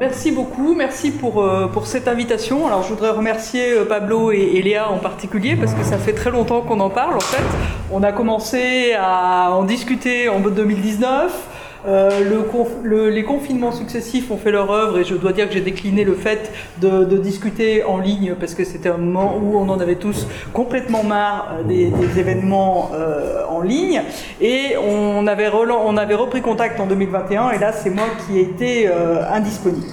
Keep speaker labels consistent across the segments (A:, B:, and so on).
A: Merci beaucoup, merci pour, euh, pour cette invitation. Alors je voudrais remercier euh, Pablo et, Léa en particulier parce que ça fait très longtemps qu'on en parle en fait. On a commencé à en discuter en 2019. Euh, le, les confinements successifs ont fait leur œuvre et je dois dire que j'ai décliné le fait de, discuter en ligne parce que c'était un moment où on en avait tous complètement marre des, événements en ligne et on avait, on avait repris contact en 2021 et là c'est moi qui ai été indisponible.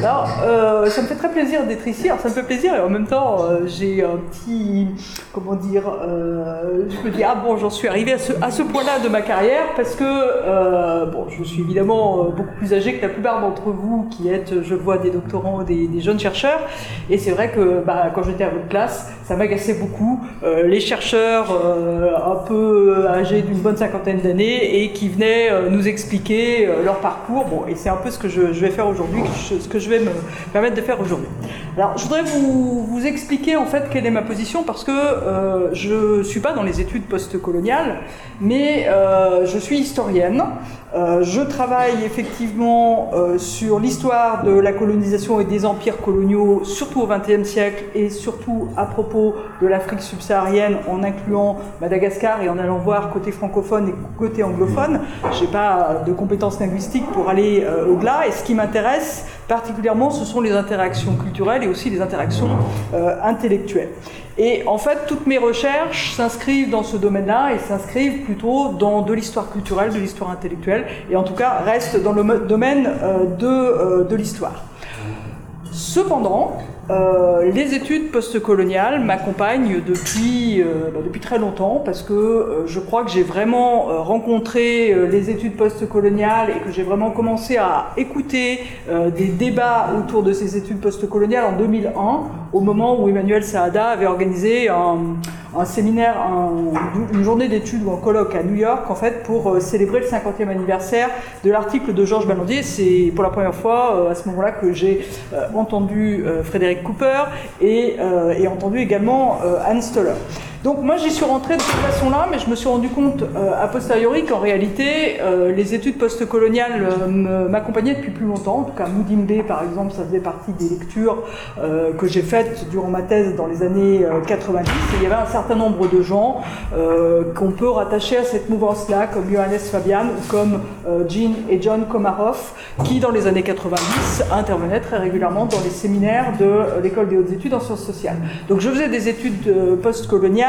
A: Alors, euh, ça me fait très plaisir d'être ici. Ça me fait plaisir et en même temps, euh, j'ai un petit, comment dire, euh, je me dis ah bon, j'en suis arrivé à ce, à ce point-là de ma carrière parce que bon, je suis évidemment beaucoup plus âgé que la plupart d'entre vous qui êtes, je vois, des doctorants, des, des jeunes chercheurs. Et c'est vrai que bah, quand j'étais à votre classe, ça m'agaçait beaucoup les chercheurs un peu âgés d'une bonne cinquantaine d'années et qui venaient nous expliquer leur parcours. Bon, et c'est un peu ce que je, je vais faire aujourd'hui, ce que je vais me permettre de faire aujourd'hui. Alors, je voudrais vous, expliquer en fait quelle est ma position parce que euh, je ne suis pas dans les études post-coloniales, mais euh, je suis historienne. Euh, je travaille effectivement sur l'histoire de la colonisation et des empires coloniaux, surtout au XXe siècle et surtout à propos de l'Afrique subsaharienne, en incluant Madagascar et en allant voir côté francophone et côté anglophone. Je n'ai pas de compétences linguistiques pour aller au-delà. Et ce qui m'intéresse particulièrement, ce sont les interactions culturelles aussi les interactions euh, intellectuelles. Et en fait, toutes mes recherches s'inscrivent dans ce domaine-là et s'inscrivent plutôt dans de l'histoire culturelle, de l'histoire intellectuelle, et en tout cas restent dans le domaine euh, de, euh, de l'histoire. Cependant, euh, les études postcoloniales m'accompagnent depuis, euh, bah, depuis très longtemps parce que euh, je crois que j'ai vraiment rencontré les études postcoloniales et que j'ai vraiment commencé à écouter des débats autour de ces études postcoloniales en 2001, au moment où Emmanuel Saada avait organisé un, séminaire, une journée d'études ou un colloque à New York en fait pour célébrer le 50e anniversaire de l'article de Georges Ballandier. C'est pour la première fois à ce moment-là que j'ai entendu Frédéric Cooper et, euh, et entendu également euh, Anne Stoller. Donc moi j'y suis rentrée de cette façon-là, mais je me suis rendu compte euh, a posteriori qu'en réalité euh, les études postcoloniales euh, m'accompagnaient depuis plus longtemps. En tout cas Moudimbe par exemple, ça faisait partie des lectures que j'ai faites durant ma thèse dans les années 90. Et il y avait un certain nombre de gens qu'on peut rattacher à cette mouvance-là, comme Johannes Fabian ou comme Jean et John Komarov, qui dans les années 90 intervenaient très régulièrement dans les séminaires de l'école des hautes études en sciences sociales. Donc je faisais des études postcoloniales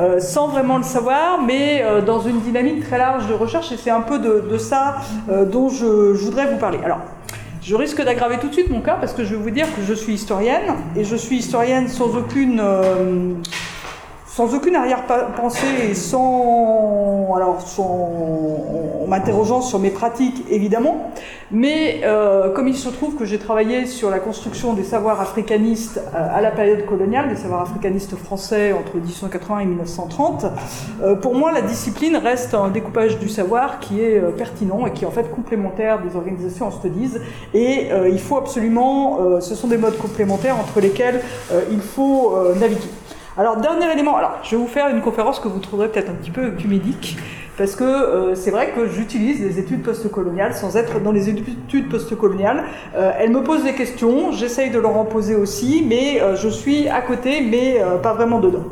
A: euh, sans vraiment le savoir, mais euh, dans une dynamique très large de recherche, et c'est un peu de, ça euh, dont je, voudrais vous parler. Alors, je risque d'aggraver tout de suite mon cas parce que je vais vous dire que je suis historienne, et je suis historienne sans aucune sans aucune arrière-pensée et sans, alors, en, m'interrogeant sur mes pratiques évidemment, mais euh, comme il se trouve que j'ai travaillé sur la construction des savoirs africanistes euh, à la période coloniale, des savoirs africanistes français entre 1880 et 1930, euh, pour moi la discipline reste un découpage du savoir qui est pertinent et qui est en fait complémentaire des organisations en studies et il faut absolument, ce sont des modes complémentaires entre lesquels il faut naviguer. Alors, dernier élément, alors je vais vous faire une conférence que vous trouverez peut-être un petit peu cumédique, parce que euh, c'est vrai que j'utilise les études postcoloniales sans être dans les études postcoloniales. Euh, elles me posent des questions, j'essaye de leur en poser aussi, mais euh, je suis à côté, mais pas vraiment dedans.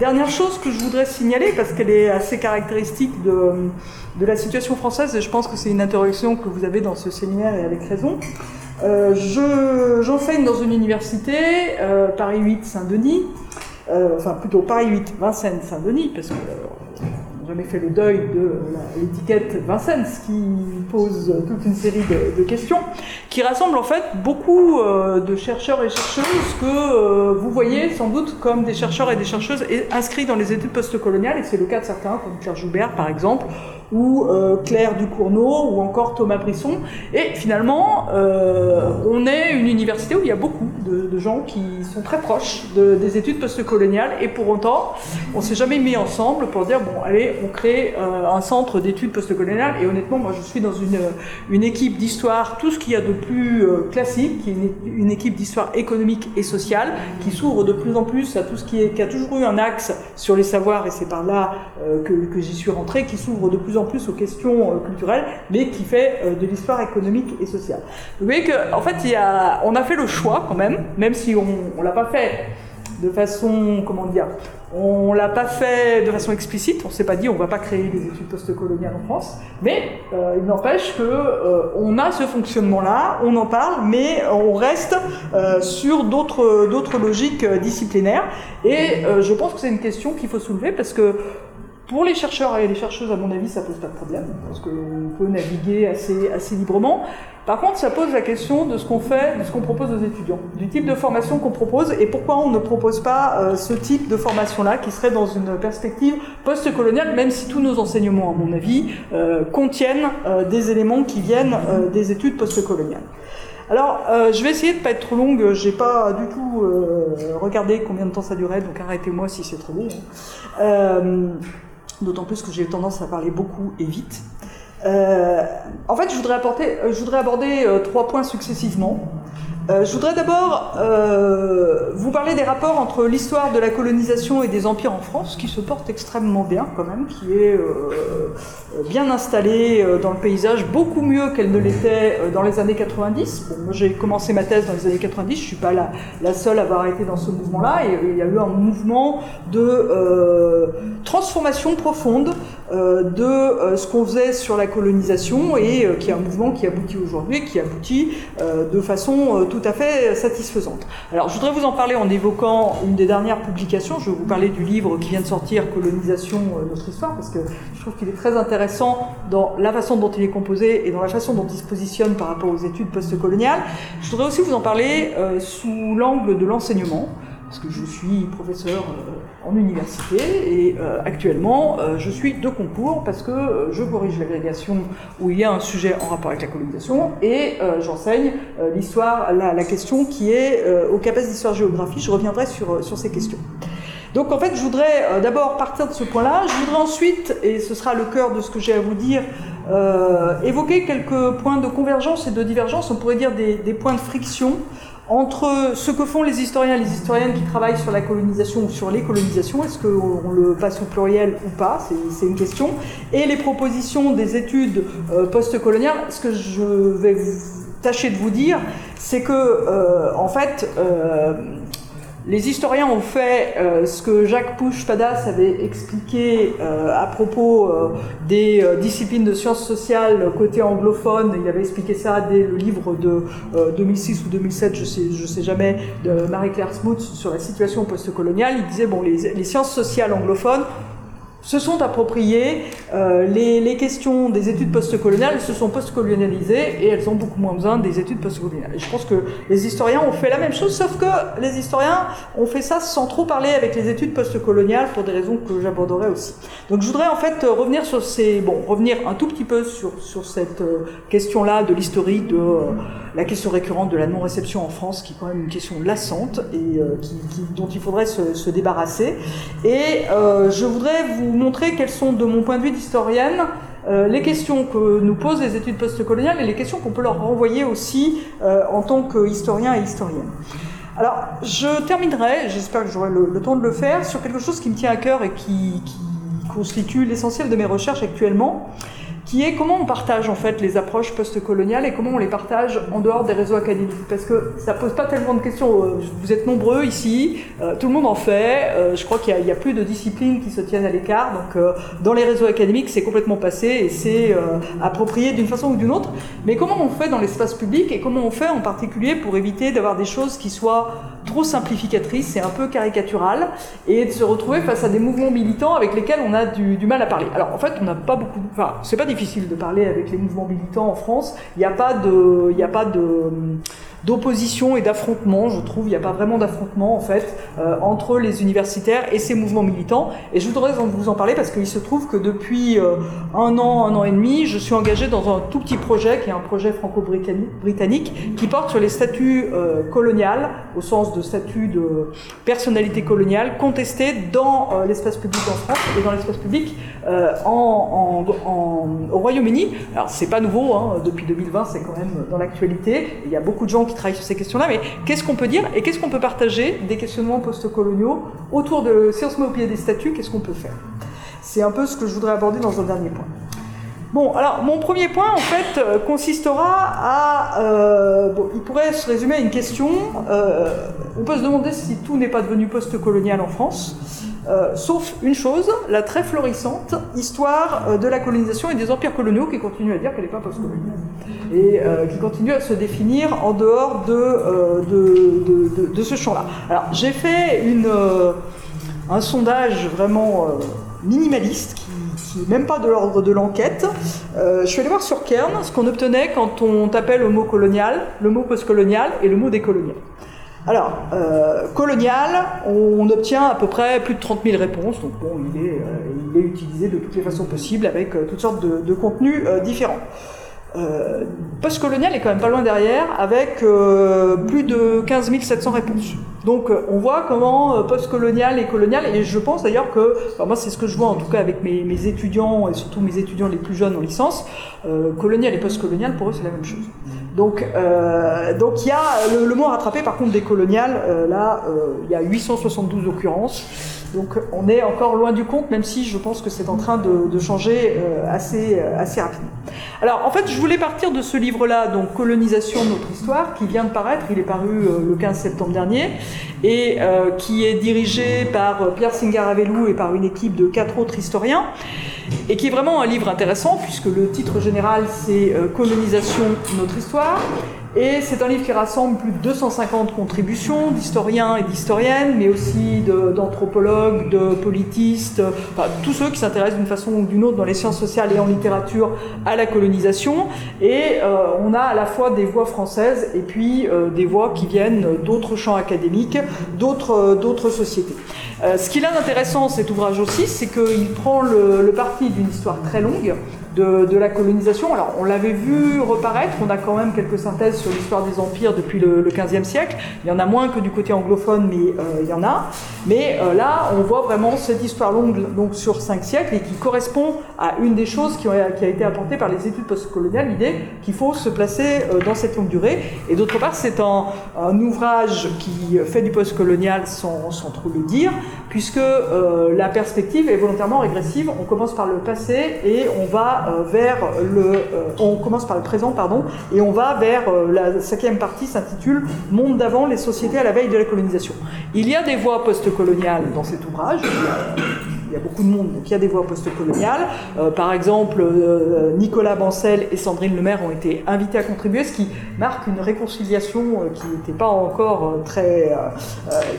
A: Dernière chose que je voudrais signaler, parce qu'elle est assez caractéristique de, de, la situation française, et je pense que c'est une interrogation que vous avez dans ce séminaire et avec raison. J'enseigne dans une université, Paris 8 Saint-Denis, euh, enfin plutôt Paris 8, Vincennes, Saint-Denis, parce que euh, jamais fait le deuil de l'étiquette Vincennes, qui pose toute une série de, questions, qui rassemble en fait beaucoup euh, de chercheurs et chercheuses que vous voyez sans doute comme des chercheurs et des chercheuses inscrits dans les études postcoloniales, et c'est le cas de certains, comme Pierre Joubert par exemple, ou Claire Ducournau, ou encore Thomas Brisson. Et finalement, on est une université où il y a beaucoup de, gens qui sont très proches des études postcoloniales et pour autant, on s'est jamais mis ensemble pour dire bon, allez, on crée euh, un centre d'études postcoloniales. Et honnêtement, moi, je suis dans une, une équipe d'histoire, tout ce qu'il y a de plus euh, classique, qui est une, équipe d'histoire économique et sociale, qui s'ouvre de plus en plus à tout ce qui est, qui a toujours eu un axe sur les savoirs, et c'est par là euh, que, j'y suis rentré, qui s'ouvre de plus en plus aux questions culturelles, mais qui fait de l'histoire économique et sociale. Vous voyez qu'en en fait, il y a, on a fait le choix quand même, même si on ne l'a pas fait de façon, comment dire, on l'a pas fait de façon explicite, on s'est pas dit on va pas créer des études postcoloniales en France, mais euh, il n'empêche que euh, on a ce fonctionnement-là, on en parle, mais on reste euh, sur d'autres d'autres logiques disciplinaires. Et je pense que c'est une question qu'il faut soulever parce que pour les chercheurs et les chercheuses, à mon avis, ça pose pas de problème, parce qu'on peut naviguer assez, assez librement. Par contre, ça pose la question de ce qu'on fait, de ce qu'on propose aux étudiants, du type de formation qu'on propose et pourquoi on ne propose pas euh, ce type de formation-là qui serait dans une perspective post-coloniale, même si tous nos enseignements, à mon avis, euh, contiennent euh, des éléments qui viennent des études post-coloniales. Alors, je vais essayer de pas être trop longue. J'ai pas du tout regardé combien de temps ça durait, donc arrêtez-moi si c'est trop long. D'autant plus que j'ai tendance à parler beaucoup et vite. Euh, en fait, je voudrais, voudrais aborder euh, trois points successivement. Euh, je voudrais d'abord euh, vous parler des rapports entre l'histoire de la colonisation et des empires en France, qui se porte extrêmement bien quand même, qui est euh, bien installée dans le paysage, beaucoup mieux qu'elle ne l'était dans les années 90. Bon, moi j'ai commencé ma thèse dans les années 90, je ne suis pas la, la, seule à avoir été dans ce mouvement-là, et il y a eu un mouvement de transformation profonde de ce qu'on faisait sur la colonisation, et qui est un mouvement qui aboutit aujourd'hui, qui aboutit de façon tout à fait satisfaisante. Alors, je voudrais vous en parler en évoquant une des dernières publications. Je vais vous parler du livre qui vient de sortir, Colonisation, euh, notre histoire, parce que je trouve qu'il est très intéressant dans la façon dont il est composé et dans la façon dont il se positionne par rapport aux études postcoloniales. Je voudrais aussi vous en parler euh, sous l'angle de l'enseignement parce que je suis professeur euh, en université et euh, actuellement euh, je suis de concours parce que je corrige l'agrégation où il y a un sujet en rapport avec la colonisation et j'enseigne l'histoire, la, question qui est au CAPES d'histoire-géographie. Je reviendrai sur, sur ces questions. Donc en fait, je voudrais d'abord partir de ce point-là. Je voudrais ensuite, et ce sera le cœur de ce que j'ai à vous dire, évoquer quelques points de convergence et de divergence, on pourrait dire des points de friction entre ce que font les historiens et les historiennes qui travaillent sur la colonisation ou sur les colonisations, est-ce qu'on le passe au pluriel ou pas, c'est une question, et les propositions des études euh, post-coloniales, ce que je vais tâcher de vous dire, c'est que, euh, en fait, euh, les historiens ont fait euh, ce que Jacques Pouche-Padas avait expliqué euh, à propos euh, des disciplines de sciences sociales côté anglophone. Il avait expliqué ça dès le livre de 2006 ou 2007, je sais, je sais jamais, de Marie-Claire Smoot sur la situation post-coloniale. Il disait, bon, les, les sciences sociales anglophones se sont appropriées euh, les, questions des études postcoloniales, se sont postcolonialisées et elles ont beaucoup moins besoin des études postcoloniales. Et je pense que les historiens ont fait la même chose, sauf que les historiens ont fait ça sans trop parler avec les études postcoloniales pour des raisons que j'aborderai aussi. Donc je voudrais en fait revenir sur ces, bon, revenir un tout petit peu sur, sur cette euh, question-là de l'historique de euh, la question récurrente de la non-réception en France, qui est quand même une question lassante et euh, dont il faudrait se, se débarrasser. Et je voudrais vous montrer quelles sont, de mon point de vue d'historienne, euh, les questions que nous posent les études postcoloniales et les questions qu'on peut leur renvoyer aussi euh, en tant qu'historien et historienne. Alors, je terminerai, j'espère que j'aurai le, temps de le faire, sur quelque chose qui me tient à cœur et qui constitue l'essentiel de mes recherches actuellement, qui est comment on partage en fait les approches postcoloniales et comment on les partage en dehors des réseaux académiques? Parce que ça pose pas tellement de questions. Euh, vous êtes nombreux ici, euh, tout le monde en fait. Euh, je crois qu'il y, a plus de disciplines qui se tiennent à l'écart. Donc dans les réseaux académiques, c'est complètement passé et c'est approprié d'une façon ou d'une autre. Mais comment on fait dans l'espace public et comment on fait en particulier pour éviter d'avoir des choses qui soient trop simplificatrices et un peu caricaturales et de se retrouver face à des mouvements militants avec lesquels on a du, du mal à parler. Alors en fait, on n'a pas beaucoup, enfin c'est pas difficile de parler avec les mouvements militants en France. Il n'y a pas de, il n'y a pas de d'opposition et d'affrontement. Je trouve il n'y a pas vraiment d'affrontement en fait euh, entre les universitaires et ces mouvements militants. Et je voudrais vous en parler parce qu'il se trouve que depuis euh, un an, un an et demi, je suis engagé dans un tout petit projet qui est un projet franco-britannique qui porte sur les statuts euh, coloniales au sens de statut de personnalité coloniale contestés dans l'espace public en France et dans l'espace public en, au Royaume-Uni. Alors c'est pas nouveau, hein, depuis 2020 c'est quand même dans l'actualité. Il y a beaucoup de gens qui travaillent sur ces questions-là, mais qu'est-ce qu'on peut dire et qu'est-ce qu'on peut partager des questionnements post-coloniaux autour de si on se met au pied des statuts, qu'est-ce qu'on peut faire? C'est un peu ce que je voudrais aborder dans un dernier point. Bon, alors mon premier point en fait euh, consistera à, euh, bon, il pourrait se résumer à une question. Euh, on peut se demander si tout n'est pas devenu post-colonial en France. Euh, sauf une chose, la très florissante histoire euh, de la colonisation et des empires coloniaux qui continuent à dire qu'elle n'est pas post-coloniale et euh, qui continuent à se définir en dehors de, de, ce champ-là. Alors j'ai fait une, un sondage vraiment minimaliste qui n'est même pas de l'ordre de l'enquête. je suis allé voir sur Kern ce qu'on obtenait quand on tapait le mot colonial, le mot postcolonial et le mot décolonial. Alors, euh, colonial, on, obtient à peu près plus de 30 000 réponses, donc bon, il est, euh, il est utilisé de toutes les façons possibles avec euh, toutes sortes de, contenus différents. Postcolonial est quand même pas loin derrière, avec plus de 15 700 réponses. Donc on voit comment postcolonial et colonial, et je pense d'ailleurs que, moi c'est ce que je vois en tout cas avec mes, mes, étudiants, et surtout mes étudiants les plus jeunes en licence, colonial et postcolonial pour eux c'est la même chose. Donc donc il y a le, le, mot rattrapé par contre des coloniales, là il y a 872 occurrences. Donc on est encore loin du compte, même si je pense que c'est en train de, changer euh, assez, euh, assez rapidement. Alors en fait, je voulais partir de ce livre-là, donc Colonisation de notre histoire, qui vient de paraître, il est paru euh, le 15 septembre dernier, et qui est dirigé par Pierre Singaravelou et par une équipe de quatre autres historiens, et qui est vraiment un livre intéressant, puisque le titre général c'est Colonisation de notre histoire, et c'est un livre qui rassemble plus de 250 contributions d'historiens et d'historiennes, mais aussi d'anthropologues, de, politistes, enfin, tous ceux qui s'intéressent d'une façon ou d'une autre dans les sciences sociales et en littérature à la colonisation. Et euh, on a à la fois des voix françaises et puis euh, des voix qui viennent d'autres champs académiques, d'autres euh, sociétés. ce qu'il a d'intéressant, cet ouvrage aussi, c'est qu'il prend le, le parti d'une histoire très longue, de, la colonisation. Alors, on l'avait vu reparaître, on a quand même quelques synthèses sur l'histoire des empires depuis le, le 15e siècle. Il y en a moins que du côté anglophone, mais euh, il y en a. Mais euh, là, on voit vraiment cette histoire longue donc, sur cinq siècles et qui correspond à une des choses qui, a été apportée par les études postcoloniales, l'idée qu'il faut se placer euh, dans cette longue durée. Et d'autre part, c'est un, ouvrage qui fait du postcolonial sans, sans trop le dire, puisque la perspective est volontairement régressive. On commence par le passé et on va euh, vers le. Euh, on commence par le présent, pardon, et on va vers euh, la cinquième partie s'intitule Monde d'avant, les sociétés à la veille de la colonisation. Il y a des voix postcoloniales dans cet ouvrage il y a beaucoup de monde, donc il y a des voix postcoloniales. Euh, par exemple, euh, Nicolas Bancel et Sandrine Lemaire ont été invités à contribuer, ce qui marque une réconciliation euh, qui n'était pas encore très,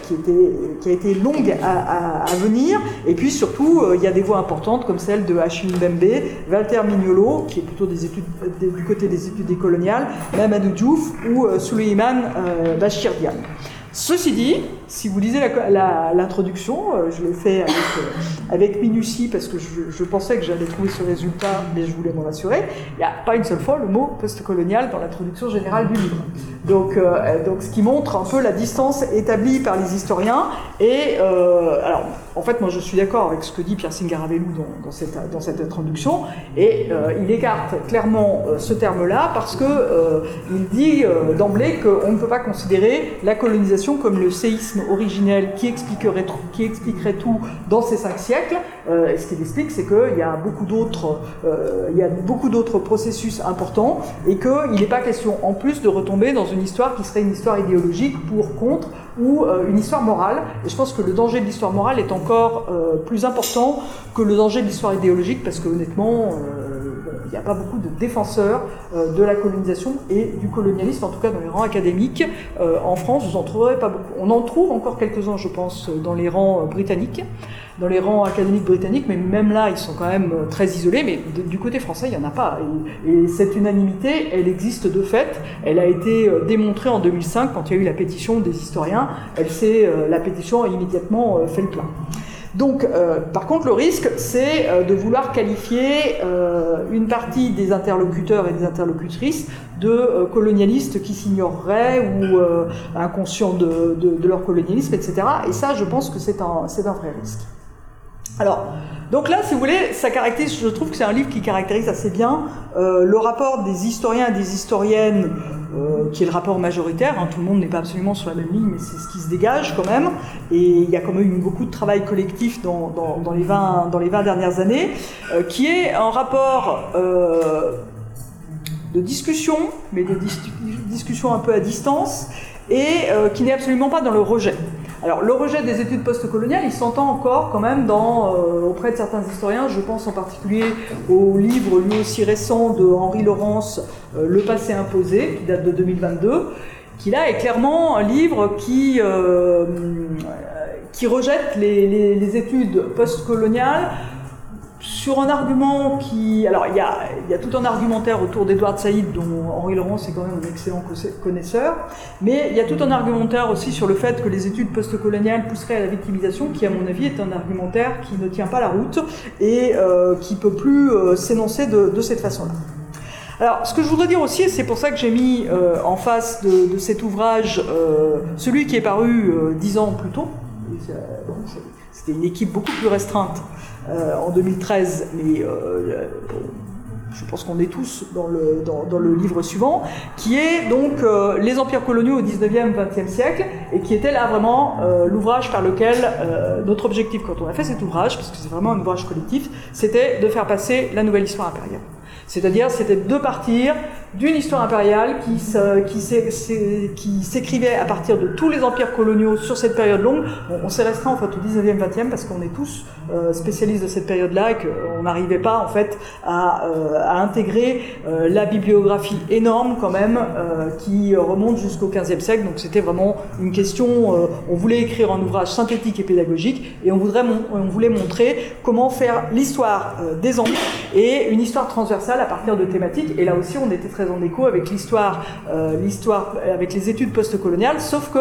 A: qui, était, qui a été longue à, venir. Et puis surtout, il y a des voix importantes comme celle de Hachim Bembe, Walter Mignolo, qui est plutôt des études, du côté des études décoloniales, Mamadou Diouf ou Suleiman Bachir Diane. Ceci dit, si vous lisez l'introduction, euh, je l'ai fait avec, euh, minutie parce que je, pensais que j'allais trouver ce résultat, mais je voulais m'en assurer. Il n'y a pas une seule fois le mot post-colonial dans l'introduction générale du livre. Donc, euh, donc, ce qui montre un peu la distance établie par les historiens. Et alors, en fait, moi, je suis d'accord avec ce que dit Pierre Singaravelou dans, cette, introduction, et il écarte clairement ce terme-là parce que il dit d'emblée qu'on ne peut pas considérer la colonisation comme le séisme originel qui expliquerait tout dans ces cinq siècles. Euh, ce qu'il explique, c'est qu'il y a beaucoup d'autres, euh, il y a beaucoup d'autres processus importants et qu'il n'est pas question en plus de retomber dans une histoire qui serait une histoire idéologique pour contre ou euh, une histoire morale. Et je pense que le danger de l'histoire morale est encore plus important que le danger de l'histoire idéologique parce que honnêtement n'y a pas beaucoup de défenseurs de la colonisation et du colonialisme, en tout cas dans les rangs académiques. en France, vous trouverez pas beaucoup. On en trouve encore quelques-uns, je pense, dans les rangs britanniques dans les rangs académiques britanniques, mais même là, ils sont quand même euh, très isolés. Mais du côté français, il n'y en a pas. Et, cette unanimité, elle existe de fait. Elle a été euh, démontrée en 2005 quand il y a eu la pétition des historiens. Elle s'est, euh, la pétition a immédiatement fait le plein. Donc, par contre, le risque, c'est de vouloir qualifier une partie des interlocuteurs et des interlocutrices de colonialistes qui s'ignoreraient ou inconscients de, leur colonialisme, etc. Et ça, je pense que c'est un vrai risque. Alors, donc là, si vous voulez, ça caractérise, je trouve que c'est un livre qui caractérise assez bien euh, le rapport des historiens et des historiennes, euh, qui est le rapport majoritaire. Hein. tout le monde n'est pas absolument sur la même ligne, mais c'est ce qui se dégage quand même. Et il y a quand même eu beaucoup de travail collectif dans, les, 20, dans les 20 dernières années, euh, qui est un rapport de discussion, mais de discussion un peu à distance, et qui n'est absolument pas dans le rejet. Alors le rejet des études postcoloniales, il s'entend encore quand même euh, auprès de certains historiens, je pense en particulier au livre lui aussi récent de Henri Laurence, euh, Le passé imposé, qui date de 2022, qui là est clairement un livre qui, euh, rejette les études postcoloniales sur un argument qui. Alors, il y a, tout un argumentaire autour d'Edouard Saïd, dont Henri Laurent est quand même un excellent connaisseur, mais il y a tout un argumentaire aussi sur le fait que les études postcoloniales pousseraient à la victimisation, qui, à mon avis, est un argumentaire qui ne tient pas la route et euh, qui peut plus euh, s'énoncer de, cette façon-là. Alors, ce que je voudrais dire aussi, c'est pour ça que j'ai mis euh, en face de, cet ouvrage euh, celui qui est paru dix ans plus tôt, c'était une équipe beaucoup plus restreinte euh, en 2013, mais euh, je pense qu'on est tous dans le, dans, le, livre suivant, qui est donc euh, Les empires coloniaux au 19e, 20e siècle, et qui était là vraiment l'ouvrage par lequel notre objectif quand on a fait cet ouvrage, parce que c'est vraiment un ouvrage collectif, c'était de faire passer la nouvelle histoire impériale. C'est-à-dire, c'était de partir d'une histoire impériale qui, s'écrivait à partir de tous les empires coloniaux sur cette période longue. On, s'est restreint en fait au 19e, 20e parce qu'on est tous euh, spécialistes de cette période-là et qu'on n'arrivait pas en fait à, euh, intégrer euh, la bibliographie énorme quand même qui remonte jusqu'au 15e siècle. Donc c'était vraiment une question. on voulait écrire un ouvrage synthétique et pédagogique et on, voudrait on voulait montrer comment faire l'histoire des empires et une histoire transversale à partir de thématiques. Et là aussi, on était très en écho avec l'histoire, euh, l'histoire avec les études postcoloniales, sauf que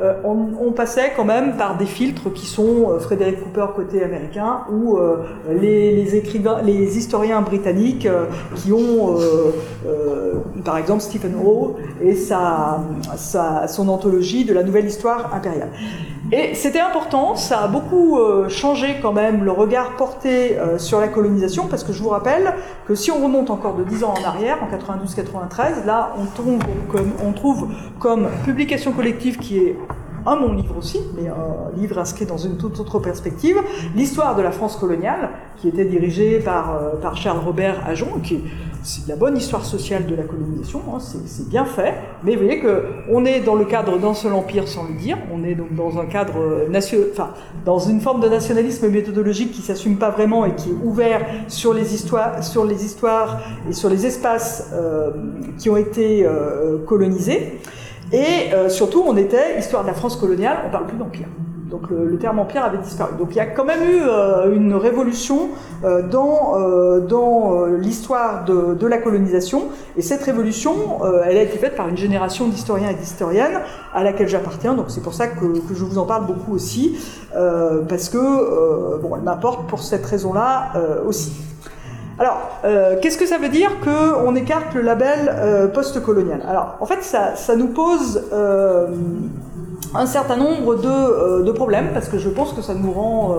A: euh, on, passait quand même par des filtres qui sont euh, Frédéric Cooper côté américain ou les, écrivains, les historiens britanniques qui ont, par exemple, Stephen Howe et sa, sa, son anthologie de la nouvelle histoire impériale. Et c'était important, ça a beaucoup euh, changé quand même le regard porté euh, sur la colonisation, parce que je vous rappelle que si on remonte encore de 10 ans en arrière, en 92-93, là on trouve, comme, on trouve comme publication collective qui est un mon livre aussi, mais un livre inscrit dans une toute autre perspective, l'histoire de la France coloniale, qui était dirigée par, euh, par Charles Robert Ajon, qui c'est la bonne histoire sociale de la colonisation, hein, c'est bien fait, mais vous voyez qu'on est dans le cadre d'un seul empire sans le dire, on est donc dans un cadre euh, enfin, dans une forme de nationalisme méthodologique qui s'assume pas vraiment et qui est ouvert sur les histoires, sur les histoires et sur les espaces euh, qui ont été colonisés. Et euh, surtout, on était, histoire de la France coloniale, on parle plus d'empire. Donc le, terme empire avait disparu. Donc il y a quand même eu euh, une révolution euh, dans, dans l'histoire de, de, la colonisation. Et cette révolution, elle a été faite par une génération d'historiens et d'historiennes à laquelle j'appartiens. Donc c'est pour ça que, que, je vous en parle beaucoup aussi, parce que bon, elle m'apporte pour cette raison-là aussi. Alors, euh, qu'est-ce que ça veut dire qu'on écarte le label euh, post-colonial? Alors, en fait, ça, nous pose euh, un certain nombre de, de, problèmes, parce que je pense que ça nous rend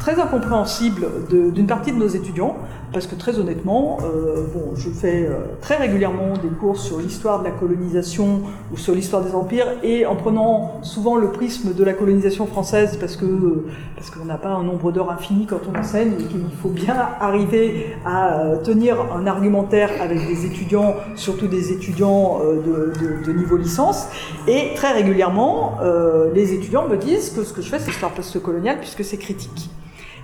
A: très incompréhensible d'une partie de nos étudiants, parce que très honnêtement, euh, bon, je fais euh, très régulièrement des cours sur l'histoire de la colonisation ou sur l'histoire des empires, et en prenant souvent le prisme de la colonisation française, parce que parce qu'on n'a pas un nombre d'heures infini quand on enseigne, et qu'il faut bien arriver à euh, tenir un argumentaire avec des étudiants, surtout des étudiants de, niveau licence, et très régulièrement, les étudiants me disent que ce que je fais, c'est l'histoire post-coloniale, puisque c'est critique.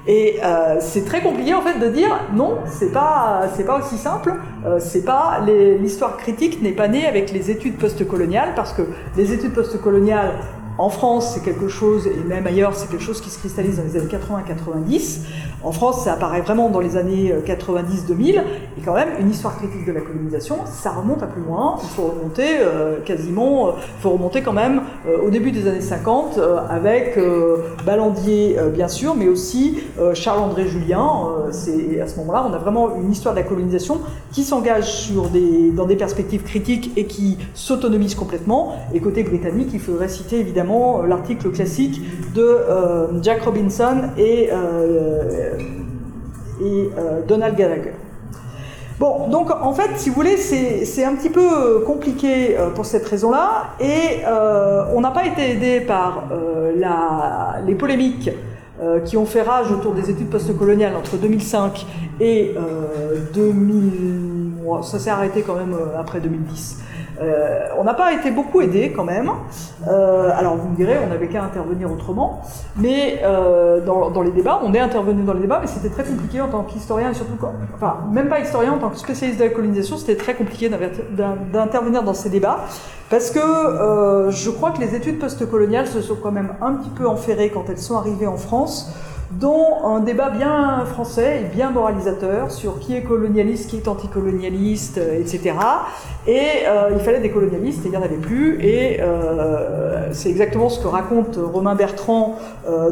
A: Et euh, c'est très compliqué en fait de dire non, c'est pas c'est pas aussi simple. Euh, c'est pas l'histoire critique n'est pas née avec les études postcoloniales parce que les études postcoloniales en France, c'est quelque chose, et même ailleurs, c'est quelque chose qui se cristallise dans les années 80-90. En France, ça apparaît vraiment dans les années 90-2000. Et quand même, une histoire critique de la colonisation, ça remonte à plus loin. Il faut remonter euh, quasiment, euh, il faut remonter quand même euh, au début des années 50 avec Ballandier, bien sûr, mais aussi Charles-André Julien. c'est à ce moment-là, on a vraiment une histoire de la colonisation qui s'engage dans des perspectives critiques et qui s'autonomise complètement. Et côté britannique, il faudrait citer évidemment euh, l'article classique de euh, Jack Robinson et, euh, et Donald Gallagher. Bon, donc en fait, si vous voulez, c'est un petit peu compliqué pour cette raison-là, et on n'a pas été aidé par la, les polémiques qui ont fait rage autour des études postcoloniales entre 2005 et 2000. ça s'est arrêté quand même après 2010. Euh, on n'a pas été beaucoup aidé quand même. Euh, alors vous me direz, on n'avait qu'à intervenir autrement. Mais euh, dans, les débats, on est intervenu dans les débats, mais c'était très compliqué en tant qu'historien et surtout, enfin même pas historien, en tant que spécialiste de la colonisation, c'était très compliqué d'intervenir dans ces débats. Parce que je crois que les études postcoloniales se sont quand même un petit peu enferrées quand elles sont arrivées en France dont un débat bien français et bien moralisateur sur qui est colonialiste, qui est anticolonialiste, euh, etc. Et euh, il fallait des colonialistes et il n'y en avait plus. Et euh, c'est exactement ce que raconte Romain Bertrand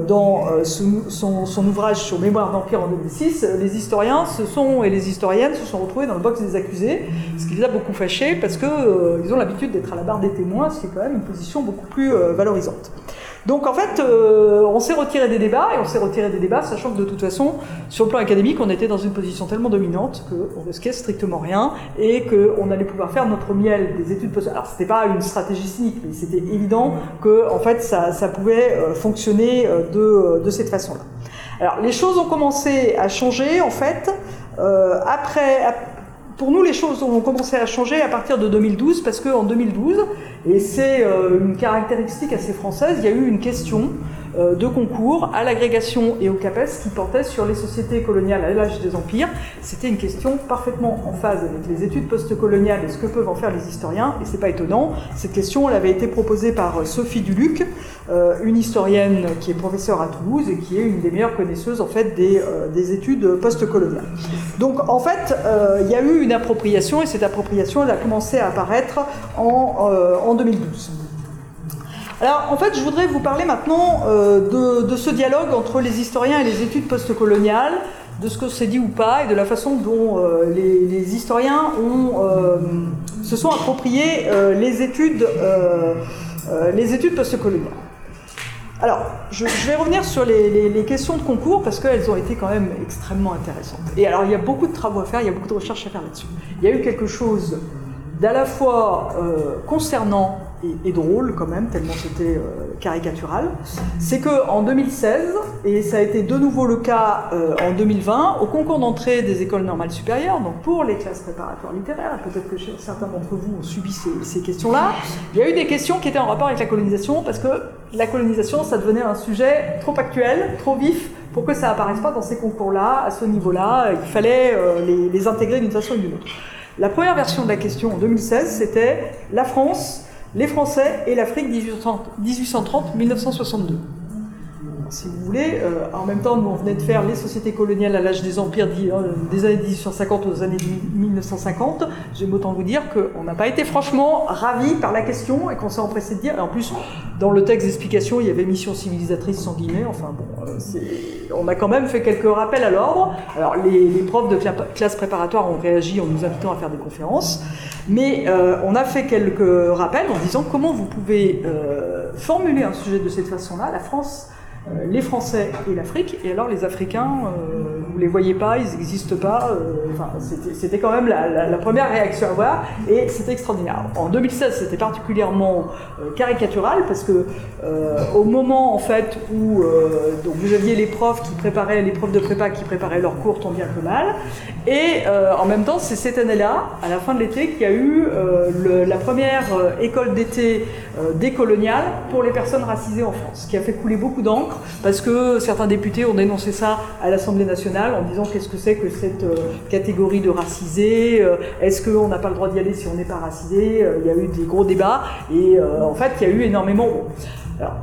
A: dans son, ouvrage sur Mémoire d'Empire en 2006. Les historiens se sont, et les historiennes se sont retrouvés dans le box des accusés, ce qui les a beaucoup fâchés parce qu'ils ont l'habitude d'être à la barre des témoins, ce qui est quand même une position beaucoup plus valorisante. Donc en fait, euh, on s'est retiré des débats, et on s'est retiré des débats, sachant que de toute façon, sur le plan académique, on était dans une position tellement dominante qu'on risquait strictement rien, et qu'on allait pouvoir faire notre miel des études post Alors c'était pas une stratégie cynique, mais c'était évident que en fait ça, pouvait euh, fonctionner euh, de, cette façon-là. Alors les choses ont commencé à changer en fait après pour nous, les choses ont commencé à changer à partir de 2012, parce qu'en 2012, et c'est euh, une caractéristique assez française, il y a eu une question de concours à l'agrégation et au CAPES qui portait sur les sociétés coloniales à l'âge des empires. C'était une question parfaitement en phase avec les études postcoloniales et ce que peuvent en faire les historiens, et c'est pas étonnant. Cette question, avait été proposée par Sophie Duluc, euh, une historienne qui est professeure à Toulouse et qui est une des meilleures connaisseuses en fait des, euh, des études postcoloniales. Donc en fait, il y a eu une appropriation et cette appropriation, a commencé à apparaître en, en 2012. Alors, en fait, je voudrais vous parler maintenant euh, de, ce dialogue entre les historiens et les études postcoloniales, de ce que c'est dit ou pas, et de la façon dont euh, les, historiens euh, se sont appropriés les études, les études postcoloniales. Alors, je, vais revenir sur les, les, questions de concours parce qu'elles ont été quand même extrêmement intéressantes. Et alors, il y a beaucoup de travaux à faire, il y a beaucoup de recherches à faire là-dessus. Il y a eu quelque chose d'à la fois concernant et, drôle quand même, tellement c'était euh, caricatural, c'est que en 2016, et ça a été de nouveau le cas euh, en 2020, au concours d'entrée des écoles normales supérieures, donc pour les classes préparatoires littéraires, peut-être que certains d'entre vous ont subi ces, questions-là, il y a eu des questions qui étaient en rapport avec la colonisation, parce que la colonisation, ça devenait un sujet trop actuel, trop vif, pour que ça apparaisse pas dans ces concours-là, à ce niveau-là, il fallait euh, les intégrer d'une façon ou d'une autre. La première version de la question en 2016, c'était la France les Français et l'Afrique 1830-1962 si vous voulez. Euh, en même temps, nous, on venait de faire les sociétés coloniales à l'âge des empires euh, des années 1850 aux années 1950. J'aime autant vous dire qu'on n'a pas été franchement ravis par la question et qu'on s'est empressé de dire. Et en plus, dans le texte d'explication, il y avait mission civilisatrice sans guillemets. Enfin bon, euh, on a quand même fait quelques rappels à l'ordre. Alors, les, profs de classe préparatoire ont réagi en nous invitant à faire des conférences. Mais on a fait quelques rappels en disant comment vous pouvez formuler un sujet de cette façon-là. La France les Français et l'Afrique. Et alors les Africains, euh, vous les voyez pas, ils n'existent pas. Euh, c'était quand même la, première réaction à voir, et c'était extraordinaire. En 2016, c'était particulièrement caricatural parce que au moment en fait où donc vous aviez les profs qui préparaient les profs de prépa qui préparaient leurs cours tant bien que mal, et en même temps c'est cette année-là, à la fin de l'été, qu'il y a eu la première école d'été décoloniale pour les personnes racisées en France, qui a fait couler beaucoup d'encre parce que certains députés ont dénoncé ça à l'Assemblée nationale en disant qu'est-ce que c'est que cette catégorie de racisés, est-ce qu'on n'a pas le droit d'y aller si on n'est pas racisé, il y a eu des gros débats, et en fait il y a eu énormément... Alors,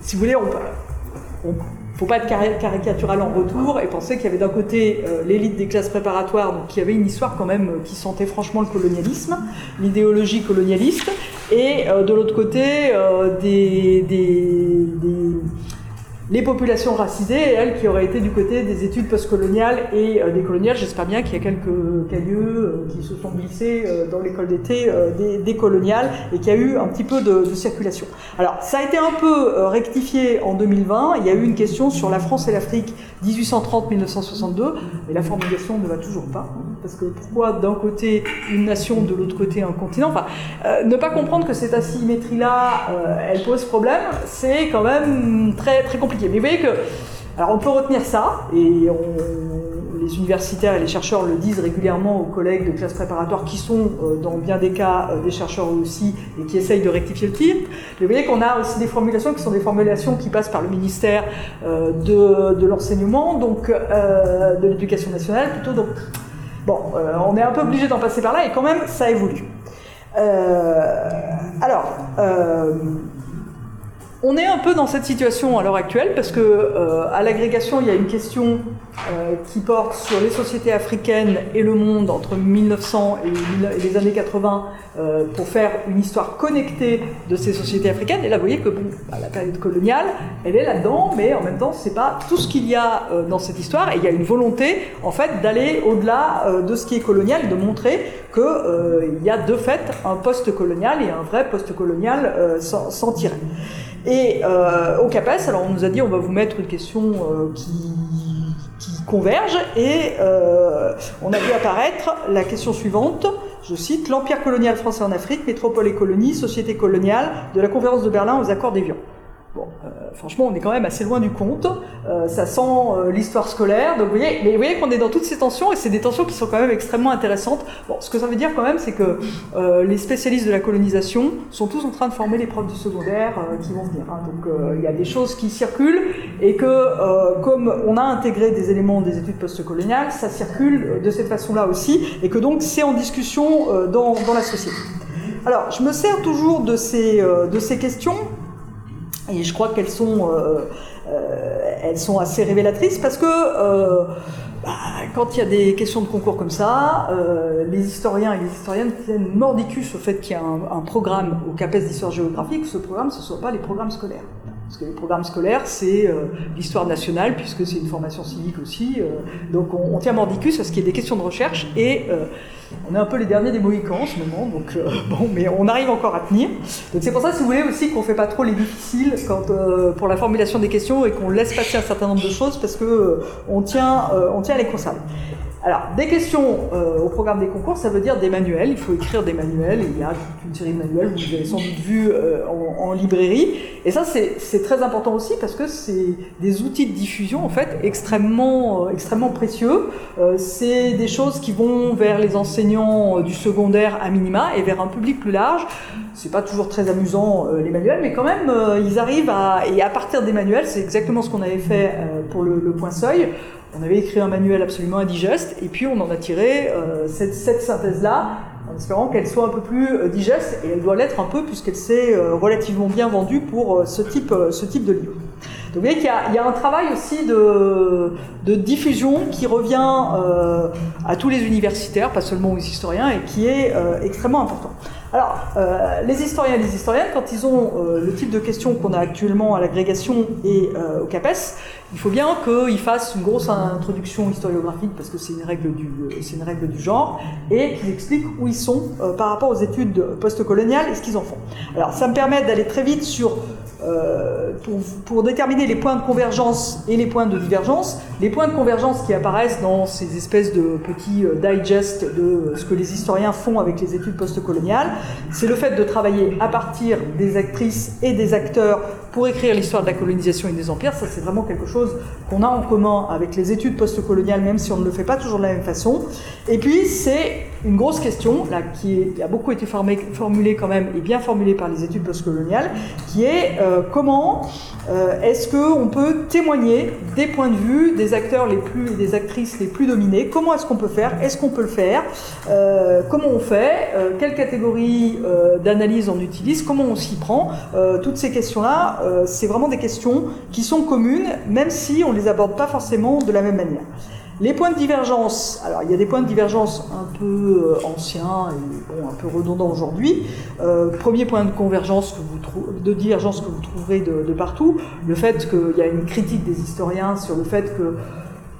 A: si vous voulez, on, on faut pas être caricatural en retour et penser qu'il y avait d'un côté euh, l'élite des classes préparatoires, donc qui avait une histoire quand même euh, qui sentait franchement le colonialisme, l'idéologie colonialiste, et euh, de l'autre côté des, les populations racisées, elles qui auraient été du côté des études postcoloniales et euh, des coloniales. J'espère bien qu'il y a quelques cailleux euh, qui se sont glissés euh, dans l'école d'été des, coloniales et qu'il y a eu un petit peu de, circulation. Alors, ça a été un peu rectifié en 2020. Il y a eu une question sur la France et l'Afrique 1830-1962, mais la formulation ne va toujours pas. Parce que pourquoi d'un côté une nation, de l'autre côté un continent? Ne pas comprendre que cette asymétrie-là, elle pose problème, c'est quand même très, très compliqué. Mais vous voyez que, alors on peut retenir ça, et les universitaires et les chercheurs le disent régulièrement aux collègues de classe préparatoire qui sont euh, dans bien des cas euh, des chercheurs aussi et qui essayent de rectifier le tir. Mais vous voyez qu'on a aussi des formulations qui sont des formulations qui passent par le ministère euh, de, l'enseignement, donc de l'éducation nationale plutôt. Bon, on est un peu obligé d'en passer par là et quand même ça évolue. alors, on est un peu dans cette situation à l'heure actuelle parce que euh, à l'agrégation, il y a une question euh, qui porte sur les sociétés africaines et le monde entre 1900 et les années 80 euh, pour faire une histoire connectée de ces sociétés africaines. Et là, vous voyez que bah, la période coloniale, elle est là-dedans, mais en même temps, c'est pas tout ce qu'il y a dans cette histoire. Et il y a une volonté, en fait, d'aller au-delà de ce qui est colonial de montrer qu'il y a de fait un post-colonial et un vrai post-colonial sans tirer. Et euh, au CAPES, alors on nous a dit on va vous mettre une question euh, qui, converge et euh, on a vu apparaître la question suivante, je cite, l'Empire colonial français en Afrique, métropole et colonie, société coloniale, de la conférence de Berlin aux accords d'Évian. Bon, euh, franchement, on est quand même assez loin du compte. Euh, ça sent euh, l'histoire scolaire. Donc, vous voyez, mais vous voyez qu'on est dans toutes ces tensions et c'est des tensions qui sont quand même extrêmement intéressantes. Bon, ce que ça veut dire quand même, c'est que les spécialistes de la colonisation sont tous en train de former les profs du secondaire qui vont venir. Hein. Donc, il y a des choses qui circulent et que, comme on a intégré des éléments des études postcoloniales, ça circule de cette façon-là aussi et que donc c'est en discussion dans, la société. Alors, je me sers toujours de ces questions et je crois qu'elles sont, euh, euh, sont assez révélatrices parce que euh, bah, quand il y a des questions de concours comme ça, les historiens et les historiennes tiennent mordicus au fait qu'il y a un, programme au CAPES d'histoire géographique, ce programme, ce ne soit pas les programmes scolaires. Parce que les programmes scolaires, c'est l'histoire nationale, puisque c'est une formation civique aussi. donc on, tient mordicus à ce qu'il y ait des questions de recherche et on est un peu les derniers des Mohicans en ce moment, donc euh, bon, mais on arrive encore à tenir. Donc c'est pour ça, si vous voulez aussi, qu'on fait pas trop les difficiles euh, pour la formulation des questions et qu'on laisse passer un certain nombre de choses parce que euh, on tient, tient à les conserver. Alors, des questions euh, au programme des concours, ça veut dire des manuels. Il faut écrire des manuels. il y a toute une série de manuels, vous avez sans doute vu euh, en, librairie. Et ça, c'est très important aussi parce que c'est des outils de diffusion, en fait, extrêmement, euh, précieux. c'est des choses qui vont vers les enseignants du secondaire à minima et vers un public plus large. C'est pas toujours très amusant, les manuels, mais quand même, ils arrivent à... Et à partir des manuels, c'est exactement ce qu'on avait fait pour le point seuil on avait écrit un manuel absolument indigeste, et puis on en a tiré euh, cette, synthèse-là, en espérant qu'elle soit un peu plus euh, digeste, et elle doit l'être un peu puisqu'elle s'est euh, relativement bien vendue pour ce, type, ce type de livre. Donc vous voyez qu'il y, a un travail aussi de, diffusion qui revient à tous les universitaires, pas seulement aux historiens, et qui est extrêmement important. Alors, euh, les historiens et les historiennes, quand ils ont euh, le type de questions qu'on a actuellement à l'agrégation et euh, au CAPES, il faut bien qu'ils fassent une grosse introduction historiographique, parce que c'est une, règle du, une règle du genre, et qu'ils expliquent où ils sont par rapport aux études postcoloniales et ce qu'ils en font. Alors, ça me permet d'aller très vite sur euh, pour, pour, déterminer les points de convergence et les points de divergence. Les points de convergence qui apparaissent dans ces espèces de petits euh, digests de ce que les historiens font avec les études postcoloniales, c'est le fait de travailler à partir des actrices et des acteurs pour écrire l'histoire de la colonisation et des empires. Ça, c'est vraiment quelque chose qu'on a en commun avec les études postcoloniales, même si on ne le fait pas toujours de la même façon. Et puis, c'est une grosse question, là, qui, a beaucoup été formulée quand même et bien formulée par les études postcoloniales, qui est euh, comment Est-ce qu'on peut témoigner des points de vue des acteurs les plus et des actrices les plus dominés Comment est-ce qu'on peut faire? Est-ce qu'on peut le faire? Comment on fait? Quelle catégorie d'analyse on utilise? Comment on s'y prend? Toutes ces questions-là, c'est vraiment des questions qui sont communes, même si on ne les aborde pas forcément de la même manière. Les points de divergence, alors il y a des points de divergence un peu euh, anciens et un peu redondants aujourd'hui. Euh, premier point de convergence que vous de divergence que vous trouverez de, partout, le fait qu'il y a une critique des historiens sur le fait que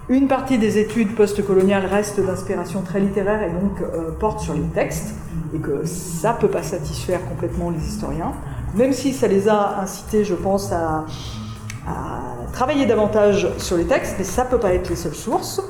A: une partie des études postcoloniales reste d'inspiration très littéraire et donc euh, porte sur les textes, et que ça ne peut pas satisfaire complètement les historiens, même si ça les a incités, je pense, à travailler davantage sur les textes, mais ça ne peut pas être les seules sources.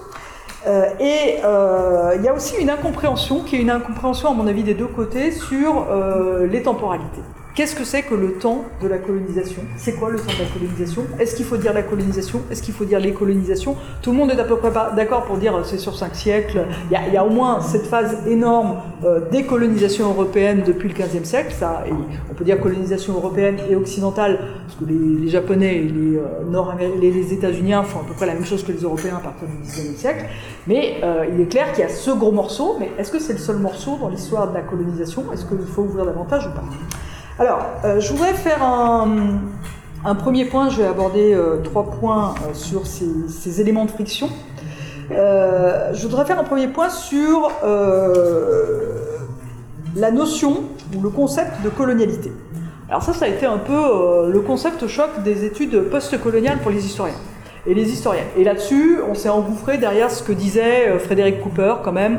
A: Euh, et euh, il y a aussi une incompréhension, qui est une incompréhension à mon avis des deux côtés, sur euh, les temporalités. Qu'est-ce que c'est que le temps de la colonisation? C'est quoi le temps de la colonisation? Est-ce qu'il faut dire la colonisation? Est-ce qu'il faut dire les colonisations? Tout le monde est à peu près d'accord pour dire c'est sur cinq siècles. Il y, a, au moins cette phase énorme euh, décolonisation européenne depuis le XVe siècle. Ça, on peut dire colonisation européenne et occidentale, parce que les, Japonais et les, euh, les, États-Unis font à peu près la même chose que les Européens à partir du XIXe siècle. Mais euh, il est clair qu'il y a ce gros morceau, mais est-ce que c'est le seul morceau dans l'histoire de la colonisation? Est-ce qu'il faut ouvrir davantage ou pas? Alors, euh, je voudrais faire un, premier point, je vais aborder euh, trois points euh, sur ces, éléments de friction. je voudrais faire un premier point sur la notion ou le concept de colonialité. Alors ça, ça a été un peu le concept choc des études post-coloniales pour les historiens et les historiens. Et là-dessus, on s'est engouffré derrière ce que disait Frédéric Cooper quand même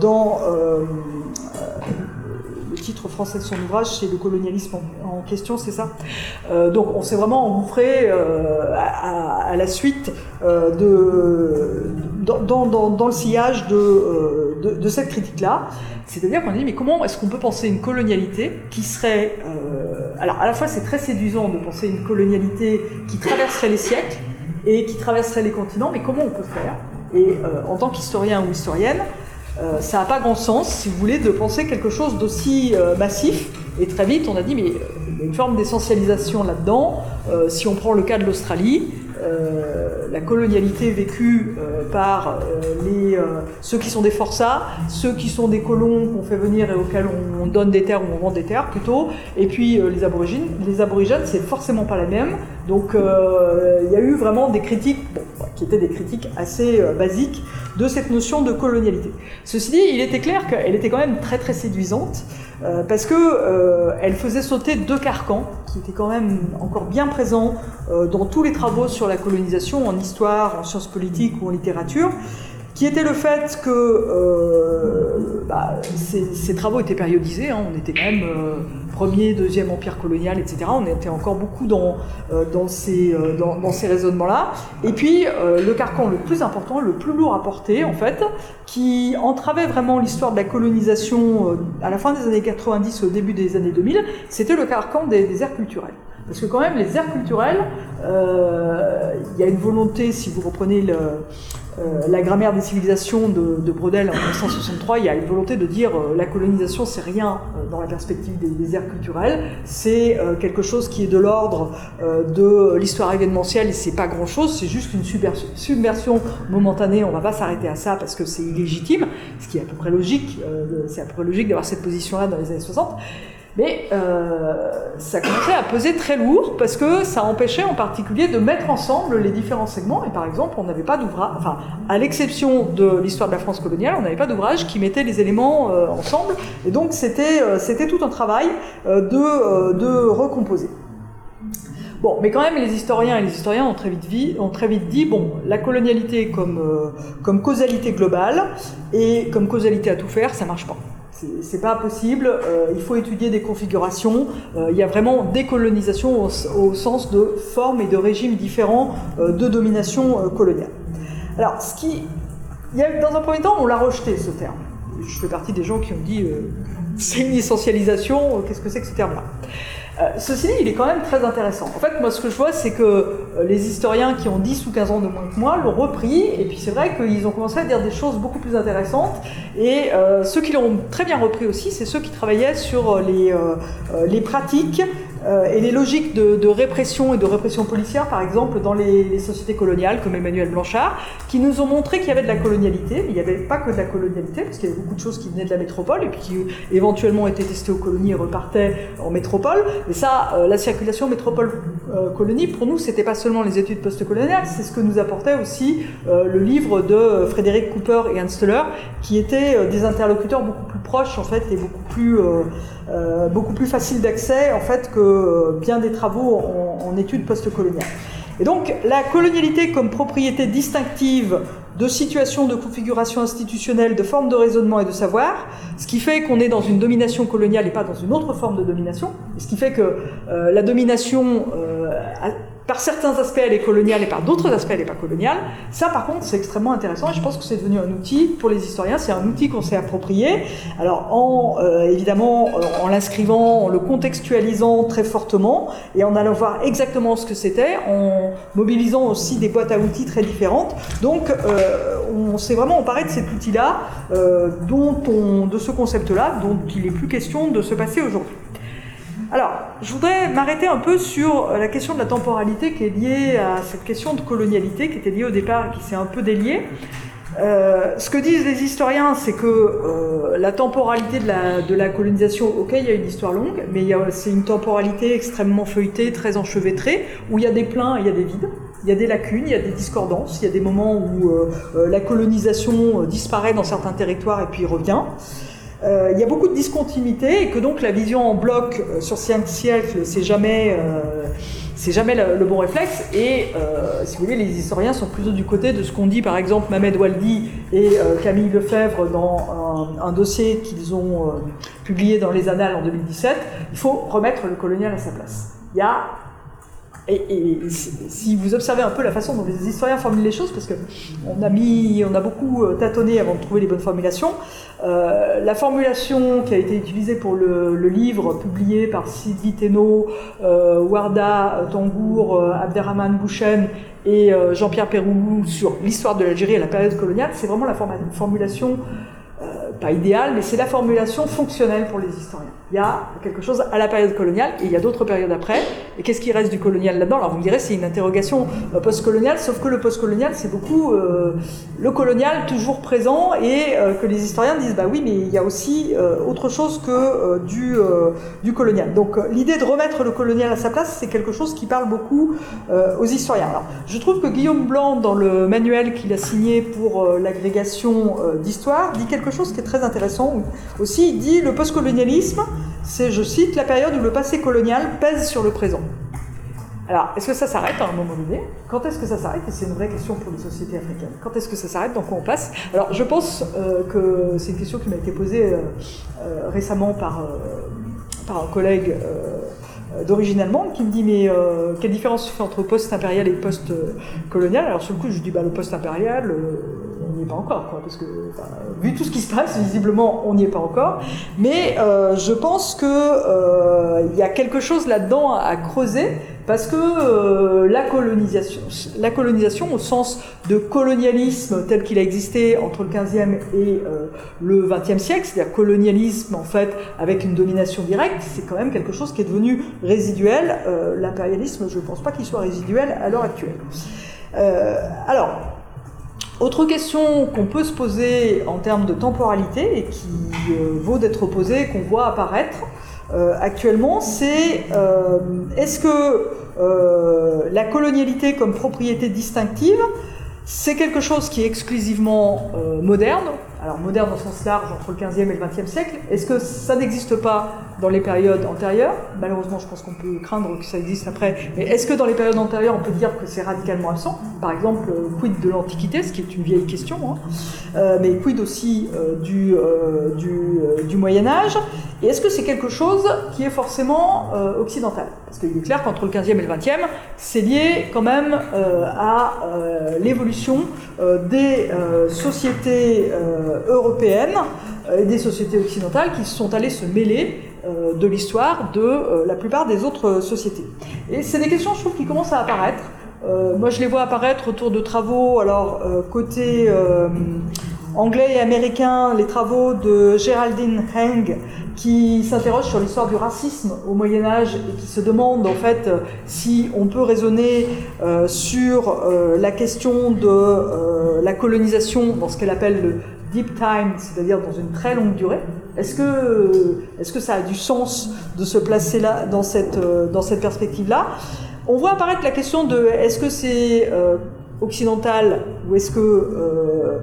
A: dans titre français de son ouvrage, c'est le colonialisme en, question, c'est ça? Euh, Donc on s'est vraiment engouffré euh, à, la suite euh, de, dans, le sillage de, de, cette critique-là. C'est-à-dire qu'on a dit, mais comment est-ce qu'on peut penser une colonialité qui serait... alors à la fois c'est très séduisant de penser une colonialité qui traverserait les siècles et qui traverserait les continents, mais comment on peut faire? Et en tant qu'historien ou historienne, euh, ça n'a pas grand sens, si vous voulez, de penser quelque chose d'aussi euh, massif. Et très vite, on a dit, mais euh, il y a une forme d'essentialisation là-dedans. si on prend le cas de l'Australie, la colonialité vécue par les, ceux qui sont des forçats, ceux qui sont des colons qu'on fait venir et auxquels on, donne des terres ou on vend des terres plutôt, et puis les aborigènes. Les aborigènes, c'est forcément pas la même. Donc il y a eu vraiment des critiques, qui étaient des critiques assez basiques de cette notion de colonialité. Ceci dit, il était clair qu'elle était quand même très très séduisante euh, parce que euh, elle faisait sauter deux carcans qui étaient quand même encore bien présents euh, dans tous les travaux sur la colonisation en histoire, en sciences politiques ou en littérature qui était le fait que euh, bah, ces, travaux étaient périodisés, hein. on était quand même euh, premier, deuxième empire colonial, etc. On était encore beaucoup dans, euh, ces raisonnements-là. Et puis, le carcan le plus important, le plus lourd à porter, en fait, qui entravait vraiment l'histoire de la colonisation à la fin des années 90, au début des années 2000, c'était le carcan des, des aires culturelles. Parce que quand même, les aires culturelles, il y a une volonté, si vous reprenez le, euh, la grammaire des civilisations de, Brodel en 1963, il y a une volonté de dire euh, la colonisation, c'est rien euh, dans la perspective des, des aires culturelles, c'est quelque chose qui est de l'ordre de l'histoire événementielle et c'est pas grand chose, c'est juste une subversion momentanée, on va pas s'arrêter à ça parce que c'est illégitime, ce qui est à peu près logique, c'est à peu près logique d'avoir cette position-là dans les années 60. Mais euh, ça commençait à peser très lourd parce que ça empêchait en particulier de mettre ensemble les différents segments. Et par exemple, on n'avait pas d'ouvrage, enfin, à l'exception de l'histoire de la France coloniale, on n'avait pas d'ouvrage qui mettait les éléments euh, ensemble. Et donc, c'était euh, tout un travail de, de recomposer. Bon, mais quand même, les historiens et les historiens ont très vite, ont très vite dit, bon, la colonialité comme, comme causalité globale et comme causalité à tout faire, ça marche pas. C'est pas possible, euh, il faut étudier des configurations, euh, il y a vraiment décolonisation au, sens de formes et de régimes différents euh, de domination coloniale. Alors, ce qui. Il y a, dans un premier temps, on l'a rejeté ce terme. Je fais partie des gens qui ont dit c'est une essentialisation, qu'est-ce que c'est que ce terme-là? Ceci dit, il est quand même très intéressant. En fait, moi, ce que je vois, c'est que euh, les historiens qui ont 10 ou 15 ans de moins que moi l'ont repris, et puis c'est vrai qu'ils ont commencé à dire des choses beaucoup plus intéressantes. Et euh, ceux qui l'ont très bien repris aussi, c'est ceux qui travaillaient sur les, pratiques euh, et les logiques de, répression et de répression policière, par exemple, dans les, sociétés coloniales, comme Emmanuel Blanchard, qui nous ont montré qu'il y avait de la colonialité, mais il n'y avait pas que de la colonialité, parce qu'il y avait beaucoup de choses qui venaient de la métropole, et puis qui éventuellement étaient testées aux colonies et repartaient en métropole. Et ça, euh, la circulation métropole-colonie, pour nous, c'était pas seulement les études postcoloniales, c'est ce que nous apportait aussi le livre de Frédéric Cooper et Hans Steller, qui étaient des interlocuteurs beaucoup plus proches, en fait, et beaucoup plus euh, beaucoup plus facile d'accès en fait que euh, bien des travaux en, études postcoloniales. Et donc la colonialité comme propriété distinctive de situation, de configuration institutionnelle, de forme de raisonnement et de savoir, ce qui fait qu'on est dans une domination coloniale et pas dans une autre forme de domination, ce qui fait que euh, la domination par certains aspects elle est coloniale et par d'autres aspects elle n'est pas coloniale. Ça par contre c'est extrêmement intéressant et je pense que c'est devenu un outil pour les historiens, c'est un outil qu'on s'est approprié. Alors en euh, évidemment euh, en l'inscrivant, en le contextualisant très fortement et en allant voir exactement ce que c'était, en mobilisant aussi des boîtes à outils très différentes. Donc euh, on s'est vraiment emparé de cet outil-là, dont on, de ce concept-là, dont il est plus question de se passer aujourd'hui. Alors, je voudrais m'arrêter un peu sur la question de la temporalité qui est liée à cette question de colonialité qui était liée au départ et qui s'est un peu déliée. Euh, ce que disent les historiens, c'est que euh, la temporalité de la, colonisation, ok, il y a une histoire longue, mais c'est une temporalité extrêmement feuilletée, très enchevêtrée, où il y a des pleins et il y a des vides, il y a des lacunes, il y a des discordances, il y a des moments où euh, la colonisation disparaît dans certains territoires et puis revient. Euh, il y a beaucoup de discontinuité et que donc la vision en bloc euh, sur cinq siècles, c'est jamais, euh, c'est jamais le, bon réflexe. Et si vous voulez, les historiens sont plutôt du côté de ce qu'on dit par exemple Mamed Waldi et Camille Lefebvre dans un dossier qu'ils ont publié dans les Annales en 2017. Il faut remettre le colonial à sa place. Il y a et, si vous observez un peu la façon dont les historiens formulent les choses, parce a mis, on a beaucoup euh, tâtonné avant de trouver les bonnes formulations, euh, la formulation qui a été utilisée pour le, livre publié par Sylvie Thénault, euh, Warda Tangour, Abderrahman Bouchen et Jean-Pierre Péroulou sur l'histoire de l'Algérie à la période coloniale, c'est vraiment la formulation pas idéale, mais c'est la formulation fonctionnelle pour les historiens. Il y a quelque chose à la période coloniale et il y a d'autres périodes après. Et qu'est-ce qui reste du colonial là-dedans? Alors vous me direz, c'est une interrogation euh, postcoloniale, sauf que le postcolonial, c'est beaucoup euh, le colonial toujours présent et euh, que les historiens disent, bah oui, mais il y a aussi autre chose que du, du colonial. Donc l'idée de remettre le colonial à sa place, c'est quelque chose qui parle beaucoup aux historiens. Alors, je trouve que Guillaume Blanc, dans le manuel qu'il a signé pour l'agrégation d'histoire, dit quelque chose qui est très intéressant aussi. Il dit le postcolonialisme, c'est, je cite, la période où le passé colonial pèse sur le présent. Alors, est-ce que ça s'arrête à un moment donné? Quand est-ce que ça s'arrête? Et c'est une vraie question pour les sociétés africaines. Quand est-ce que ça s'arrête? Dans quoi on passe? Alors, je pense euh, que c'est une question qui m'a été posée euh, euh, récemment par, un collègue d'origine allemande qui me dit mais quelle différence fait entre post-impérial et post-colonial Alors sur le coup je dis bah, le post-impérial n'y est pas encore, quoi, parce que vu tout ce qui se passe, visiblement, on n'y est pas encore. Mais euh, je pense qu'il euh, y a quelque chose là-dedans à, creuser, parce que euh, la colonisation, la colonisation au sens de colonialisme tel qu'il a existé entre le 15e et le 20e siècle, c'est-à-dire colonialisme en fait avec une domination directe, c'est quand même quelque chose qui est devenu résiduel. L'impérialisme, je ne pense pas qu'il soit résiduel à l'heure actuelle. alors, autre question qu'on peut se poser en termes de temporalité et qui euh, vaut d'être posée, qu'on voit apparaître euh, actuellement, c'est euh, est-ce que la colonialité comme propriété distinctive, c'est quelque chose qui est exclusivement moderne? Alors moderne au sens large, entre le 15e et le 20e siècle. Est-ce que ça n'existe pas dans les périodes antérieures Malheureusement, je pense qu'on peut craindre que ça existe après. Mais est-ce que dans les périodes antérieures, on peut dire que c'est radicalement absent? Par exemple, euh, quid de l'Antiquité, ce qui est une vieille question, hein. euh, mais quid aussi euh, du, du, Moyen Âge? Et est-ce que c'est quelque chose qui est forcément occidental? Parce qu'il est clair qu'entre le 15e et le 20e, c'est lié quand même à l'évolution des sociétés européennes et des sociétés occidentales qui sont allées se mêler de l'histoire de la plupart des autres sociétés. Et c'est des questions, je trouve, qui commencent à apparaître. moi, je les vois apparaître autour de travaux, alors côté anglais et américain, les travaux de Geraldine Heng, qui s'interroge sur l'histoire du racisme au Moyen Âge et qui se demande en fait si on peut raisonner euh, sur euh, la question de euh, la colonisation dans ce qu'elle appelle le deep time, c'est-à-dire dans une très longue durée. Est-ce que, est que ça a du sens de se placer là dans cette, dans cette perspective-là? On voit apparaître la question de est-ce que c'est occidental ou est-ce que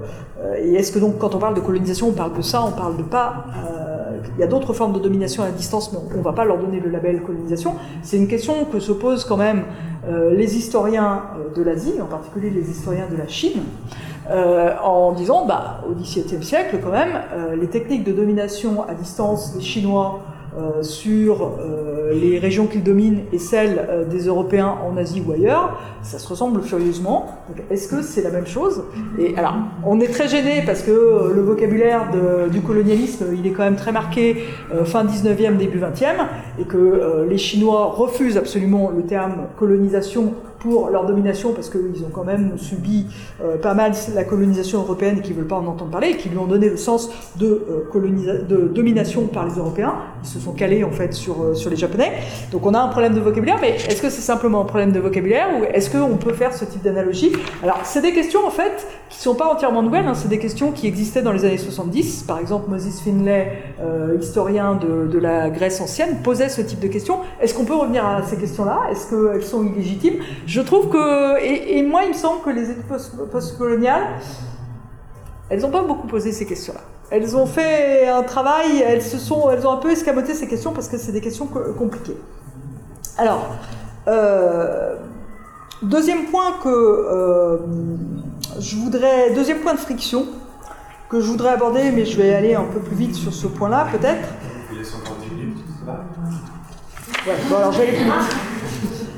A: et est-ce que donc quand on parle de colonisation on parle de ça, on parle de pas il y a d'autres formes de domination à distance, mais on ne va pas leur donner le label colonisation. C'est une question que se posent quand même euh, les historiens euh, de l'Asie, en particulier les historiens de la Chine, euh, en disant, bah, au XVIIe siècle quand même, les techniques de domination à distance des Chinois euh, sur euh, les régions qu'ils dominent et celles euh, des Européens en Asie ou ailleurs, ça se ressemble furieusement. Est-ce que c'est la même chose? Et alors, on est très gêné parce que le vocabulaire du colonialisme, il est quand même très marqué fin 19e, début 20e, et que les Chinois refusent absolument le terme colonisation pour leur domination, parce qu'ils ont quand même subi euh, pas mal la colonisation européenne et qui ne veulent pas en entendre parler, et qui lui ont donné le sens de, euh, de domination par les Européens. Ils se sont calés en fait sur, euh, sur les Japonais. Donc on a un problème de vocabulaire, mais est-ce que c'est simplement un problème de vocabulaire ou est-ce qu'on peut faire ce type d'analogie? Alors c'est des questions en fait qui sont pas entièrement nouvelles, hein. c'est des questions qui existaient dans les années 70. Par exemple, Moses Finlay, historien de, de la Grèce ancienne, posait ce type de questions. Est-ce qu'on peut revenir à ces questions-là? Est-ce qu'elles sont illégitimes? Je trouve que, et, moi il me semble que les études postcoloniales, elles n'ont pas beaucoup posé ces questions-là. Elles ont fait un travail, elles, se sont, elles ont un peu escamoté ces questions parce que c'est des questions compliquées. Alors, euh, deuxième point que euh, je voudrais, deuxième point de friction que je voudrais aborder, mais je vais aller un peu plus vite sur ce point-là peut-être.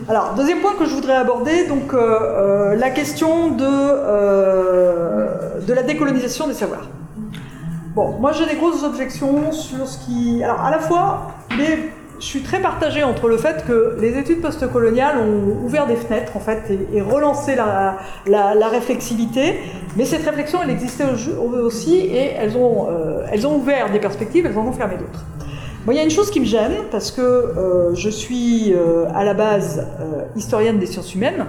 A: Alors, deuxième point que je voudrais aborder, donc euh, euh, la question de, euh, de la décolonisation des savoirs. Bon, moi j'ai des grosses objections sur ce qui... Alors, à la fois, mais je suis très partagée entre le fait que les études postcoloniales ont ouvert des fenêtres, en fait, et, relancé la, la, réflexivité, mais cette réflexion, elle existait aussi, et elles ont, elles ont ouvert des perspectives, elles en ont fermé d'autres il y a une chose qui me gêne, parce que euh, je suis euh, à la base euh, historienne des sciences humaines,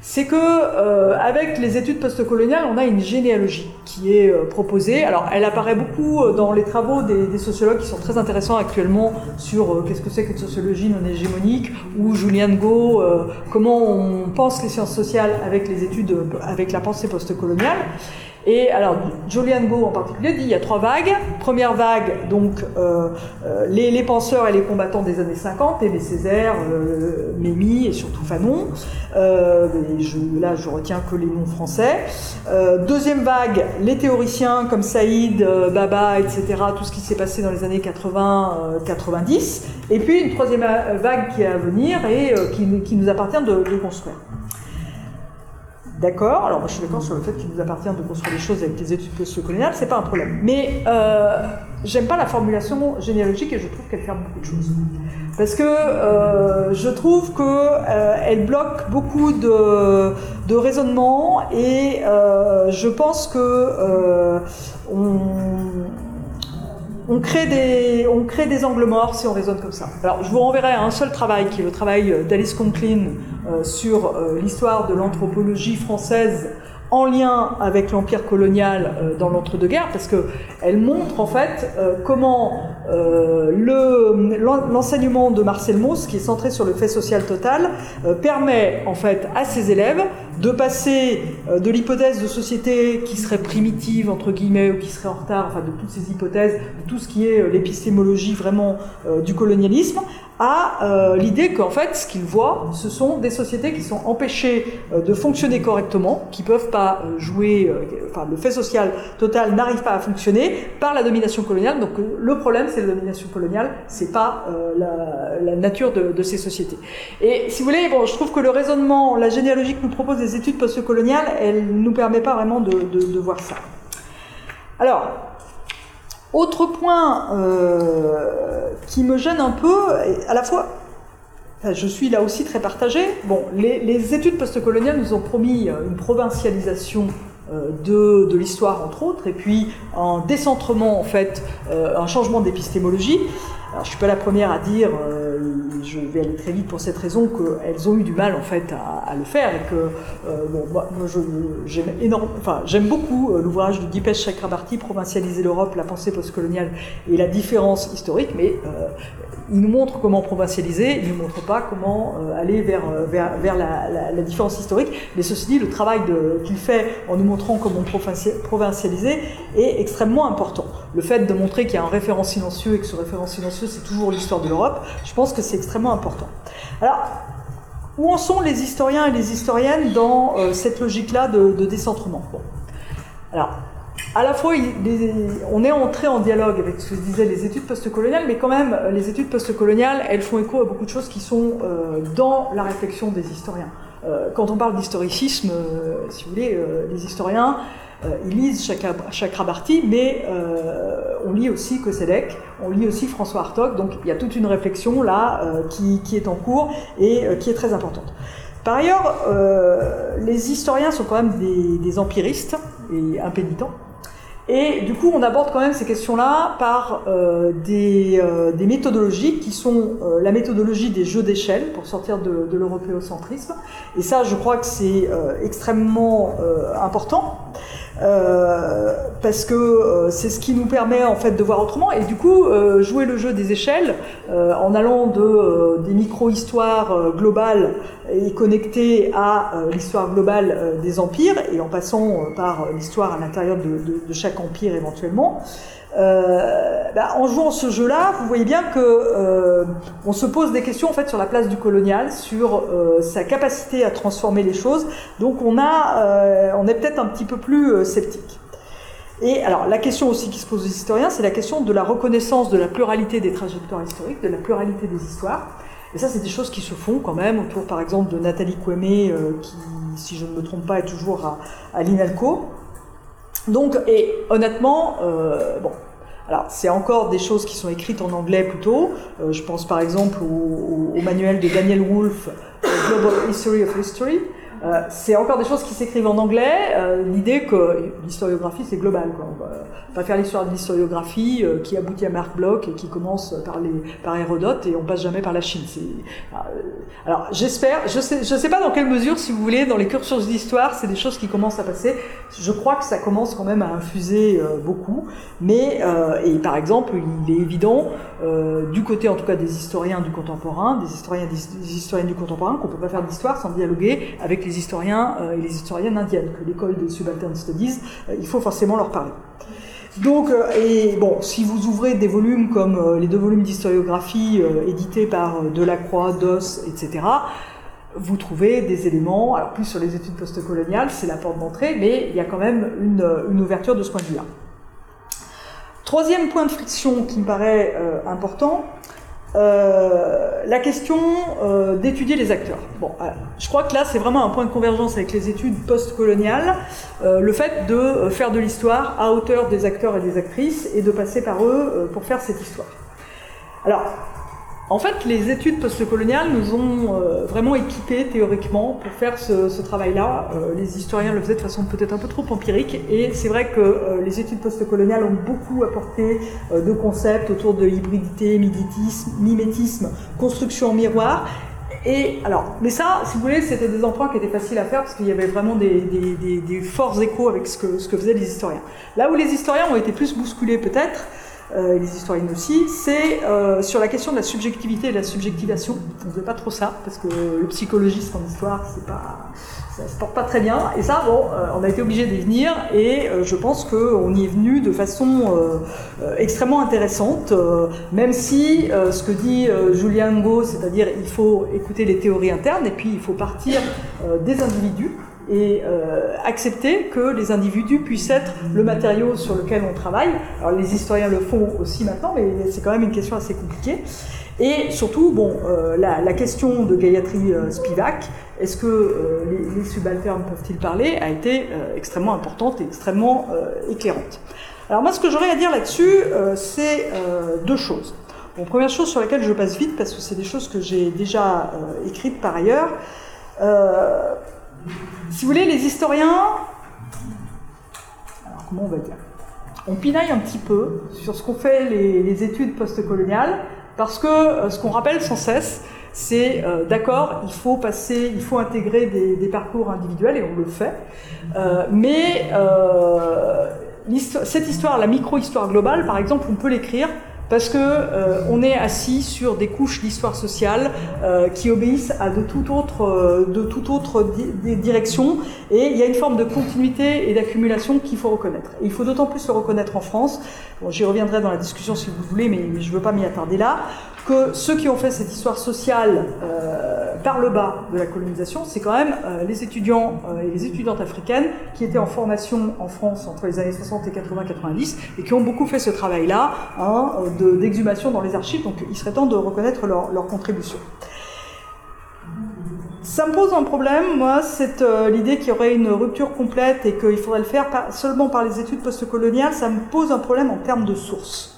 A: c'est que avec les études postcoloniales, on a une généalogie qui est proposée. Alors, elle apparaît beaucoup dans les travaux des, sociologues qui sont très intéressants actuellement sur qu'est-ce que c'est qu'une sociologie non hégémonique, ou Julian Go, comment on pense les sciences sociales avec les études, avec la pensée postcoloniale. Et alors, Julian Go en particulier dit il y a trois vagues. Première vague, donc euh, euh, les, penseurs et les combattants des années 50, Aimé Césaire, euh, Mémy et surtout Fanon. là, je retiens que les noms français. deuxième vague, les théoriciens comme Saïd, Baba, etc., tout ce qui s'est passé dans les années 80-90. et puis une troisième vague qui est à venir et qui, nous appartient de construire. D'accord, alors moi je suis d'accord sur le fait qu'il nous appartient de construire des choses avec les études post-coloniales, c'est pas un problème. Mais euh, j'aime pas la formulation généalogique et je trouve qu'elle ferme beaucoup de choses. Parce que euh, je trouve qu'elle euh, bloque beaucoup de, de raisonnement et je pense que on, on crée, des, on crée des angles morts si on raisonne comme ça. Alors, je vous renverrai à un seul travail, qui est le travail d'Alice Conklin euh, sur euh, l'histoire de l'anthropologie française en lien avec l'empire colonial euh, dans l'entre-deux-guerres, parce qu'elle montre en fait comment l'enseignement de Marcel Mauss, qui est centré sur le fait social total, permet en fait à ses élèves de passer euh, de l'hypothèse de société qui serait primitive, entre guillemets, ou qui serait en retard, enfin de toutes ces hypothèses, de tout ce qui est euh, l'épistémologie vraiment euh, du colonialisme, à l'idée qu'en fait, ce qu'ils voient, ce sont des sociétés qui sont empêchées de fonctionner correctement, qui peuvent pas jouer, enfin le fait social total n'arrive pas à fonctionner par la domination coloniale. Donc le problème, c'est la domination coloniale, c'est pas la, nature de, ces sociétés. Et si vous voulez, bon, je trouve que le raisonnement, la généalogie que nous propose les études postcoloniales, elle ne nous permet pas vraiment de, voir ça. Alors, autre point euh, qui me gêne un peu, à la fois, je suis là aussi très partagée. Bon, les, études postcoloniales nous ont promis une provincialisation de, de l'histoire entre autres, et puis un décentrement en fait, un changement d'épistémologie. Alors, je suis pas la première à dire, je vais aller très vite pour cette raison, qu'elles ont eu du mal en fait à, le faire et que bon, moi, j'aime énorme, enfin j'aime beaucoup l'ouvrage de Dipesh Chakrabarti, Provincialiser l'Europe, la pensée postcoloniale et la différence historique, mais il nous montre comment provincialiser, il ne nous montre pas comment euh, aller vers, euh, la, différence historique. Mais ceci dit, le travail qu'il fait en nous montrant comment provincialiser est extrêmement important. Le fait de montrer qu'il y a un référent silencieux et que ce référent silencieux, c'est toujours l'histoire de l'Europe, je pense que c'est extrêmement important. Alors, où en sont les historiens et les historiennes dans euh, cette logique-là de, de, décentrement? À la fois, on est entré en dialogue avec ce que disais, les études postcoloniales, mais quand même, les études postcoloniales, elles font écho à beaucoup de choses qui sont euh, dans la réflexion des historiens. Euh, quand on parle d'historicisme, euh, si vous voulez, les historiens, ils lisent Chakrabarti, mais on lit aussi Koselleck, on lit aussi François Hartog, donc il y a toute une réflexion là qui, est en cours et qui est très importante. Par ailleurs, les historiens sont quand même des, des empiristes et impénitents. Et du coup, on aborde quand même ces questions-là par euh, des, euh, des, méthodologies qui sont euh, la méthodologie des jeux d'échelle pour sortir de, de l'européocentrisme. Et ça, je crois que c'est extrêmement important. Euh, parce que euh, c'est ce qui nous permet en fait de voir autrement et du coup euh, jouer le jeu des échelles en allant de des micro-histoires globales et connectées à l'histoire globale des empires et en passant par l'histoire à l'intérieur de, de, de, chaque empire éventuellement. Euh, bah, en jouant ce jeu-là, vous voyez bien que euh, on se pose des questions en fait sur la place du colonial, sur euh, sa capacité à transformer les choses. Donc on a, on est peut-être un petit peu plus sceptique. Et alors la question aussi qui se pose aux historiens, c'est la question de la reconnaissance de la pluralité des trajectoires historiques, de la pluralité des histoires. Et ça, c'est des choses qui se font quand même autour, par exemple, de Nathalie Kouemé, qui, si je ne me trompe pas, est toujours à, à l'INALCO. Donc, et honnêtement, euh, bon, alors c'est encore des choses qui sont écrites en anglais plutôt. Euh, je pense par exemple au, manuel de Daniel Wolfe, Global History of History, euh, c'est encore des choses qui s'écrivent en anglais. Euh, l'idée que l'historiographie, c'est global. Quoi. On va pas faire l'histoire de l'historiographie euh, qui aboutit à Marc Bloch et qui commence par, les, par Hérodote et on passe jamais par la Chine. alors j'espère, je sais, je sais pas dans quelle mesure, si vous voulez, dans les cursus d'histoire, c'est des choses qui commencent à passer. Je crois que ça commence quand même à infuser beaucoup. Mais, et par exemple, il est évident, du côté en tout cas des historiens du contemporain, des historiens des, historiennes du contemporain, qu'on peut pas faire d'histoire sans dialoguer avec les historiens euh, et les historiennes indiennes, que l'école des Subaltern Studies, euh, il faut forcément leur parler. Donc, euh, et bon, si vous ouvrez des volumes comme les deux volumes d'historiographie édités par Delacroix, Doss, etc., vous trouvez des éléments, alors plus sur les études postcoloniales, c'est la porte d'entrée, mais il y a quand même une, une ouverture de ce point de vue-là. Troisième point de friction qui me paraît important, euh, la question euh, d'étudier les acteurs. Bon, euh, je crois que là, c'est vraiment un point de convergence avec les études postcoloniales, le fait de faire de l'histoire à hauteur des acteurs et des actrices et de passer par eux pour faire cette histoire. Alors, en fait, les études postcoloniales nous ont euh, vraiment équipés théoriquement pour faire ce, travail-là. Euh, les historiens le faisaient de façon peut-être un peu trop empirique, et c'est vrai que euh, les études postcoloniales ont beaucoup apporté de concepts autour de hybridité, mimétisme, construction en miroir. Et alors, mais ça, si vous voulez, c'était des emprunts qui étaient faciles à faire parce qu'il y avait vraiment des, des, forts échos avec ce que, ce que faisaient les historiens. Là où les historiens ont été plus bousculés peut-être, euh, les historiens aussi, c'est euh, sur la question de la subjectivité et de la subjectivation. On ne fait pas trop ça, parce que le psychologiste en histoire, pas, ça se porte pas très bien. Et ça, bon, euh, on a été obligé d'y venir, et je pense qu'on y est venu de façon extrêmement intéressante, même si ce que dit Julien Go, c'est-à-dire il faut écouter les théories internes, et puis il faut partir des individus et euh, accepter que les individus puissent être le matériau sur lequel on travaille. Alors les historiens le font aussi maintenant, mais c'est quand même une question assez compliquée. Et surtout, bon, euh, la, question de Gayatri euh, Spivak, est-ce que euh, les, subalternes peuvent-ils parler, a été extrêmement importante et extrêmement éclairante. Alors moi, ce que j'aurais à dire là-dessus, c'est deux choses. Première chose sur laquelle je passe vite, parce que c'est des choses que j'ai déjà écrites par ailleurs. Si vous voulez, les historiens comment on va dire On pinaille un petit peu sur ce qu'ont fait les, études postcoloniales, parce que ce qu'on rappelle sans cesse, c'est d'accord, il faut passer, il faut intégrer des, parcours individuels et on le fait, mais cette histoire, la micro-histoire globale, par exemple, on peut l'écrire parce que euh, on est assis sur des couches d'histoire sociale euh, qui obéissent à de toute autre, euh, de toute autre direction, et il y a une forme de continuité et d'accumulation qu'il faut reconnaître. Et il faut d'autant plus le reconnaître en France. Bon, J'y reviendrai dans la discussion si vous voulez, mais, mais je ne veux pas m'y attarder là que ceux qui ont fait cette histoire sociale euh, par le bas de la colonisation, c'est quand même euh, les étudiants euh, et les étudiantes africaines qui étaient en formation en France entre les années 60 et 80-90 et qui ont beaucoup fait ce travail-là hein, d'exhumation dans les archives. Donc il serait temps de reconnaître leur, contribution. Ça me pose un problème, moi, c'est l'idée qu'il y aurait une rupture complète et qu'il faudrait le faire seulement par les études postcoloniales. Ça me pose un problème en termes de sources.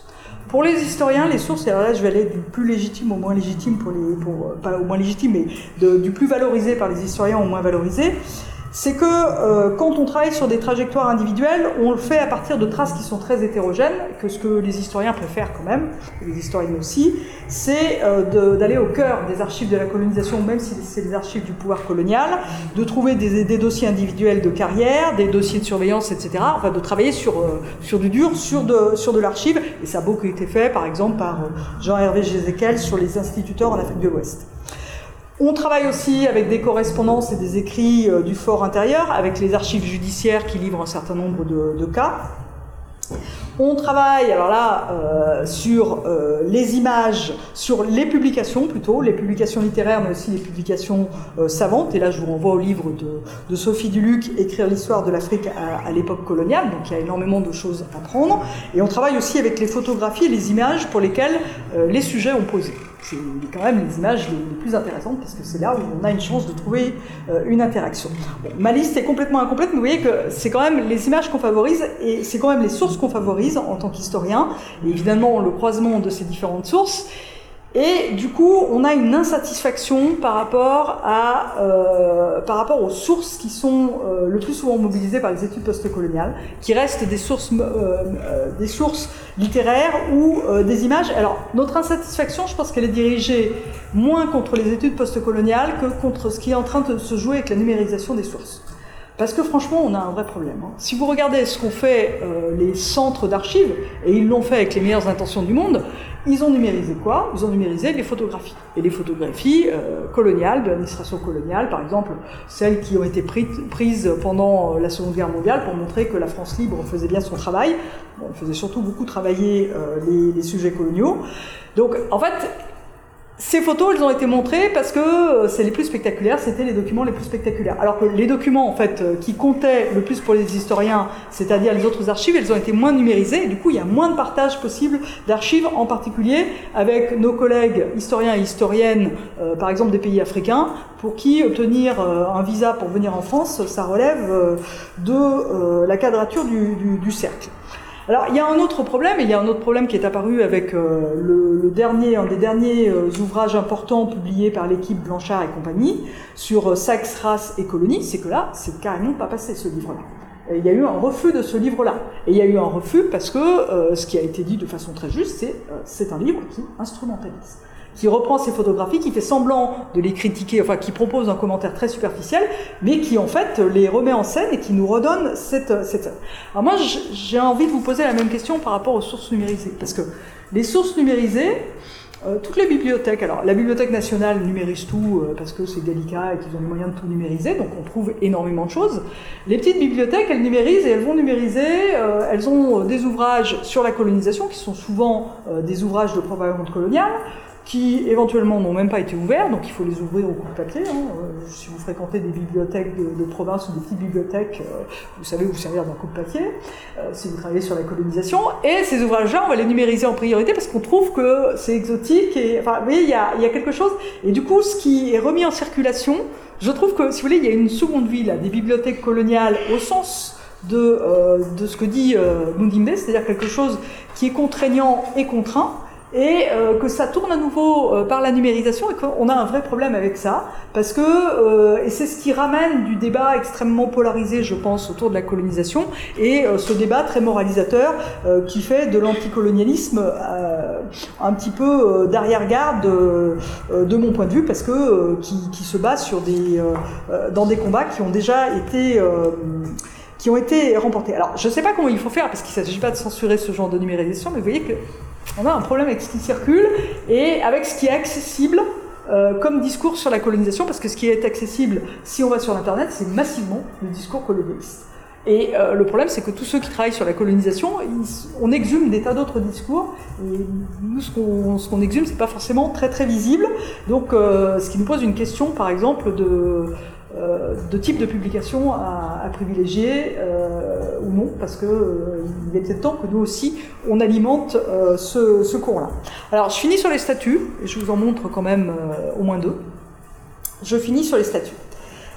A: Pour les historiens, les sources, et alors là je vais aller du plus légitime au moins légitime, pour les, pour, pas au moins légitime, mais du plus valorisé par les historiens au moins valorisé, c'est que euh, quand on travaille sur des trajectoires individuelles, on le fait à partir de traces qui sont très hétérogènes, que ce que les historiens préfèrent quand même, les historiens aussi, c'est euh, d'aller au cœur des archives de la colonisation, même si c'est les archives du pouvoir colonial, de trouver des, dossiers individuels de carrière, des dossiers de surveillance, etc. Enfin, de travailler sur, euh, sur du dur, sur de, sur de l'archive, et ça a beaucoup été fait, par exemple, par Jean-Hervé Gézéquel sur les instituteurs en Afrique de l'Ouest. On travaille aussi avec des correspondances et des écrits euh, du fort intérieur, avec les archives judiciaires qui livrent un certain nombre de, cas. On travaille, alors là, euh, sur euh, les images, sur les publications plutôt, les publications littéraires, mais aussi les publications savantes. Et là, je vous renvoie au livre de, Sophie Duluc, Écrire l'histoire de l'Afrique à, à l'époque coloniale. Donc il y a énormément de choses à prendre. Et on travaille aussi avec les photographies et les images pour lesquelles les sujets ont posé c'est quand même les images les, plus intéressantes parce que c'est là où on a une chance de trouver euh, une interaction. ma liste est complètement incomplète, mais vous voyez que c'est quand même les images qu'on favorise et c'est quand même les sources qu'on favorise en tant qu'historien, et évidemment le croisement de ces différentes sources. Et du coup, on a une insatisfaction par rapport, euh, aux sources qui sont euh, le plus souvent mobilisées par les études postcoloniales, qui restent des sources, euh, littéraires ou des images. Alors, notre insatisfaction, je pense qu'elle est dirigée moins contre les études postcoloniales que contre ce qui est en train de se jouer avec la numérisation des sources. Parce que franchement, on a un vrai problème. Hein. Si vous regardez ce qu'ont fait les centres d'archives, et ils l'ont fait avec les meilleures intentions du monde, ils ont numérisé quoi? Ils ont numérisé les photographies. Et les photographies euh, coloniales, de l'administration coloniale, par exemple, celles qui ont été prises pendant euh, la Seconde Guerre mondiale pour montrer que la France libre faisait bien son travail. elle faisait surtout beaucoup travailler euh, les, les, sujets coloniaux. Donc, en fait, ces photos, elles ont été montrées parce que euh, c'est les plus spectaculaires, c'était les documents les plus spectaculaires. Alors que les documents, en fait, euh, qui comptaient le plus pour les historiens, c'est-à-dire les autres archives, elles ont été moins numérisées, et du coup, il y a moins de partage possible d'archives, en particulier avec nos collègues historiens et historiennes, euh, par exemple des pays africains, pour qui obtenir un visa pour venir en France, ça relève de la quadrature du cercle. Alors, il y a un autre problème, et il y a un autre problème qui est apparu avec euh, le, dernier, un des derniers euh, ouvrages importants publiés par l'équipe Blanchard et compagnie sur euh, sexe, race et colonie, c'est que là, c'est carrément pas passé ce livre-là. Il y a eu un refus de ce livre-là. Et il y a eu un refus parce que ce qui a été dit de façon très juste, c'est c'est un livre qui instrumentalise qui reprend ces photographies, qui fait semblant de les critiquer, enfin qui propose un commentaire très superficiel, mais qui en fait les remet en scène et qui nous redonne cette... cette... Alors moi j'ai envie de vous poser la même question par rapport aux sources numérisées, parce que les sources numérisées, euh, toutes les bibliothèques, alors la Bibliothèque nationale numérise tout euh, parce que c'est délicat et qu'ils ont les moyens de tout numériser, donc on trouve énormément de choses. Les petites bibliothèques, elles numérisent et elles vont numériser, euh, elles ont des ouvrages sur la colonisation qui sont souvent des ouvrages de propagande coloniale, qui éventuellement n'ont même pas été ouverts, donc il faut les ouvrir au coup de papier. Hein. Euh, si vous fréquentez des bibliothèques de, province ou des petites bibliothèques, euh, vous savez vous servir d'un coup de papier, euh, si vous travaillez sur la colonisation. Et ces ouvrages-là, on va les numériser en priorité parce qu'on trouve que c'est exotique. Et, enfin, vous voyez, il y a, y a quelque chose. Et du coup, ce qui est remis en circulation, je trouve que, si vous voulez, il y a une seconde vie là, des bibliothèques coloniales au sens de, de ce que dit Mundimbe, c'est-à-dire quelque chose qui est contraignant et contraint, et euh, que ça tourne à nouveau euh, par la numérisation et qu'on a un vrai problème avec ça. Parce que euh, et c'est ce qui ramène du débat extrêmement polarisé je pense autour de la colonisation. Et ce débat très moralisateur qui fait de l'anticolonialisme un petit peu d'arrière-garde de mon point de vue. Parce que qui, qui, se base sur des dans des combats qui ont déjà été qui ont été remportés. Alors, je ne sais pas comment il faut faire, parce qu'il ne s'agit pas de censurer ce genre de numérisation, mais vous voyez que on a un problème avec ce qui circule et avec ce qui est accessible euh, comme discours sur la colonisation, parce que ce qui est accessible, si on va sur Internet, c'est massivement le discours colonialiste. Et euh, le problème, c'est que tous ceux qui travaillent sur la colonisation, on exhume des tas d'autres discours. Et nous, ce qu'on ce exhume, c'est pas forcément très très visible. Donc, euh, ce qui nous pose une question, par exemple, de euh, de type de publication à, privilégier euh, ou non, parce qu'il euh, est peut-être temps que nous aussi on alimente ce, ce cours-là. Alors je finis sur les statuts, et je vous en montre quand même au moins deux. Je finis sur les statuts.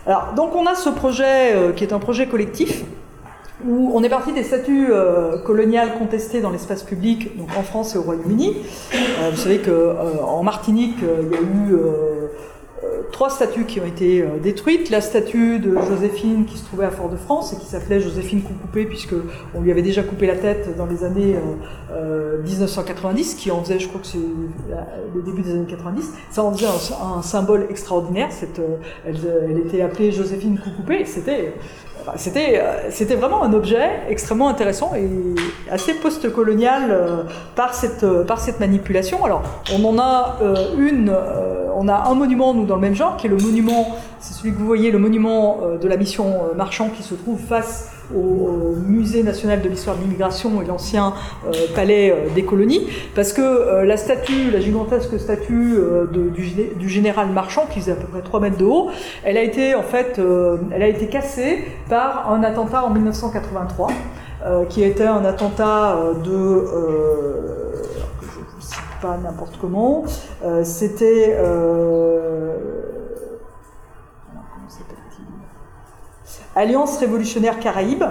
A: Alors donc on a ce projet qui est un projet collectif où on est parti des statuts coloniales contestés dans l'espace public, donc en France et au Royaume-Uni. vous savez qu'en Martinique, il y a eu trois statues qui ont été euh, détruites. La statue de Joséphine qui se trouvait à Fort-de-France et qui s'appelait Joséphine Coucoupée puisque on lui avait déjà coupé la tête dans les années 1990, euh, euh, qui en faisait, je crois que c'est le début des années 90. Ça en faisait un, symbole extraordinaire. Cette, elle, était appelée Joséphine Coucoupée. C'était c'était, c'était vraiment un objet extrêmement intéressant et assez post-colonial par cette, par cette manipulation. Alors, on en a une on a un monument, nous, dans le même genre, qui est le monument, c'est celui que vous voyez, le monument euh, de la mission euh, Marchand qui se trouve face au Musée national de l'histoire de l'immigration et l'ancien euh, palais des colonies, parce que la statue, la gigantesque statue du, général Marchand, qui faisait à peu près 3 mètres de haut, elle a été en fait, elle a été cassée par un attentat en 1983, qui était un attentat de pas n'importe comment. Euh, c'était. Alliance révolutionnaire Caraïbe.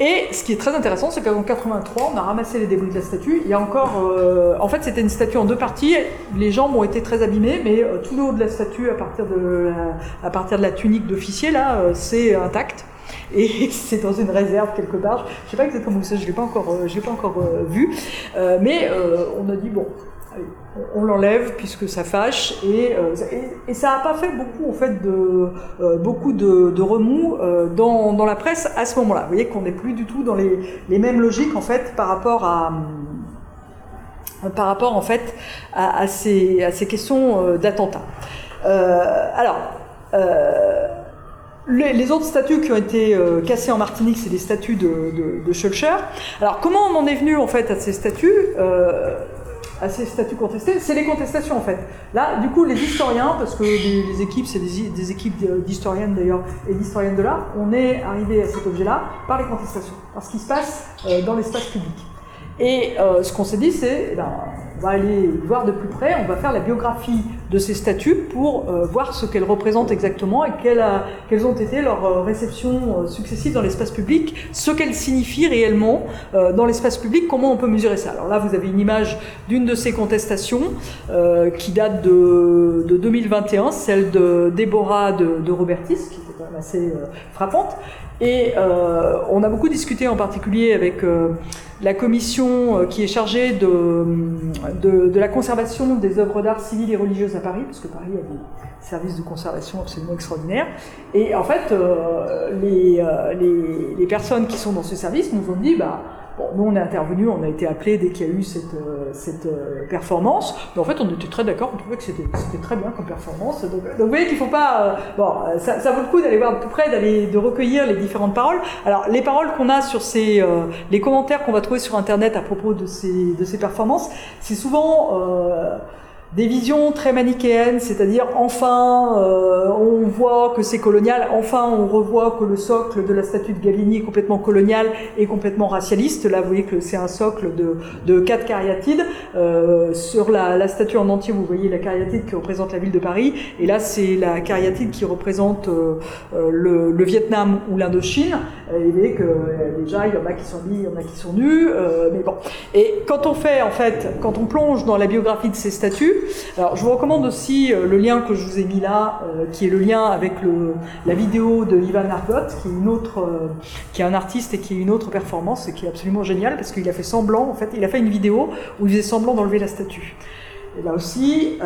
A: Et ce qui est très intéressant, c'est qu'en 83, on a ramassé les débris de la statue. Il y a encore, euh, en fait, c'était une statue en deux parties. Les jambes ont été très abîmées, mais tout le haut de la statue, à partir de la, tunique d'officier, là, c'est intact et c'est dans une réserve quelque part. Je ne sais pas exactement où c'est, je ne l'ai pas encore, euh, pas encore euh, vu, euh, mais on a dit bon, on l'enlève puisque ça fâche et, et, ça n'a pas fait beaucoup en fait de de, remous dans, dans, la presse à ce moment-là. Vous voyez qu'on n'est plus du tout dans les, mêmes logiques en fait par rapport à ces, questions d'attentat. alors les, autres statues qui ont été euh, cassées en Martinique, c'est des statues de, de, Schulcher. Alors, comment on en est venu en fait à ces statues euh, à ces statues contestées, c'est les contestations en fait. Là, du coup, les historiens, parce que les, équipes, c'est des, des, équipes d'historiennes d'ailleurs et d'historiennes de l'art, on est arrivé à cet objet-là par les contestations, par ce qui se passe euh, dans l'espace public. Et euh, ce qu'on s'est dit, c'est, eh ben, on va aller voir de plus près, on va faire la biographie de ces statues pour euh, voir ce qu'elles représentent exactement et quelles, ont été leurs euh, réceptions successives dans l'espace public, ce qu'elles signifient réellement dans l'espace public, comment on peut mesurer ça. Alors là, vous avez une image d'une de ces contestations qui date de, de, 2021, celle de Déborah de, de Robertis, qui était quand même assez frappante. Et on a beaucoup discuté en particulier avec la commission euh, qui est chargée de, la conservation des œuvres d'art civiles et religieuses à Paris, parce que Paris a des services de conservation absolument extraordinaires. Et en fait, euh, euh, les, les, personnes qui sont dans ce service nous ont dit, bah, Bon, nous, on est intervenu, on a été appelé dès qu'il y a eu cette, euh, cette euh, performance. Mais en fait, on était très d'accord, on trouvait que c'était très bien comme performance. Donc, vous voyez qu'il ne faut pas. Euh, bon, ça, ça, vaut le coup d'aller voir de tout près, d'aller de recueillir les différentes paroles. Alors, les paroles qu'on a sur ces. les commentaires qu'on va trouver sur Internet à propos de ces, de ces performances, c'est souvent des visions très manichéennes, c'est-à-dire enfin euh, on voit que c'est colonial, enfin on revoit que le socle de la statue de Galini est complètement colonial et complètement racialiste. Là, vous voyez que c'est un socle de, de quatre cariatides. Euh, sur la, la, statue en entier, vous voyez la cariatide qui représente la ville de Paris, et là c'est la cariatide qui représente euh, euh le, le, Vietnam ou l'Indochine. Et vous voyez que euh, déjà il y en a qui sont nus, il y en a qui sont nus, mais bon. Et quand on fait en fait, quand on plonge dans la biographie de ces statues, alors, je vous recommande aussi euh, le lien que je vous ai mis là, euh, qui est le lien avec la vidéo de Ivan Argot, qui est une autre, euh, qui est un artiste et qui est une autre performance et qui est absolument génial parce qu'il a fait semblant, en fait, il a fait une vidéo où il faisait semblant d'enlever la statue. Et là aussi,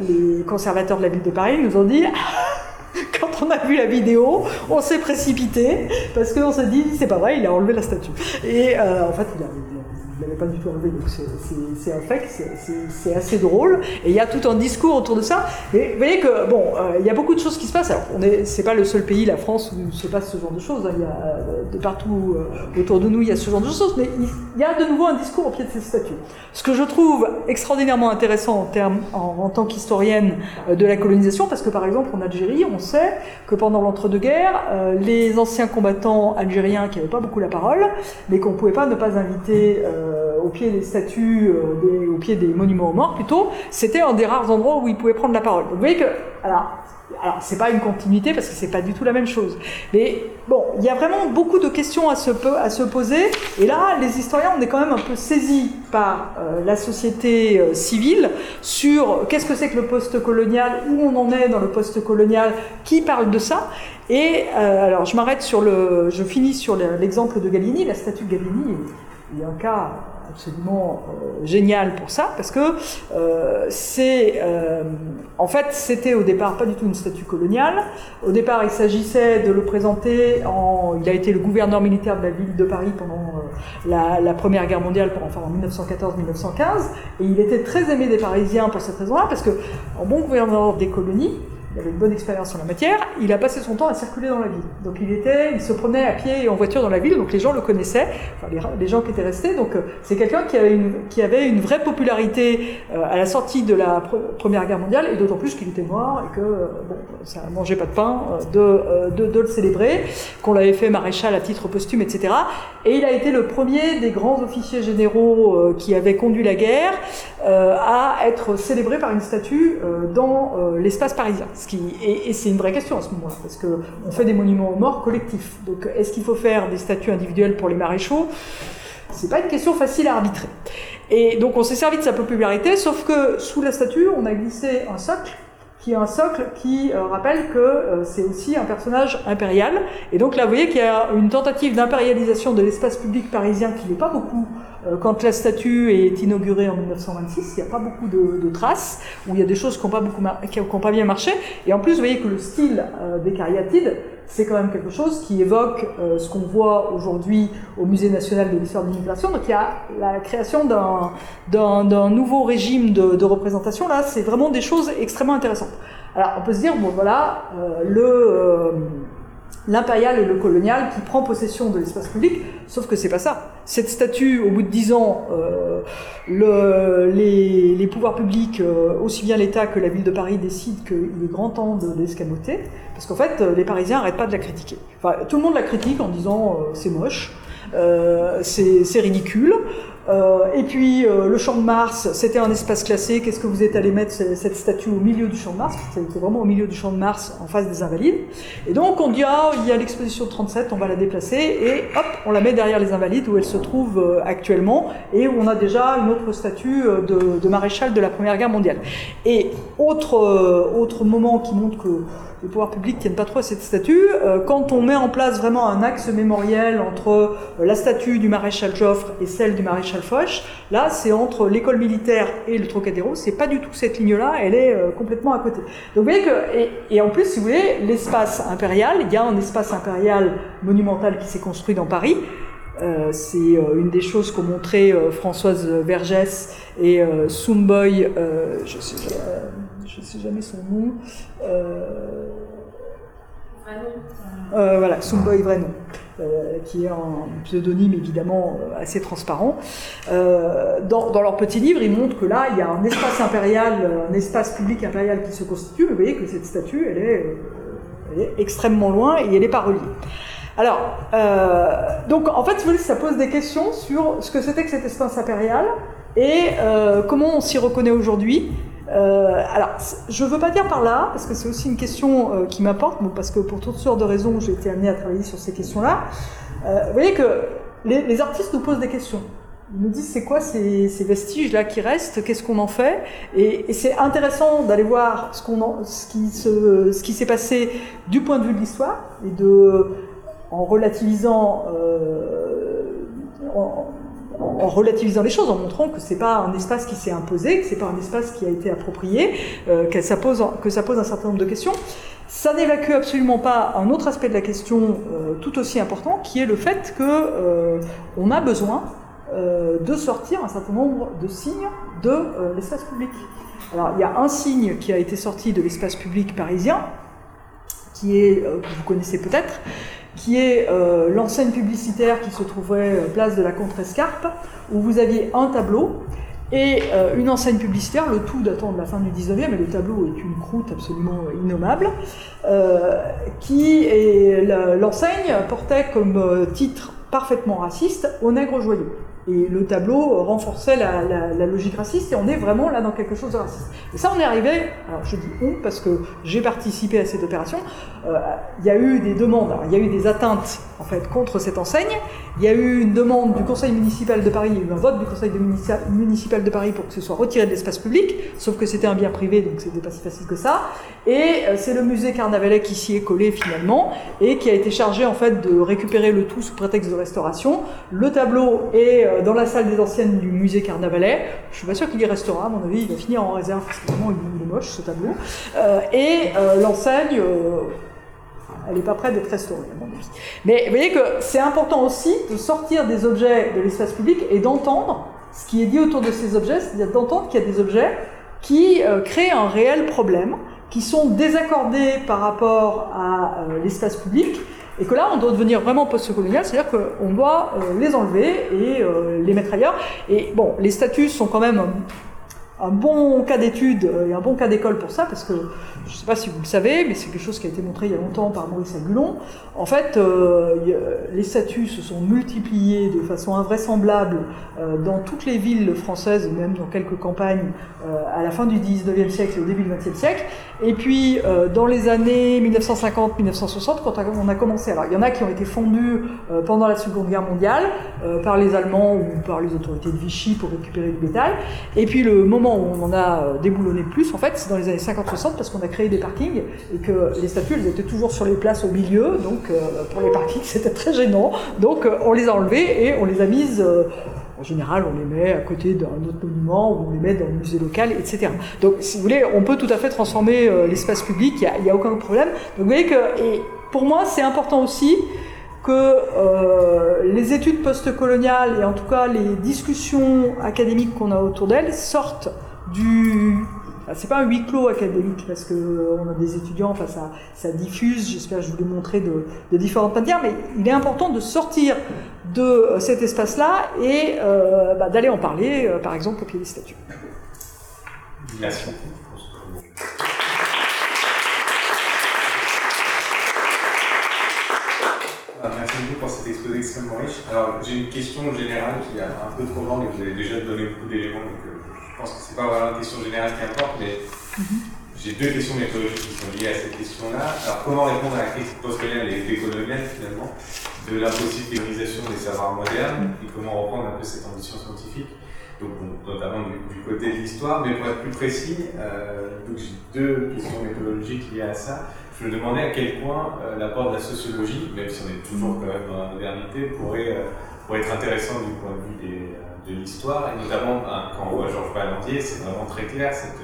A: les conservateurs de la ville de Paris nous ont dit. quand on a vu la vidéo, on s'est précipité parce qu'on s'est dit c'est pas vrai, il a enlevé la statue. Et en fait, il a, n'avait pas du tout enlevé, donc c'est un fait, c'est assez drôle. Et il y a tout un discours autour de ça. Mais vous voyez que, bon, euh, il y a beaucoup de choses qui se passent. Alors, c'est pas le seul pays, la France, où se passe ce genre de choses. Hein. Il y a, euh, de partout euh, autour de nous, il y a ce genre de choses. Mais il y a de nouveau un discours au pied de ces statues. Ce que je trouve extraordinairement intéressant en, termes, en, tant qu'historienne de la colonisation, parce que par exemple, en Algérie, on sait que pendant l'entre-deux-guerres, les anciens combattants algériens qui n'avaient pas beaucoup la parole, mais qu'on ne pouvait pas ne pas inviter au pied des statues, euh, au pied des monuments aux morts plutôt, c'était un des rares endroits où ils pouvaient prendre la parole. vous voyez que, alors, alors c'est pas une continuité parce que c'est pas du tout la même chose. Mais bon, il y a vraiment beaucoup de questions à se, à se poser. Et là, les historiens, on est quand même un peu saisis par euh, la société civile sur qu'est-ce que c'est que le post-colonial, où on en est dans le post-colonial, qui parle de ça. Et alors, je m'arrête sur le, je finis sur l'exemple de Galini, la statue de Galini un cas absolument euh, génial pour ça, parce que euh, c'est, euh, en fait, c'était au départ pas du tout une statue coloniale. Au départ, il s'agissait de le présenter en, il a été le gouverneur militaire de la ville de Paris pendant la, la, Première Guerre mondiale, enfin en 1914-1915, et il était très aimé des Parisiens pour cette raison-là, parce que en bon gouverneur des colonies, il avait une bonne expérience en la matière, il a passé son temps à circuler dans la ville. Donc il était, il se promenait à pied et en voiture dans la ville, donc les gens le connaissaient, enfin les, gens qui étaient restés. Donc euh, c'est quelqu'un qui avait une, qui avait une vraie popularité euh, à la sortie de la Première Guerre mondiale, et d'autant plus qu'il était mort et que euh, bon, ça mangeait pas de pain de, de, de le célébrer, qu'on l'avait fait maréchal à titre posthume, etc. Et il a été le premier des grands officiers généraux qui avaient conduit la guerre à être célébré par une statue dans l'espace parisien et, c'est une vraie question à ce moment-là, parce qu'on fait des monuments aux morts collectifs. Donc est-ce qu'il faut faire des statues individuelles pour les maréchaux? C'est pas une question facile à arbitrer. Et donc on s'est servi de sa popularité, sauf que sous la statue, on a glissé un socle qui est un socle qui euh, rappelle que euh, c'est aussi un personnage impérial. Et donc là, vous voyez qu'il y a une tentative d'impérialisation de l'espace public parisien qui n'est pas beaucoup quand la statue est inaugurée en 1926, il n'y a pas beaucoup de, traces, où il y a des choses qui n'ont pas, bien marché. Et en plus, vous voyez que le style euh, des cariatides, c'est quand même quelque chose qui évoque euh, ce qu'on voit aujourd'hui au Musée national de l'histoire de l'immigration. Donc il y a la création d'un nouveau régime de représentation. Là, c'est vraiment des choses extrêmement intéressantes. Alors on peut se dire, bon voilà, le l'impérial et le colonial qui prend possession de l'espace public, sauf que c'est pas ça. Cette statue, au bout de dix ans, euh, le, les, les, pouvoirs publics, euh, aussi bien l'État que la ville de Paris, décident qu'il est grand temps de l'escamoter, parce qu'en fait, les Parisiens n'arrêtent pas de la critiquer. Enfin, tout le monde la critique en disant euh, c'est moche, euh, c'est ridicule. Euh, et puis euh, le champ de Mars, c'était un espace classé. Qu'est-ce que vous êtes allé mettre cette statue au milieu du champ de Mars? C'était vraiment au milieu du champ de Mars, en face des Invalides. Et donc on dit ah il y a l'exposition 37, on va la déplacer et hop on la met derrière les Invalides où elle se trouve euh, actuellement et où on a déjà une autre statue de, de maréchal de la Première Guerre mondiale. Et autre autre moment qui montre que les pouvoirs publics tiennent pas trop à cette statue. Euh, quand on met en place vraiment un axe mémoriel entre euh, la statue du maréchal Joffre et celle du maréchal Foch, là c'est entre l'école militaire et le Trocadéro, c'est pas du tout cette ligne-là, elle est euh, complètement à côté. Donc vous voyez que, et, en plus si vous voulez, l'espace impérial, il y a un espace impérial monumental qui s'est construit dans Paris, c'est une des choses qu'ont montré Françoise Vergès et Soumboy, je sais, je sais jamais son nom. voilà, Sumboy vrai nom. Euh, qui est un pseudonyme évidemment euh, assez transparent. Euh, dans, leur petit livre, ils montrent que là, il y a un espace impérial, un espace public impérial qui se constitue. Vous voyez que cette statue, elle est, extrêmement loin et elle n'est pas reliée. Alors, donc en fait, ça pose des questions sur ce que c'était que cet espace impérial et comment on s'y reconnaît aujourd'hui. Alors, je ne veux pas dire par là, parce que c'est aussi une question qui m'apporte, parce que pour toutes sortes de raisons, j'ai été amené à travailler sur ces questions-là. vous voyez que les, artistes nous posent des questions. Ils nous disent c'est quoi ces, vestiges-là qui restent, qu'est-ce qu'on en fait? Et, c'est intéressant d'aller voir ce, qui s'est passé du point de vue de l'histoire, et en relativisant, en relativisant les choses, en montrant que c'est pas un espace qui s'est imposé, que c'est pas un espace qui a été approprié, euh, que, ça pose, un certain nombre de questions. Ça n'évacue absolument pas un autre aspect de la question euh, tout aussi important, qui est le fait que euh, on a besoin de sortir un certain nombre de signes de l'espace public. Alors il y a un signe qui a été sorti de l'espace public parisien, qui est que vous connaissez peut-être, qui est euh, l'enseigne publicitaire qui se trouvait euh, place de la Contrescarpe, où vous aviez un tableau et euh, une enseigne publicitaire, le tout datant de la fin du 19e, et le tableau est une croûte absolument innommable, qui est l'enseigne portait comme titre parfaitement raciste au nègre joyeux. Et le tableau renforçait la, logique raciste et on est vraiment là dans quelque chose de raciste. Et ça, on est arrivé, alors je dis on parce que j'ai participé à cette opération, euh, il y a eu des demandes, il y a eu des atteintes en fait contre cette enseigne, il y a eu une demande du conseil municipal de Paris, il y a eu un vote du conseil municipal de Paris pour que ce soit retiré de l'espace public, sauf que c'était un bien privé donc c'était pas si facile que ça. Et euh, c'est le musée Carnavalet qui s'y est collé finalement et qui a été chargé en fait de récupérer le tout sous prétexte de restauration. Le tableau est euh, dans la salle des anciennes du musée Carnavalet. Je suis pas sûr qu'il y restera, à mon avis, il va finir en réserve parce que vraiment il est moche ce tableau. Euh, et euh, l'enseigne, elle n'est pas prête d'être restaurée, à mon avis. Mais vous voyez que c'est important aussi de sortir des objets de l'espace public et d'entendre ce qui est dit autour de ces objets, c'est-à-dire d'entendre qu'il y a des objets qui créent un réel problème, qui sont désaccordés par rapport à l'espace public et que là, on doit devenir vraiment post-colonial, c'est-à-dire qu'on doit euh, les enlever et euh, les mettre ailleurs. Et bon, les statuts sont quand même un bon cas d'étude et un bon cas d'école pour ça, parce que je ne sais pas si vous le savez, mais c'est quelque chose qui a été montré il y a longtemps par Maurice Agulon. En fait, euh, les statuts se sont multipliés de façon invraisemblable euh, dans toutes les villes françaises, même dans quelques campagnes, euh, à la fin du 19e siècle et au début du 20e siècle. Et puis, dans les années 1950-1960, quand on a commencé, alors il y en a qui ont été fondus pendant la Seconde Guerre mondiale par les Allemands ou par les autorités de Vichy pour récupérer du bétail. Et puis le moment où on en a déboulonné le plus, en fait, c'est dans les années 50-60 parce qu'on a créé des parkings et que les statues, elles étaient toujours sur les places au milieu. Donc, euh, pour les parkings, c'était très gênant. Donc, euh, on les a enlevées et on les a mises. Euh, en général, on les met à côté d'un autre monument ou on les met dans le musée local, etc. Donc, si vous voulez, on peut tout à fait transformer l'espace public, il n'y a, aucun problème. Donc, vous voyez que, et pour moi, c'est important aussi que les études postcoloniales et en tout cas les discussions académiques qu'on a autour d'elles sortent du c'est pas un huis clos académique parce que euh, on a des étudiants, enfin ça, ça diffuse. J'espère que je vous l'ai montré de, différentes manières, mais il est important de sortir de euh, cet espace-là et euh, bah, d'aller en parler, par exemple au pied des statues.
B: Merci. Ah, merci beaucoup pour cet exposé extrêmement riche. Alors j'ai une question générale qui est un peu trop longue et vous avez déjà donné beaucoup d'éléments, donc je pense que c'est pas vraiment une question générale qui importe, mais mhm. j'ai deux questions méthodologiques qui sont liées à cette question-là. Alors, comment répondre à la crise post-coloniale et décoloniale, finalement, de l'impossible théorisation des savoirs modernes, et comment reprendre un peu cette ambition scientifique? Donc, notamment du, côté de l'histoire, mais pour être plus précis, euh, j'ai deux questions méthodologiques liées à ça. Je me demandais à quel point euh, l'apport de la sociologie, même si on est toujours quand même dans la modernité, pourrait, euh, pourrait être intéressant du point de vue des, de l'histoire, et notamment ben, quand on voit Georges Balandier, c'est vraiment très clair cette,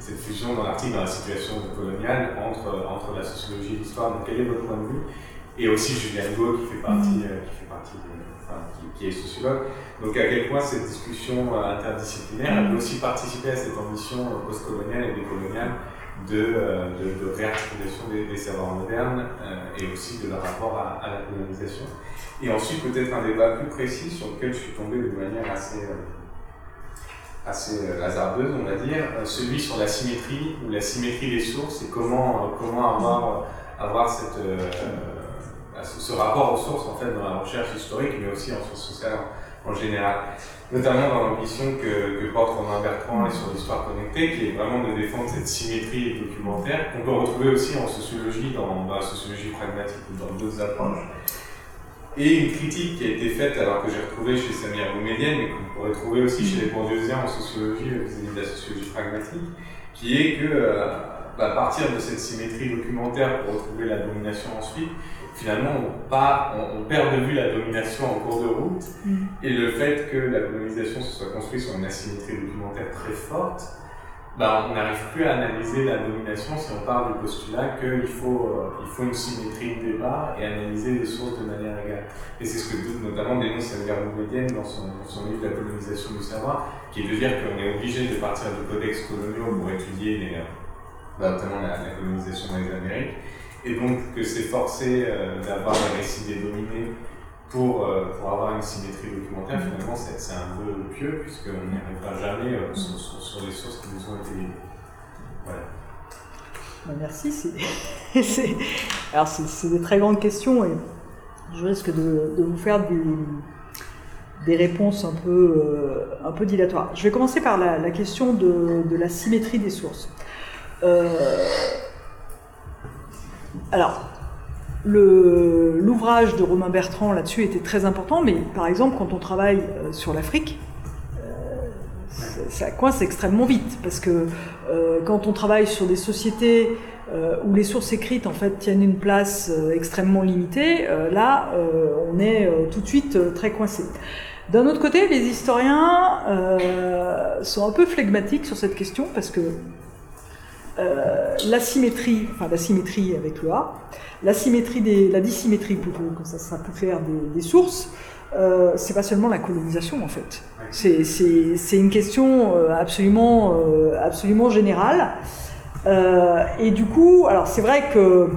B: cette fusion dans l'article dans la situation coloniale entre, entre la sociologie et l'histoire. Donc quel est votre point de vue? Et aussi Julien Go qui fait partie, mm. euh, qui, fait partie qui, est sociologue. Donc à quel point cette discussion euh, interdisciplinaire peut aussi participer à cette ambition euh, postcoloniale et décoloniale de, de, réarticulation des, savoirs modernes et aussi de leur rapport à, la colonisation. Et ensuite, peut-être un débat plus précis sur lequel je suis tombé de manière assez assez hasardeuse, on va dire, celui sur la symétrie ou la symétrie des sources et comment, comment avoir, avoir cette, ce rapport aux sources en fait dans la recherche historique, mais aussi en sciences sociales en, général. Notamment dans l'ambition que, que, porte Romain Bertrand et sur l'histoire connectée, qui est vraiment de défendre cette symétrie documentaire, qu'on peut retrouver aussi en sociologie, dans, la sociologie pragmatique ou dans d'autres approches. Et une critique qui a été faite, alors que j'ai retrouvé chez Samir Boumedienne, mais qu'on pourrait trouver aussi chez les Bourdieusiens en sociologie, vis-à-vis de la sociologie pragmatique, qui est que, euh, à partir de cette symétrie documentaire pour retrouver la domination ensuite, finalement, on, perd de vue la domination en cours de route mm. et le fait que la colonisation se soit construite sur une asymétrie documentaire très forte, bah, on n'arrive plus à analyser la domination si on part du postulat qu'il faut, euh, il faut une symétrie de débat et analyser les sources de manière égale. Et c'est ce que notamment dénonce Samir Boumedienne dans son, dans son livre La colonisation du savoir, qui de dire qu'on est obligé de partir du codex colonial pour étudier les, bah, notamment la, la colonisation les Amériques et donc que c'est forcé euh, d'avoir un récit des dominés pour, euh, pour avoir une symétrie documentaire, finalement c'est un peu pieux, puisqu'on n'y arrivera jamais euh, sur, sur, les sources qui nous ont été liées. Voilà.
A: Bah, merci. C'est, alors c'est, des très grandes questions et je risque de, de vous faire des, des réponses un peu, un peu dilatoires. Je vais commencer par la, question de, de, la symétrie des sources. Alors, l'ouvrage de Romain Bertrand là-dessus était très important, mais par exemple, quand on travaille euh, sur l'Afrique, euh, ça coince extrêmement vite, parce que euh, quand on travaille sur des sociétés où les sources écrites en fait tiennent une place extrêmement limitée, là, on est tout de suite très coincé. D'un autre côté, les historiens sont un peu flegmatiques sur cette question, parce que euh, l'asymétrie, enfin la symétrie avec le A, la, symétrie des, la dissymétrie plutôt, comme ça sera plus clair, des, sources, euh, c'est pas seulement la colonisation en fait. C'est une question euh, absolument, absolument générale. et du coup, alors c'est vrai que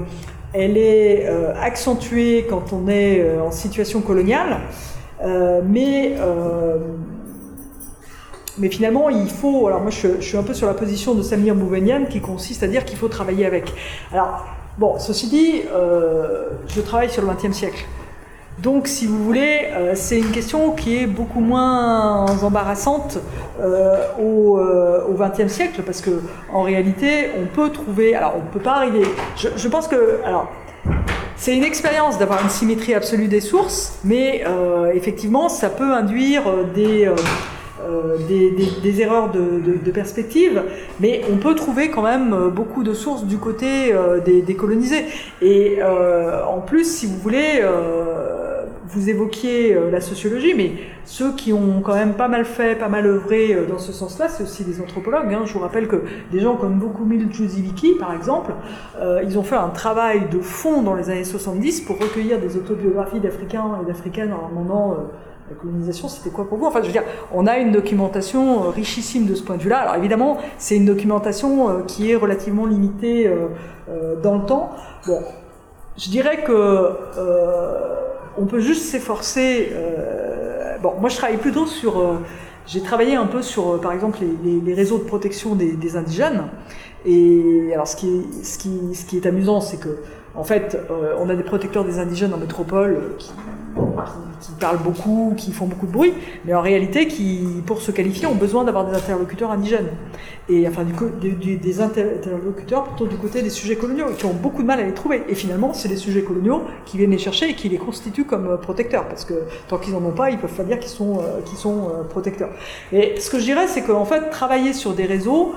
A: elle est accentuée quand on est en situation coloniale, mais mais finalement, il faut. Alors, moi, je, suis un peu sur la position de Samir Bouvenian qui consiste à dire qu'il faut travailler avec. Alors, bon, ceci dit, euh, je travaille sur le XXe siècle. Donc, si vous voulez, euh, c'est une question qui est beaucoup moins embarrassante euh, au XXe siècle, parce que en réalité, on peut trouver. Alors, on ne peut pas arriver. Je, je pense que. Alors, c'est une expérience d'avoir une symétrie absolue des sources, mais effectivement, ça peut induire des euh, des, erreurs de, perspective, mais on peut trouver quand même euh, beaucoup de sources du côté euh, des, colonisés. Et en plus, si vous voulez, vous évoquiez la sociologie, mais ceux qui ont quand même pas mal fait, pas mal œuvré dans ce sens-là, c'est aussi des anthropologues. Hein. Je vous rappelle que des gens comme Bokumil Juziviki, par exemple, ils ont fait un travail de fond dans les années 70 pour recueillir des autobiographies d'Africains et d'Africaines en demandant la colonisation, c'était quoi pour vous? Enfin, je veux dire, on a une documentation euh, richissime de ce point de vue-là. Alors évidemment, c'est une documentation euh, qui est relativement limitée euh, dans le temps. Bon, je dirais que on peut juste s'efforcer. bon, moi, je travaille plutôt sur. j'ai travaillé un peu sur, par exemple, les, réseaux de protection des, indigènes. Et alors, ce qui ce qui, ce qui est amusant, c'est que, en fait, on a des protecteurs des indigènes en métropole qui parlent beaucoup, qui font beaucoup de bruit, mais en réalité, qui, pour se qualifier, ont besoin d'avoir des interlocuteurs indigènes. Et enfin, des interlocuteurs plutôt du côté des sujets coloniaux, qui ont beaucoup de mal à les trouver. Et finalement, c'est les sujets coloniaux qui viennent les chercher et qui les constituent comme euh, protecteurs, parce que tant qu'ils n'en ont pas, ils peuvent pas dire qu'ils sont, euh, qu'ils sont euh, protecteurs. Et ce que je dirais, c'est qu'en fait, travailler sur des réseaux,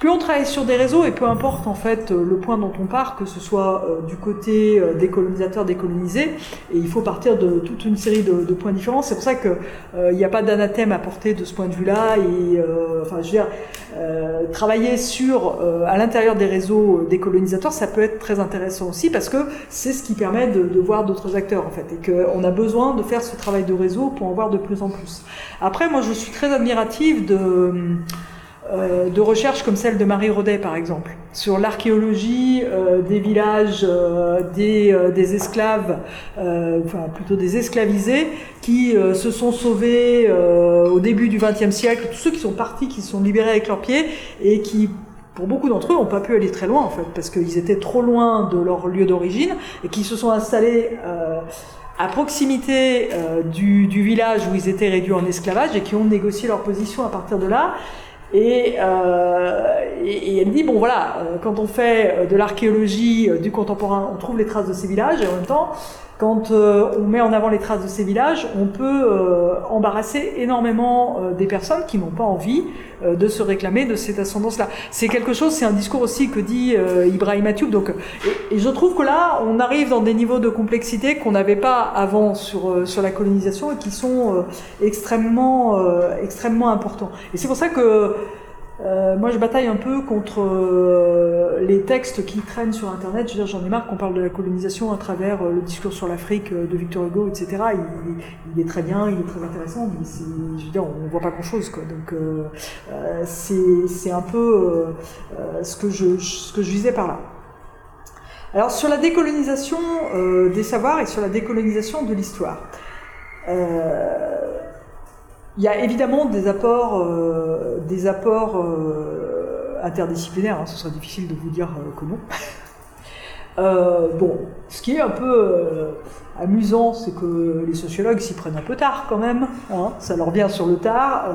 A: plus on travaille sur des réseaux, et peu importe en fait euh, le point dont on part, que ce soit euh, du côté euh, des colonisateurs, des colonisés, et il faut partir de toute une série de, points différents. C'est pour ça qu'il n'y a pas d'anathème à porter de ce point de vue-là. Et enfin, je veux dire, travailler sur à l'intérieur des réseaux des colonisateurs, ça peut être très intéressant aussi parce que c'est ce qui permet de, de voir d'autres acteurs en fait, et qu'on a besoin de faire ce travail de réseau pour en voir de plus en plus. Après, moi, je suis très admirative de euh, de recherches comme celle de Marie Rodet, par exemple, sur l'archéologie euh, des villages euh, des, des, esclaves, enfin plutôt des esclavisés, qui se sont sauvés au début du XXe siècle, tous ceux qui sont partis, qui se sont libérés avec leurs pieds, et qui pour beaucoup d'entre eux, n'ont pas pu aller très loin en fait, parce qu'ils étaient trop loin de leur lieu d'origine et qui se sont installés à proximité du, du, village où ils étaient réduits en esclavage et qui ont négocié leur position à partir de là. Euh, et, et, elle dit bon voilà, euh, quand on fait euh, de l'archéologie du contemporain, on trouve les traces de ces villages, et en même temps, quand on met en avant les traces de ces villages, on peut embarrasser énormément des personnes qui n'ont pas envie de se réclamer de cette ascendance-là. C'est quelque chose, c'est un discours aussi que dit Ibrahim Atioub. Donc, et, je trouve que là, on arrive dans des niveaux de complexité qu'on n'avait pas avant sur sur la colonisation et qui sont extrêmement extrêmement importants. Et c'est pour ça que euh, moi, je bataille un peu contre euh, les textes qui traînent sur Internet. J'en ai marre qu'on parle de la colonisation à travers euh, le discours sur l'Afrique de Victor Hugo, etc. Il, est très bien, il est très intéressant, mais je veux dire, on voit pas grand-chose. Donc, c'est un peu ce que je ce que je visais par là. Alors, sur la décolonisation des savoirs et sur la décolonisation de l'histoire. Il y a évidemment des apports, euh, des apports euh, interdisciplinaires, hein, ce serait difficile de vous dire euh, que non. bon, ce qui est un peu amusant, c'est que les sociologues s'y prennent un peu tard quand même. Hein, ça leur vient sur le tard.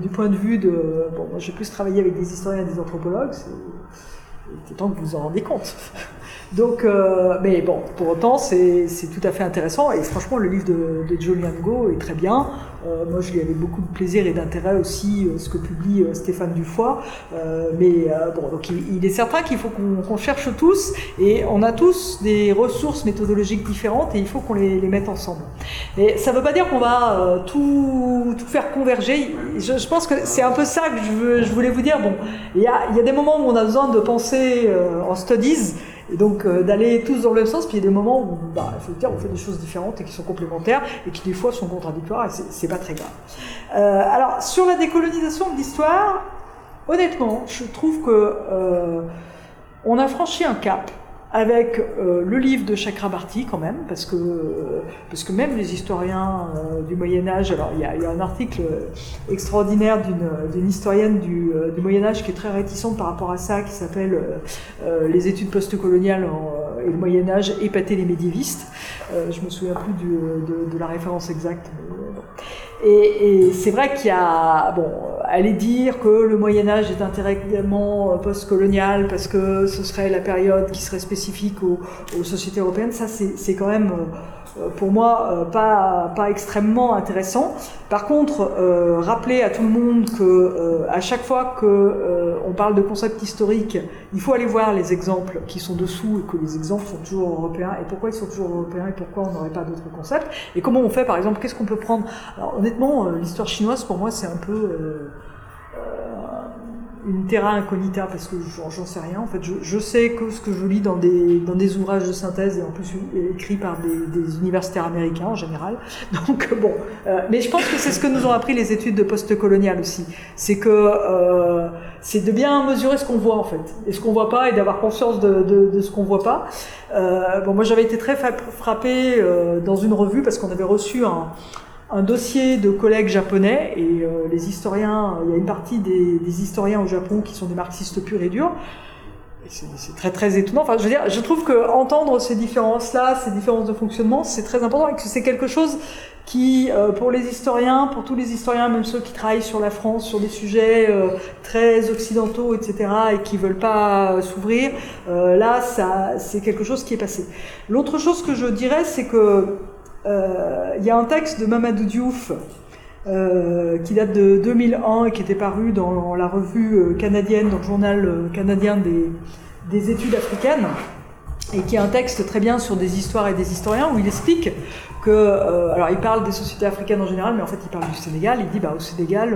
A: Du, point de vue de. Bon, moi j'ai plus travaillé avec des historiens et des anthropologues, c'est temps que vous vous en rendez compte. Donc, euh, mais bon, pour autant, c'est tout à fait intéressant. Et franchement, le livre de, de Julian Go est très bien. Euh, moi, je lis avec beaucoup de plaisir et d'intérêt aussi euh, ce que publie Stéphane Dufoy. mais bon, donc il, est certain qu'il faut qu'on cherche tous. Et on a tous des ressources méthodologiques différentes et il faut qu'on les, les, mette ensemble. Et ça ne veut pas dire qu'on va tout, tout, faire converger. Je, je pense que c'est un peu ça que je, veux, je, voulais vous dire. Bon, il y a, y a des moments où on a besoin de penser en studies et donc euh, d'aller tous dans le même sens, puis il y a des moments où, bah, il faut dire, on fait des choses différentes et qui sont complémentaires et qui des fois sont contradictoires et c'est pas très grave. Euh, alors sur la décolonisation de l'histoire, honnêtement, je trouve que euh, on a franchi un cap avec euh, le livre de Chakrabarti quand même, parce que, parce que même les historiens euh, du Moyen Âge, alors il y, a, y a un article extraordinaire d'une historienne du, euh, du, Moyen Âge qui est très réticente par rapport à ça, qui s'appelle Les études postcoloniales et le Moyen Âge, épater les médiévistes. je me souviens plus du, de, de, la référence exacte. Et, et c'est vrai qu'il y a, bon, aller dire que le Moyen Âge est intégralement postcolonial parce que ce serait la période qui serait spécifique aux, sociétés européennes, ça c'est quand même euh, pour moi euh, pas, pas extrêmement intéressant. Par contre, euh, rappeler à tout le monde que à chaque fois que on parle de concepts historiques, il faut aller voir les exemples qui sont dessous et que les exemples sont toujours européens et pourquoi ils sont toujours européens et pourquoi on n'aurait pas d'autres concepts et comment on fait par exemple, qu'est-ce qu'on peut prendre? Alors honnêtement, l'histoire chinoise pour moi c'est un peu une terra incognita parce que j'en sais rien. En fait, je, sais que ce que je lis dans des, dans des ouvrages de synthèse et en plus écrits par des, universitaires américains en général. Donc bon, euh, mais je pense que c'est ce que nous ont appris les études de post-colonial aussi. C'est que euh, c'est de bien mesurer ce qu'on voit en fait et ce qu'on voit pas et d'avoir conscience de, ce qu'on voit pas. Euh, bon, moi j'avais été très frappé euh, dans une revue parce qu'on avait reçu un un dossier de collègues japonais et euh, les historiens, il y a une partie des, historiens au Japon qui sont des marxistes purs et durs. C'est très très étonnant. Enfin, je veux dire, je trouve que entendre ces différences-là, ces différences de fonctionnement, c'est très important et que c'est quelque chose qui, euh, pour les historiens, pour tous les historiens, même ceux qui travaillent sur la France, sur des sujets euh, très occidentaux, etc., et qui veulent pas s'ouvrir, là, c'est quelque chose qui est passé. L'autre chose que je dirais, c'est que euh, il y a un texte de Mamadou Diouf euh, qui date de 2001 et qui était paru dans la revue euh, canadienne, dans le journal canadien des, des études africaines, et qui est un texte très bien sur des histoires et des historiens où il explique que, alors il parle des sociétés africaines en général, mais en fait il parle du Sénégal. Il dit bah au Sénégal,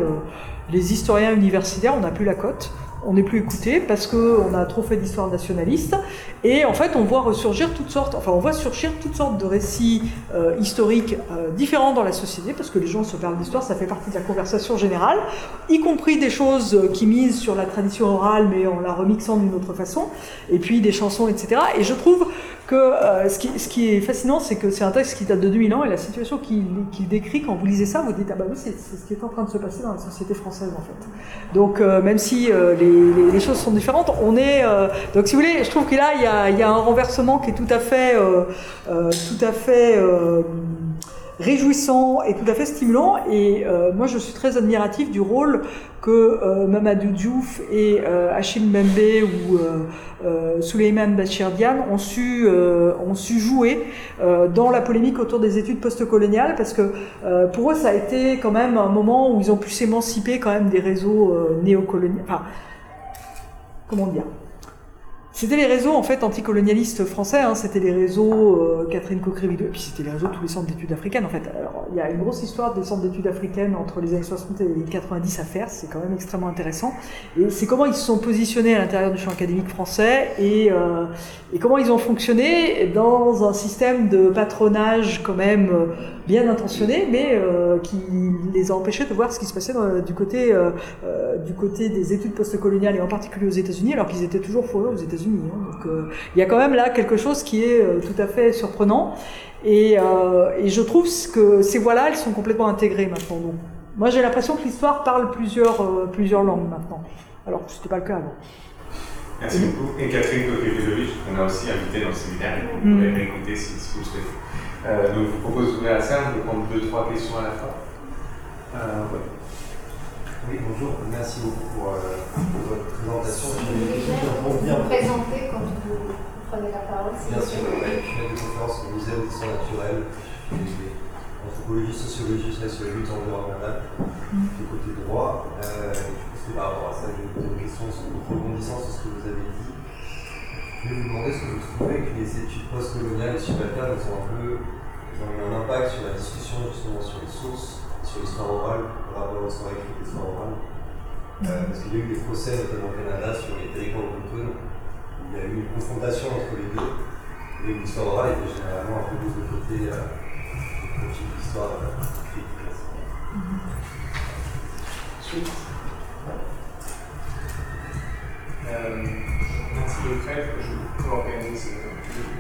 A: les historiens universitaires, on n'a plus la cote on n'est plus écouté parce qu'on a trop fait d'histoire nationaliste Et en fait, on voit ressurgir toutes sortes, on voit surgir toutes sortes de récits euh, historiques euh, différents dans la société, parce que les gens se parlent d'histoire, ça fait partie de la conversation générale, y compris des choses qui misent sur la tradition orale, mais en la remixant d'une autre façon, et puis des chansons, etc. Et je trouve que euh, ce, qui, ce, qui, est fascinant, c'est que c'est un texte qui date de 2000 ans, et la situation qu'il décrit, quand vous lisez ça, vous dites, ah bah oui, c'est ce qui est en train de se passer dans la société française, en fait. Donc, même si les, les, choses sont différentes, on est... donc, si vous voulez, je trouve que là, il y a y a un renversement qui est tout à fait, euh, euh, tout à fait euh, réjouissant et tout à fait stimulant. Et moi, je suis très admiratif du rôle que Mamadou Diouf et Achille Mbembe ou euh, Souleymane Bachirdian ont su, ont su jouer dans la polémique autour des études postcoloniales parce que pour eux, ça a été quand même un moment où ils ont pu s'émanciper quand même des réseaux néocoloniaux. Enfin, comment dire? C'était les réseaux en fait anticolonialistes français, hein. c'était les réseaux euh, Catherine Coquerel, et puis c'était les réseaux de tous les centres d'études africaines en fait. Alors, il y a une grosse histoire des centres d'études africaines entre les années 60 et 90 à faire, c'est quand même extrêmement intéressant. Et c'est comment ils se sont positionnés à l'intérieur du champ académique français et, euh, et, comment ils ont fonctionné dans un système de patronage quand même euh, bien intentionné, mais euh, qui les a empêchés de voir ce qui se passait du, côté, du côté des études postcoloniales et en particulier aux États-Unis, alors qu'ils étaient toujours forés aux États-Unis. Hein. Donc euh, il y a quand même là quelque chose qui est euh, tout à fait surprenant. Et, euh, et, je trouve que ces voix-là, elles sont complètement intégrées maintenant. Donc, moi, j'ai l'impression que l'histoire parle plusieurs, plusieurs langues maintenant, alors que ce n'était pas le cas avant.
C: Merci beaucoup. Et Catherine Kokevidovic, qu'on a aussi invité dans le séminaire, et vous pouvez réécouter si, si, vous le souhaitez. Euh, donc, je vous propose d'ouvrir la salle, de prendre deux, trois questions à la fois. Euh, ouais.
D: Oui, bonjour, merci beaucoup pour, euh, pour votre présentation.
E: Je vais bien vous présenter quand vous prenez la parole.
D: Bien sûr, je suis maître de conférence au Musée d'histoire naturelle, anthropologie, sociologie, sociologie, environnementale, du côté droit. Euh, c'est par rapport à ça que j'ai une question sur rebondissant sur ce que vous avez dit. Je vais vous demander ce que vous trouvez que les études postcoloniales et subalternes ont un peu ont eu un impact sur la discussion justement sur les sources sur l'histoire orale, par rapport à l'histoire écrite et l'histoire orale. Euh, parce qu'il y a eu des procès, notamment au Canada, sur les territoires autochtones, où il y a eu une confrontation entre les deux, et l'histoire orale était généralement un peu plus de côté euh, de l'histoire écrite classique.
C: Suite. Euh, merci de Fred, je co-organise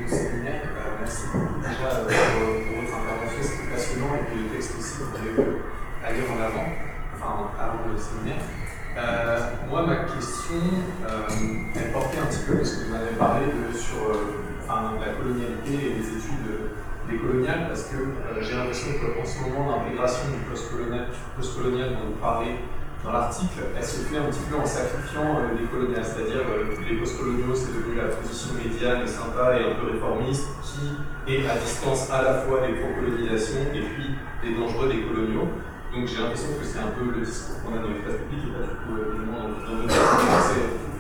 C: le, séminaire. Euh, merci déjà euh, pour, votre intervention, c'était passionnant et puis le texte aussi, vous avez à lire en avant, enfin avant le séminaire. Euh, moi, ma question, euh, elle portait un petit peu, parce que vous m'avez parlé de, sur la colonialité et les études décoloniales, parce que j'ai l'impression qu'en ce moment, l'intégration du post-colonial dont vous parlez dans l'article, elle se fait un petit peu en sacrifiant euh, les coloniales, c'est-à-dire euh, les postcoloniaux, c'est devenu la position médiane, sympa et un peu réformiste, qui est à distance à la fois des pro-colonisations et puis des dangereux des coloniaux. Donc j'ai l'impression que c'est un peu le discours qu'on a dans l'espace public et pas du tout évidemment dans, dans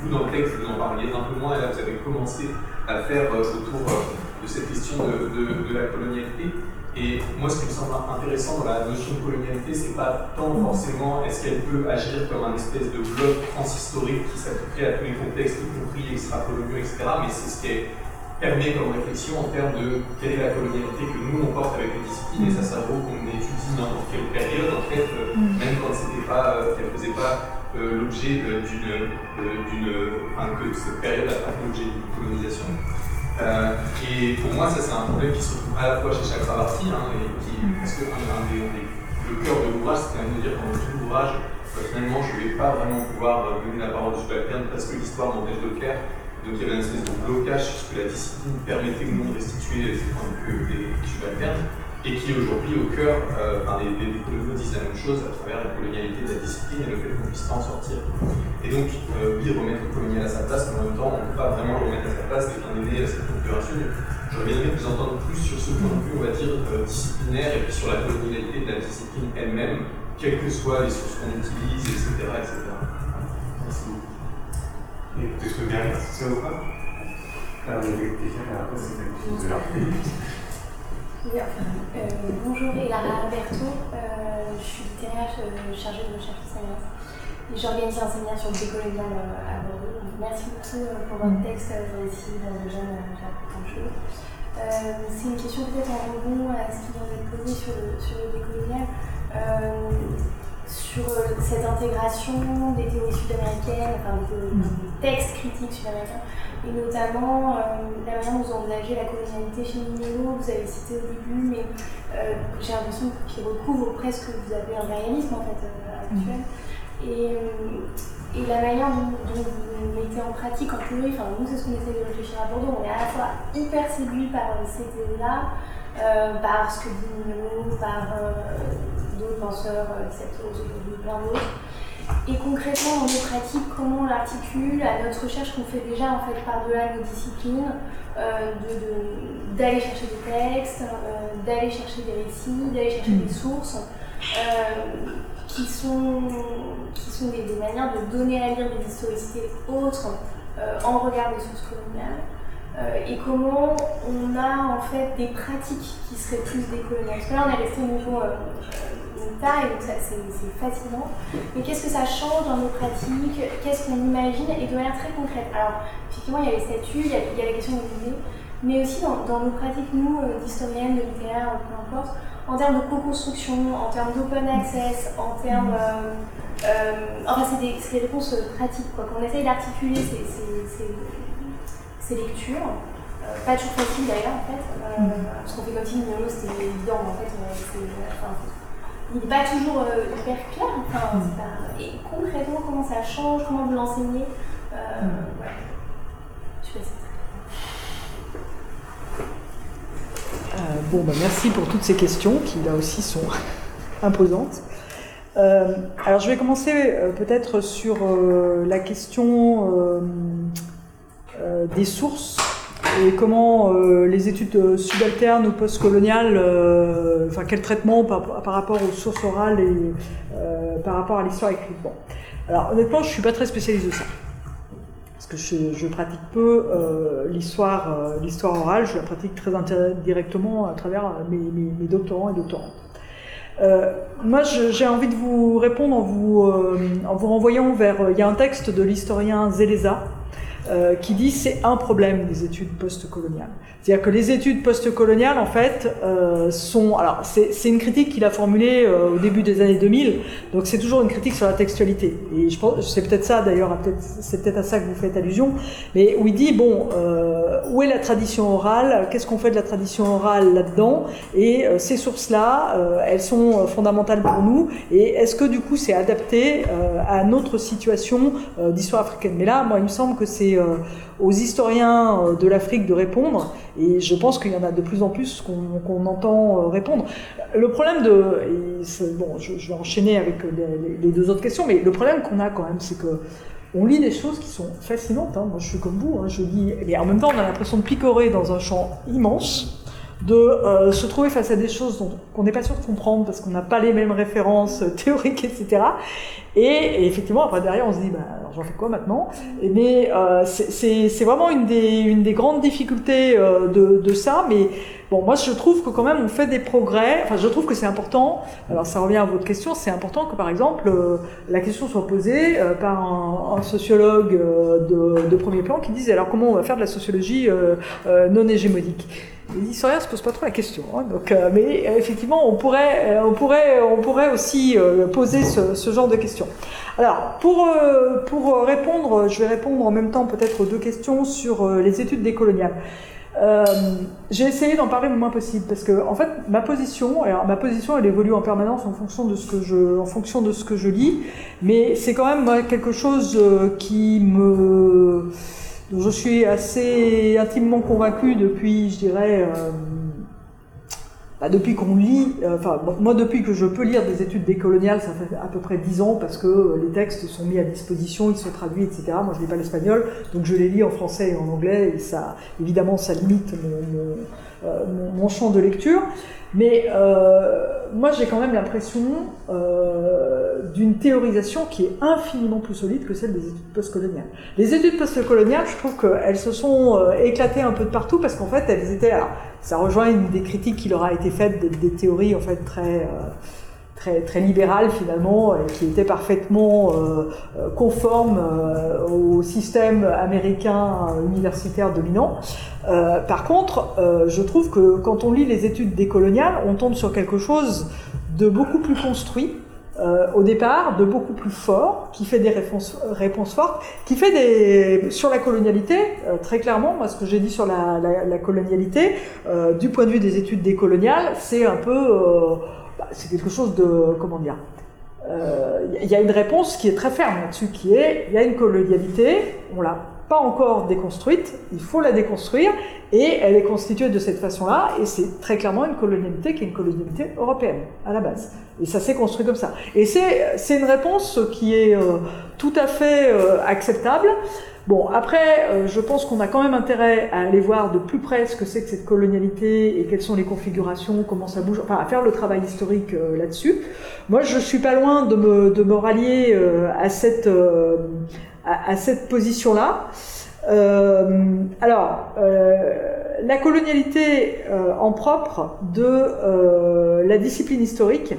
C: Vous, dans le texte, vous en parliez un peu moins, et là vous avez commencé à faire euh, autour de cette question de, de la colonialité. Et moi, ce qui me semble intéressant dans la notion de colonialité, c'est pas tant forcément est-ce qu'elle peut agir comme un espèce de bloc transhistorique qui s'appliquerait à tous les contextes, y compris extra-coloniaux, etc., mais c'est ce qui permet comme réflexion en termes de quelle est la colonialité que nous on porte avec les disciplines, et ça, ça vaut qu'on étudie n'importe quelle période, en fait, euh, mm. même quand c'était pas, euh, qu'elle faisait pas euh, l'objet d'une, d'une, enfin, que cette période a pas fait l'objet d'une colonisation. Euh, et pour moi, ça c'est un problème qui se retrouve à la fois chez chaque partie, hein, et qui, parce que un, des, le cœur de l'ouvrage, c'était de dire pendant tout l'ouvrage, euh, finalement, je ne vais pas vraiment pouvoir donner la parole du subalterne parce que l'histoire m'empêche de le faire. Donc il y avait une espèce de blocage sur ce que la discipline permettait ou non de restituer ces points de vue des subalternes et qui est aujourd'hui au cœur, euh, enfin, les, les, disent la même chose à travers la colonialité de la discipline et le fait qu'on puisse pas en sortir. Et donc, euh, oui, remettre le colonial à sa place, mais en même temps, on ne peut pas vraiment le remettre à sa place étant donné à cette configuration. J'aurais bien aimé vous entendre plus sur ce point de vue, on va dire, euh, disciplinaire et puis sur la colonialité de la discipline elle-même, quelles que soient les sources qu'on utilise, etc. etc. Merci beaucoup. Et est-ce que bien, ça ou pas Alors, vous avez déjà la réponse, c'est de
E: euh, bonjour, Elara Berthaud, euh, je suis littéraire chargée de recherche au et j'organise un sur le décolonial à Bordeaux. Donc, merci beaucoup pour votre texte. ici, dans le jeune, choses. c'est une question peut-être en rebond à ce qui vient d'être posé sur le, sur le décolonial sur euh, cette intégration des théories sud-américaines, enfin des, textes critiques sud-américains, et notamment euh, la manière dont vous envisagez la colonialité chez Minéo, vous avez cité au début, mais euh, j'ai l'impression qu'il recouvre presque, vous avez un réalisme en fait actuel. Et, et, la manière dont, vous mettez en pratique en théorie, enfin nous c'est ce qu'on essaie de réfléchir à Bordeaux, on est à la fois hyper séduit par ces théories-là, par ce que dit Minéo, par d'autres penseurs, excepté aujourd'hui plein d'autres. Et concrètement, dans nos pratiques, comment on l'articule? À notre recherche qu'on fait déjà en fait par-delà nos disciplines, euh, d'aller chercher des textes, euh, d'aller chercher des récits, d'aller chercher des sources, euh, qui sont, qui sont des, manières de donner à lire des historicités autres en regard des sources coloniales. et comment on a en fait des pratiques qui seraient plus décoloniales. Parce là, on est resté au niveau et donc c'est fascinant. Mais qu'est-ce que ça change dans nos pratiques? Qu'est-ce qu'on imagine? Et de manière très concrète. Alors, effectivement, il y a les statuts, il y a, la question des musées, mais aussi dans, nos pratiques, nous, euh, d'historiennes, de littéraires, peu importe, en termes de co-construction, en termes d'open access, en termes. Euh, euh, enfin, c'est des, des, réponses pratiques, quoi. Quand on essaye d'articuler ces, ces, ces, lectures, pas toujours facile d'ailleurs, en fait, parce qu'on fait comme si c'était évident, en fait, enfin, il n'est pas toujours euh, hyper clair. Enfin, mm. Et concrètement, comment ça change, comment vous l'enseignez euh, mm. Je
A: euh, bon, bah, merci pour toutes ces questions qui là aussi sont imposantes. alors je vais commencer peut-être sur la question des sources et comment euh, les études euh, subalternes ou postcoloniales, euh, enfin quel traitement par, rapport aux sources orales et par rapport à l'histoire écrite? Bon. Alors honnêtement, je suis pas très spécialiste de ça. Parce que je, pratique peu l'histoire, l'histoire orale, je la pratique très directement à travers mes, mes, doctorants et doctorantes. moi, j'ai envie de vous répondre en vous, en vous renvoyant vers. Il y a un texte de l'historien Zeleza, euh, qui dit c'est un problème des études postcoloniales. C'est-à-dire que les études postcoloniales, en fait, euh, sont... Alors, c'est une critique qu'il a formulée euh, au début des années 2000, donc c'est toujours une critique sur la textualité. Et je pense, c'est peut-être ça, d'ailleurs, c'est peut-être à ça que vous faites allusion, mais où il dit, bon, où est la tradition orale Qu'est-ce qu'on fait de la tradition orale là-dedans Et ces sources-là, elles sont fondamentales pour nous, et est-ce que, du coup, c'est adapté à notre situation d'histoire africaine? Mais là, moi, il me semble que c'est aux historiens de l'Afrique de répondre, et je pense qu'il y en a de plus en plus qu'on entend euh, répondre. Le problème de... bon, je, vais enchaîner avec les, deux autres questions, mais le problème qu'on a quand même, c'est que on lit des choses qui sont fascinantes. Hein. Moi, je suis comme vous, hein. je lis, mais en même temps, on a l'impression de picorer dans un champ immense de euh, se trouver face à des choses qu'on n'est pas sûr de comprendre parce qu'on n'a pas les mêmes références euh, théoriques, etc. Et, effectivement, après derrière, on se dit, bah, j'en fais quoi maintenant Mais euh, c'est vraiment une des, une des grandes difficultés de, de, ça. Mais bon, moi, je trouve que quand même, on fait des progrès. Enfin, je trouve que c'est important. Alors, ça revient à votre question. C'est important que, par exemple, la question soit posée par un, sociologue de, de, premier plan qui dise, alors comment on va faire de la sociologie non hégémonique? Les historiens se posent pas trop la question. Hein, donc, euh, mais euh, effectivement, on pourrait, euh, on pourrait, on pourrait aussi poser ce, genre de questions. Alors, pour, pour répondre, je vais répondre en même temps peut-être aux deux questions sur les études décoloniales. j'ai essayé d'en parler le moins possible parce que en fait ma position, alors ma position elle évolue en permanence en fonction de ce que je, en fonction de ce que je lis, mais c'est quand même quelque chose qui me je suis assez intimement convaincu depuis, je dirais, euh, bah, depuis qu'on lit, euh, enfin, moi depuis que je peux lire des études décoloniales, ça fait à peu près dix ans parce que les textes sont mis à disposition, ils sont traduits, etc. Moi je lis pas l'espagnol, donc je les lis en français et en anglais, et ça, évidemment, ça limite mon, euh, mon champ de lecture. Mais euh, moi, j'ai quand même l'impression euh, d'une théorisation qui est infiniment plus solide que celle des études postcoloniales. Les études postcoloniales, je trouve qu'elles se sont euh, éclatées un peu de partout parce qu'en fait, elles étaient. Alors, ça rejoint une des critiques qui leur a été faite des, théories en fait très très, très libéral finalement, et qui était parfaitement conforme au système américain universitaire dominant. par contre, je trouve que quand on lit les études décoloniales, on tombe sur quelque chose de beaucoup plus construit, euh, au départ de beaucoup plus fort, qui fait des réponses, réponses fortes, qui fait des sur la colonialité euh, très clairement. Moi, ce que j'ai dit sur la, la, colonialité, euh, du point de vue des études décoloniales, c'est un peu, euh, c'est quelque chose de comment dire. Il y a une réponse qui est très ferme là-dessus, qui est il y a une colonialité, on l'a pas encore déconstruite, il faut la déconstruire, et elle est constituée de cette façon-là, et c'est très clairement une colonialité qui est une colonialité européenne, à la base. Et ça s'est construit comme ça. Et c'est une réponse qui est euh, tout à fait euh, acceptable. Bon, après, euh, je pense qu'on a quand même intérêt à aller voir de plus près ce que c'est que cette colonialité et quelles sont les configurations, comment ça bouge, enfin à faire le travail historique là-dessus. Moi, je suis pas loin de me, de me rallier à cette à, cette position-là. Euh, alors, euh, la colonialité euh, en propre de la discipline historique,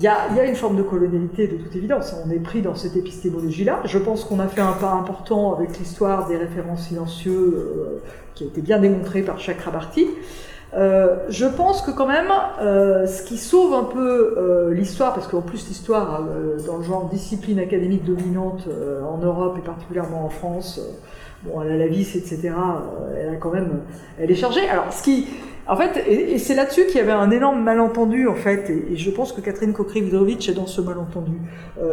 A: il y, a, une forme de colonialité de toute évidence. On est pris dans cette épistémologie-là. Je pense qu'on a fait un pas important avec l'histoire des références silencieux qui a été bien démontré par Chakrabarty. Euh, je pense que quand même, euh, ce qui sauve un peu euh, l'histoire, parce qu'en plus l'histoire, dans le genre discipline académique dominante en Europe et particulièrement en France, bon, elle a la vis, etc., elle a quand même, elle est chargée. Alors, ce qui, en fait, et, c'est là-dessus qu'il y avait un énorme malentendu, en fait, et, je pense que Catherine Kokri-Vidrovitch est dans ce malentendu,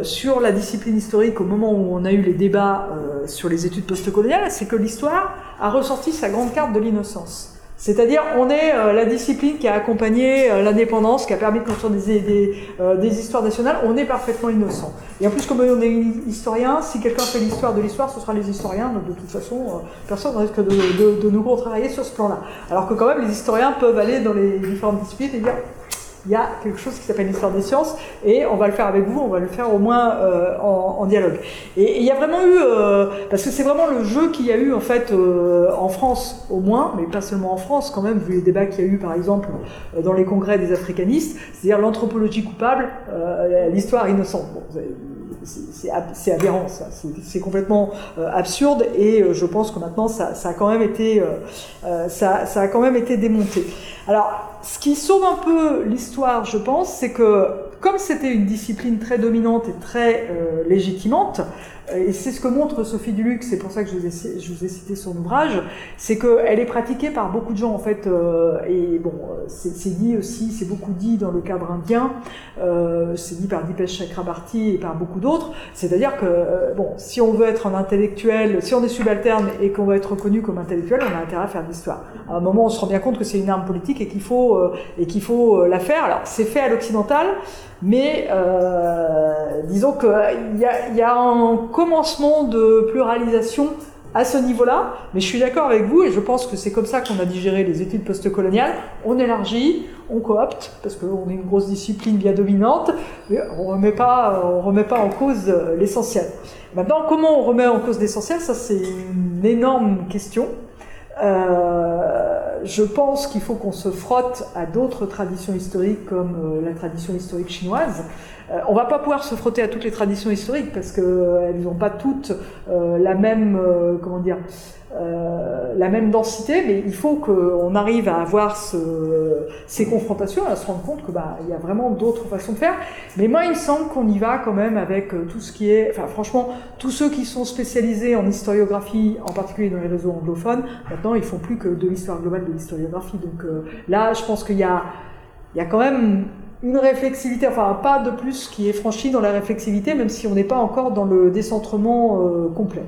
A: sur la discipline historique au moment où on a eu les débats sur les études postcoloniales, c'est que l'histoire a ressorti sa grande carte de l'innocence. C'est-à-dire, on est euh, la discipline qui a accompagné euh, l'indépendance, qui a permis de construire euh, des, histoires nationales, on est parfaitement innocent. Et en plus, comme on est historien, si quelqu'un fait l'histoire de l'histoire, ce sera les historiens, donc de toute façon, personne ne risque de, de, de nous contrarier sur ce plan-là. Alors que quand même, les historiens peuvent aller dans les différentes disciplines et dire il y a quelque chose qui s'appelle l'histoire des sciences, et on va le faire avec vous, on va le faire au moins euh, en, dialogue. Et il y a vraiment eu, euh, parce que c'est vraiment le jeu qu'il y a eu en fait euh, en France au moins, mais pas seulement en France quand même, vu les débats qu'il y a eu par exemple dans les congrès des africanistes, c'est-à-dire l'anthropologie coupable, l'histoire innocente. Bon, c'est aberrant. C'est complètement absurde et je pense que maintenant ça, ça a quand même été, démonté. Alors, ce qui sauve un peu l'histoire, je pense, c'est que comme c'était une discipline très dominante et très euh, légitimante, et c'est ce que montre Sophie Duluc, c'est pour ça que je vous ai, je vous ai cité son ouvrage, c'est qu'elle est pratiquée par beaucoup de gens en fait, euh, et bon, c'est dit aussi, c'est beaucoup dit dans le cadre indien, euh, c'est dit par Dipesh Chakrabarti et par beaucoup d'autres, c'est-à-dire que, euh, bon, si on veut être un intellectuel, si on est subalterne et qu'on veut être reconnu comme intellectuel, on a intérêt à faire de l'histoire. À un moment, on se rend bien compte que c'est une arme politique et qu'il faut, euh, et qu'il faut la faire. Alors, c'est fait à l'occidental, mais euh, disons qu'il y a, y a un commencement de pluralisation à ce niveau-là, mais je suis d'accord avec vous et je pense que c'est comme ça qu'on a digéré les études postcoloniales. On élargit, on coopte, parce qu'on est une grosse discipline bien dominante, mais on remet pas, on remet pas en cause l'essentiel. Maintenant, comment on remet en cause l'essentiel? Ça, c'est une énorme question. Euh, je pense qu'il faut qu'on se frotte à d'autres traditions historiques comme euh, la tradition historique chinoise. Euh, on va pas pouvoir se frotter à toutes les traditions historiques parce qu'elles n'ont pas toutes la même, comment dire, euh, la même densité, mais il faut qu'on arrive à avoir ce, ces confrontations, à se rendre compte que bah il y a vraiment d'autres façons de faire. Mais moi, il me semble qu'on y va quand même avec euh, tout ce qui est, enfin franchement, tous ceux qui sont spécialisés en historiographie, en particulier dans les réseaux anglophones, maintenant ils font plus que de l'histoire globale de l'historiographie. Donc euh, là, je pense qu'il y a, il y a quand même une réflexivité, enfin un pas de plus qui est franchi dans la réflexivité, même si on n'est pas encore dans le décentrement complet.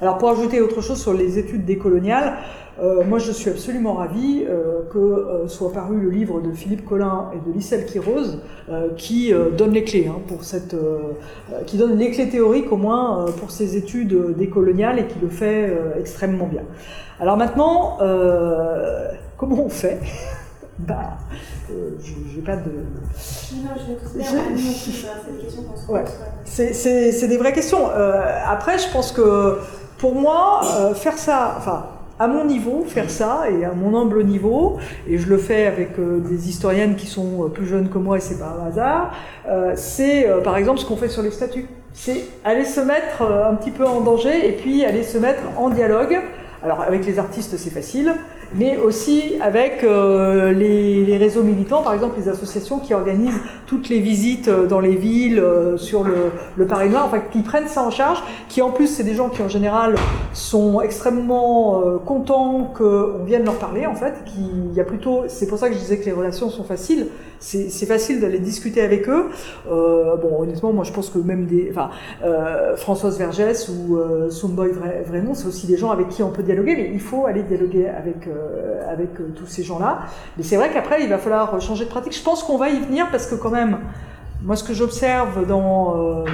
A: Alors pour ajouter autre chose sur les études décoloniales, euh, moi je suis absolument ravie euh, que euh, soit paru le livre de Philippe Collin et de Lisselle Quirose qui donne les clés hein, pour cette, qui donne les clés théoriques au moins pour ces études décoloniales et qui le fait extrêmement bien. Alors maintenant, comment on fait? Bah, pas de.
E: Non, je vais qu'on se
A: ouais. C'est des vraies questions. après, je pense que pour moi, euh, faire ça, enfin, à mon niveau, faire ça, et à mon humble niveau, et je le fais avec euh, des historiennes qui sont euh, plus jeunes que moi, et c'est pas un hasard, euh, c'est par exemple ce qu'on fait sur les statuts. C'est aller se mettre un petit peu en danger, et puis aller se mettre en dialogue. Alors avec les artistes, c'est facile, mais aussi avec euh, les, réseaux militants, par exemple les associations qui organisent toutes les visites euh, dans les villes euh, sur le, le, Paris Noir, enfin qui prennent ça en charge, qui en plus c'est des gens qui en général sont extrêmement contents qu'on vienne leur parler en fait, qui y a plutôt, c'est pour ça que je disais que les relations sont faciles, c'est facile d'aller discuter avec eux. bon honnêtement moi je pense que même des, enfin Françoise Vergès ou Soumboy Vrenon, c'est aussi des gens avec qui on peut dialoguer, mais il faut aller dialoguer avec euh, avec euh, tous ces gens-là. Mais c'est vrai qu'après, il va falloir changer de pratique. Je pense qu'on va y venir parce que quand même, moi, ce que j'observe dans...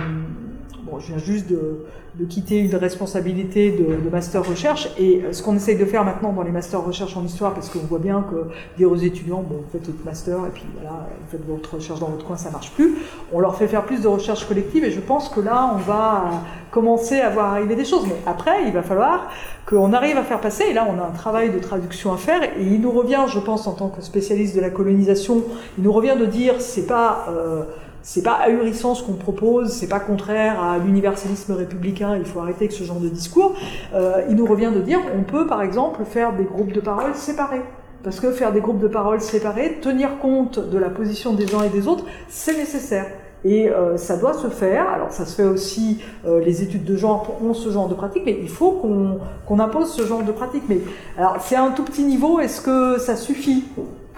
A: Euh, je viens juste de, quitter une responsabilité de, master recherche. Et ce qu'on essaye de faire maintenant dans les masters recherche en histoire, parce qu'on voit bien que dire aux étudiants, bon, vous faites votre master et puis voilà, vous faites votre recherche dans votre coin, ça marche plus. On leur fait faire plus de recherche collective et je pense que là, on va commencer à voir arriver des choses. Mais après, il va falloir qu'on arrive à faire passer. Et là, on a un travail de traduction à faire. Et il nous revient, je pense, en tant que spécialiste de la colonisation, il nous revient de dire, c'est pas euh, c'est pas ahurissant ce qu'on propose, c'est pas contraire à l'universalisme républicain, il faut arrêter avec ce genre de discours. Euh, il nous revient de dire, on peut par exemple faire des groupes de parole séparés. Parce que faire des groupes de parole séparés, tenir compte de la position des uns et des autres, c'est nécessaire. Et euh, ça doit se faire. Alors ça se fait aussi, euh, les études de genre ont ce genre de pratique, mais il faut qu'on impose ce genre de pratique. Mais alors c'est un tout petit niveau, est-ce que ça suffit?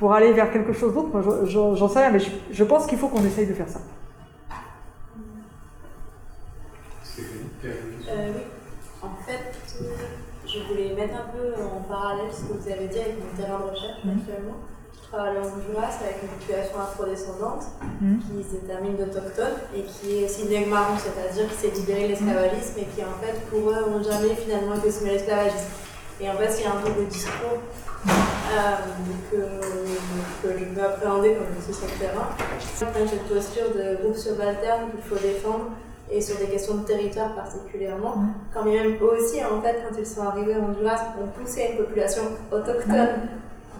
A: Pour aller vers quelque chose d'autre, moi j'en sais rien, mais je, pense qu'il faut qu'on essaye de faire ça.
F: Euh, oui, en fait, je voulais mettre un peu en parallèle ce que vous avez dit avec mon terrain de recherche mhm. actuellement. Je travaille en Honduras avec une population afrodescendante mhm. qui se termine d'autochtones et qui est aussi marron, c'est-à-dire qui s'est libéré de l'esclavagisme et qui en fait pour eux n'ont jamais finalement été soumis à l'esclavagisme. Et en fait, il y a un peu de discours que, que, je peux appréhender comme je suis sur le terrain. Cette posture de groupe subalterne qu'il faut défendre et sur des questions de territoire particulièrement, quand même aussi en fait quand ils sont arrivés en Honduras, ont poussé une population autochtone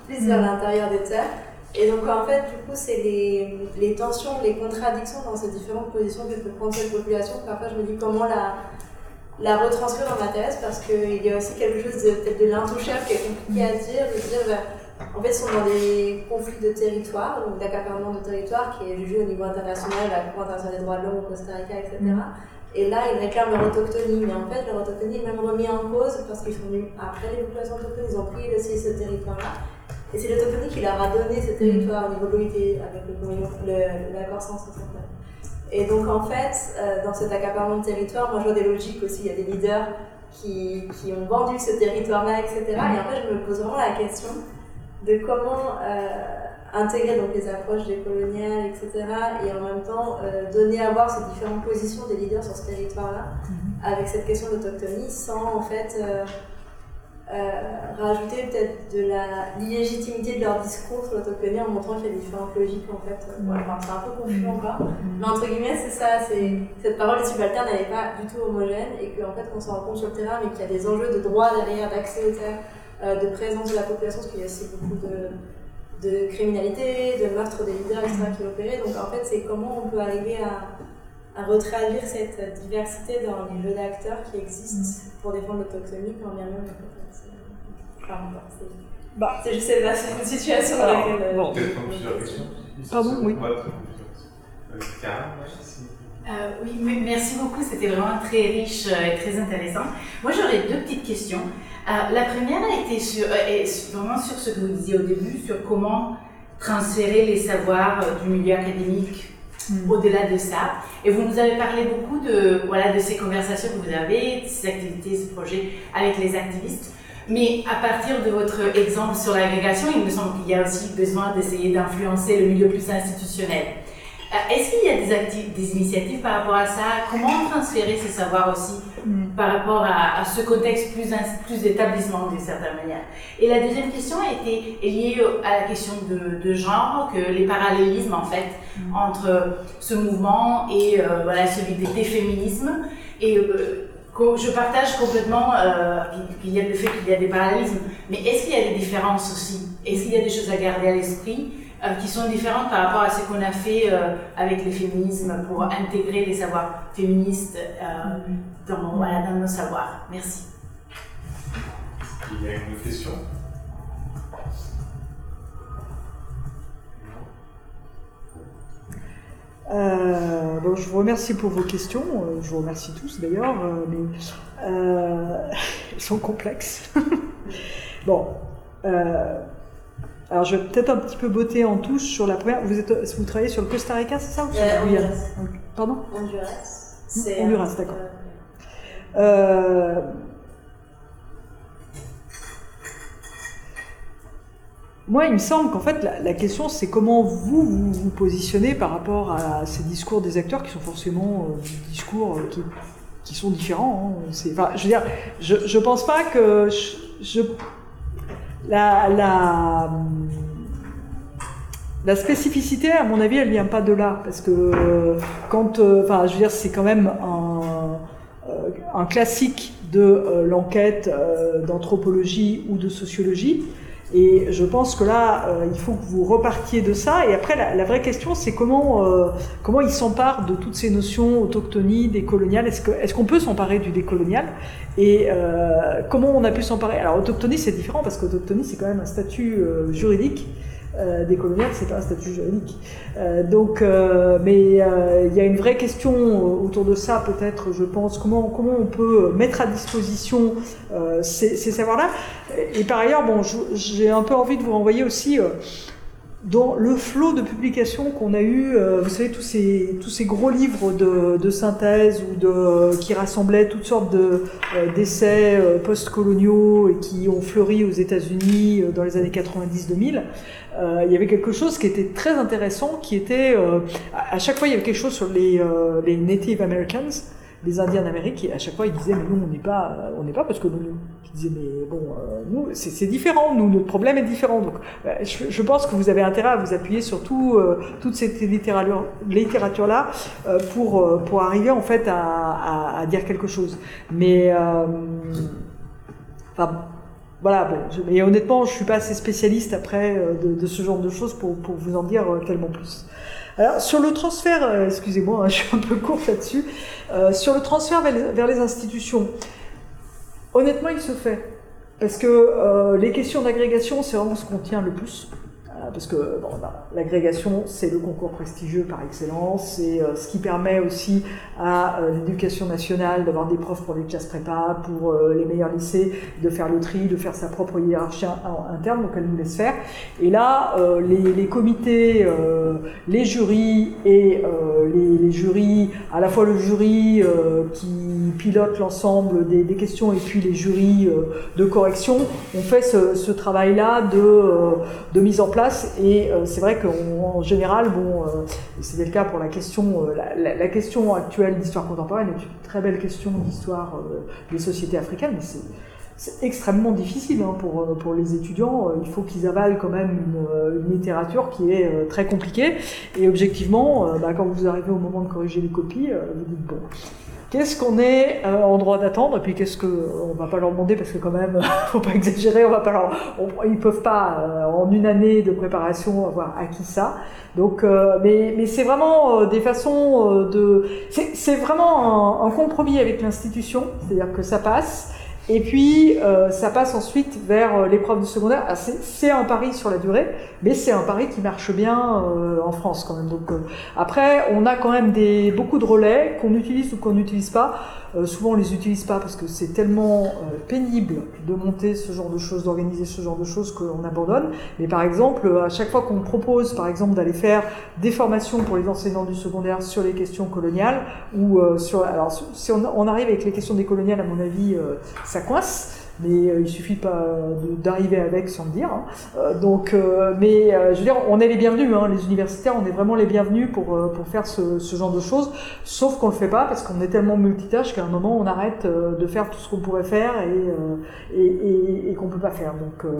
F: plus vers l'intérieur des terres. Et donc en fait du coup c'est les, les, tensions, les contradictions dans ces différentes positions que peut prendre cette population. Parfois je me dis comment la, la retranscrire m'intéresse parce qu'il y a aussi quelque chose de peut-être de l'intouchable qui est compliqué à dire, dire bah, en fait, ils sont dans des conflits de territoire, donc d'accaparement de territoire qui est jugé au niveau international, la Cour internationale des droits de l'homme au Costa Rica, etc. Et là, ils réclament leur autochtonie, mais en fait, leur autochtonie est même remise en cause parce qu'ils sont venus après les populations autochtones, ils ont pris aussi ce territoire-là. Et c'est l'autochtonie qui leur a donné ce territoire au niveau de l'OIT avec l'accord 169. Et donc en fait, euh, dans cet accaparement de territoire, moi je vois des logiques aussi, il y a des leaders qui, qui ont vendu ce territoire-là, etc. Et en fait, je me pose vraiment la question de comment euh, intégrer donc, les approches décoloniales, etc. Et en même temps euh, donner à voir ces différentes positions des leaders sur ce territoire-là, mm-hmm. avec cette question d'autochtonie, sans en fait rajouter peut-être de la légitimité de leur discours sur l'autochtonie en montrant qu'il y a différentes logiques en fait. Voilà, c'est un peu confus encore. Mais entre guillemets, c'est ça, c'est cette parole des subalternes, elle n'est pas du tout homogène et qu'en fait, on s'en rend compte sur le terrain, mais qu'il y a des enjeux de droit derrière, d'accès aux terres, euh, de présence de la population, parce qu'il y a aussi beaucoup de, de criminalité, de meurtre des leaders, etc. qui opéraient. Donc en fait, c'est comment on peut arriver à à retraduire cette diversité dans les jeux d'acteurs qui existent pour défendre l'autochtonie quand bien même bah, c'est une situation dans laquelle. Euh, bon. Peut-être plusieurs questions.
A: Pardon, oui.
G: Euh, oui, merci beaucoup, c'était vraiment très riche euh, et très intéressant. Moi, j'aurais deux petites questions. la première a été sur, vraiment sur ce que vous disiez au début, sur comment transférer les savoirs du milieu académique hmm. au-delà de ça. Et vous nous avez parlé beaucoup de, voilà, de ces conversations que vous avez, de ces activités, ce projet avec les activistes. Mais à partir de votre exemple sur l'agrégation, il me semble qu'il y a aussi besoin d'essayer d'influencer le milieu plus institutionnel. Euh, est-ce qu'il y a des, des, initiatives par rapport à ça? Comment transférer ces savoirs aussi mm. par rapport à, ce contexte plus, plus d'établissement d'une certaine manière? Et la deuxième question était liée à la question de, genre, que les parallélismes en fait mm. entre ce mouvement et euh, voilà, celui des féminismes. Et euh, je partage complètement euh, qu'il y a le fait qu'il y a des parallélismes, mais est-ce qu'il y a des différences aussi? Est-ce qu'il y a des choses à garder à l'esprit euh, qui sont différentes par rapport à ce qu'on a fait euh, avec le féminisme pour intégrer les savoirs féministes dans, nos savoirs? Merci.
B: Il y a une question
A: Euh, je vous remercie pour vos questions. Euh, je vous remercie tous d'ailleurs, euh, mais elles sont complexes. bon. alors je vais peut-être un petit peu botter en touche sur la première. Vous, êtes, vous travaillez sur le Costa Rica, c'est ça ou sur
F: Honduras.
A: Pardon
F: Honduras.
A: Honduras, d'accord. Moi, il me semble qu'en fait, la, question, c'est comment vous, vous, positionnez par rapport à ces discours des acteurs qui sont forcément euh, des discours euh, qui, sont différents. Hein. Enfin, je veux dire, je, je pense pas que je, la, spécificité, à mon avis, elle vient pas de là, parce que quand, euh, enfin, je veux dire, c'est quand même un classique de l'enquête d'anthropologie ou de sociologie. Et je pense que là, euh, il faut que vous repartiez de ça. Et après, la, vraie question, c'est comment, euh, comment ils s'emparent de toutes ces notions autochtonie, décoloniales. Est-ce qu'on est qu'on peut s'emparer du décolonial? Et euh, comment on a pu s'emparer? Alors, autochtonie, c'est différent parce qu'autochtonie, c'est quand même un statut juridique euh, des c'est un statut juridique. Euh, donc, euh, mais euh, il y a une vraie question autour de ça, peut-être, je pense, comment, comment on peut mettre à disposition ces, ces savoirs-là? Et par ailleurs, bon, j'ai un peu envie de vous renvoyer aussi dans le flot de publications qu'on a eu, vous savez, tous ces, tous ces gros livres de, de synthèse ou de, qui rassemblaient toutes sortes de, d'essais post-coloniaux et qui ont fleuri aux États-Unis dans les années 90-2000, euh, il y avait quelque chose qui était très intéressant, qui était, euh, à chaque fois il y avait quelque chose sur les, euh, les Native Americans, les Indiens d'Amérique, et à chaque fois ils disaient, mais nous on n'est pas, on n'est pas parce que nous, ils disaient, mais bon, nous c'est différent, nous notre problème est différent. Donc je, je, pense que vous avez intérêt à vous appuyer sur tout, toute cette littérature, là pour, pour arriver en fait à, dire quelque chose. Mais, enfin, voilà, bon, mais honnêtement, je suis pas assez spécialiste après euh, de, ce genre de choses pour, pour vous en dire euh, tellement plus. Alors, sur le transfert, euh, excusez-moi, hein, je suis un peu courte là-dessus, sur le transfert vers les, institutions, honnêtement, il se fait. Parce que les questions d'agrégation, c'est vraiment ce qu'on tient le plus parce que l'agrégation, c'est le concours prestigieux par excellence, c'est euh, ce qui permet aussi à euh, l'éducation nationale d'avoir des profs pour les classes prépa, pour euh, les meilleurs lycées, de faire le tri, de faire sa propre hiérarchie interne, donc elle nous laisse faire. Et là, les, comités, les jurys et les, jurys, à la fois le jury qui pilote l'ensemble des, questions et puis les jurys de correction, ont fait ce, travail-là de mise en place et euh, c'est vrai qu'en général, bon, euh, c'était le cas pour la question, euh, la, question actuelle d'histoire contemporaine est une très belle question d'histoire des sociétés africaines, mais c'est extrêmement difficile hein, pour, pour les étudiants. Il faut qu'ils avalent quand même une, littérature qui est très compliquée. Et objectivement, bah, quand vous arrivez au moment de corriger les copies, vous dites bon, Qu'est-ce qu'on est euh, en droit d'attendre Et puis qu'est-ce que on va pas leur demander parce que quand même, faut pas exagérer, on va pas leur, ils peuvent pas euh, en une année de préparation avoir acquis ça. Donc, euh, mais, mais c'est vraiment des façons de, c'est vraiment un, un, compromis avec l'institution, c'est-à-dire que ça passe. Et puis, euh, ça passe ensuite vers euh, l'épreuve du secondaire. Ah, c'est un pari sur la durée, mais c'est un pari qui marche bien euh, en France quand même. Donc, après, on a quand même beaucoup de relais qu'on utilise ou qu'on n'utilise pas. Euh, souvent on les utilise pas parce que c'est tellement euh, pénible de monter ce genre de choses, d'organiser ce genre de choses qu'on abandonne. Mais par exemple, à chaque fois qu'on propose, par exemple, d'aller faire des formations pour les enseignants du secondaire sur les questions coloniales ou euh, sur, alors si on, arrive avec les questions des coloniales, à mon avis, ça coince. Mais il suffit pas d'arriver avec sans le dire. Hein. donc, mais je veux dire, on est les bienvenus, hein, les universitaires, on est vraiment les bienvenus pour, pour faire ce, genre de choses, sauf qu'on le fait pas parce qu'on est tellement multitâche qu'à un moment on arrête de faire tout ce qu'on pourrait faire et, et, et, qu'on peut pas faire. Donc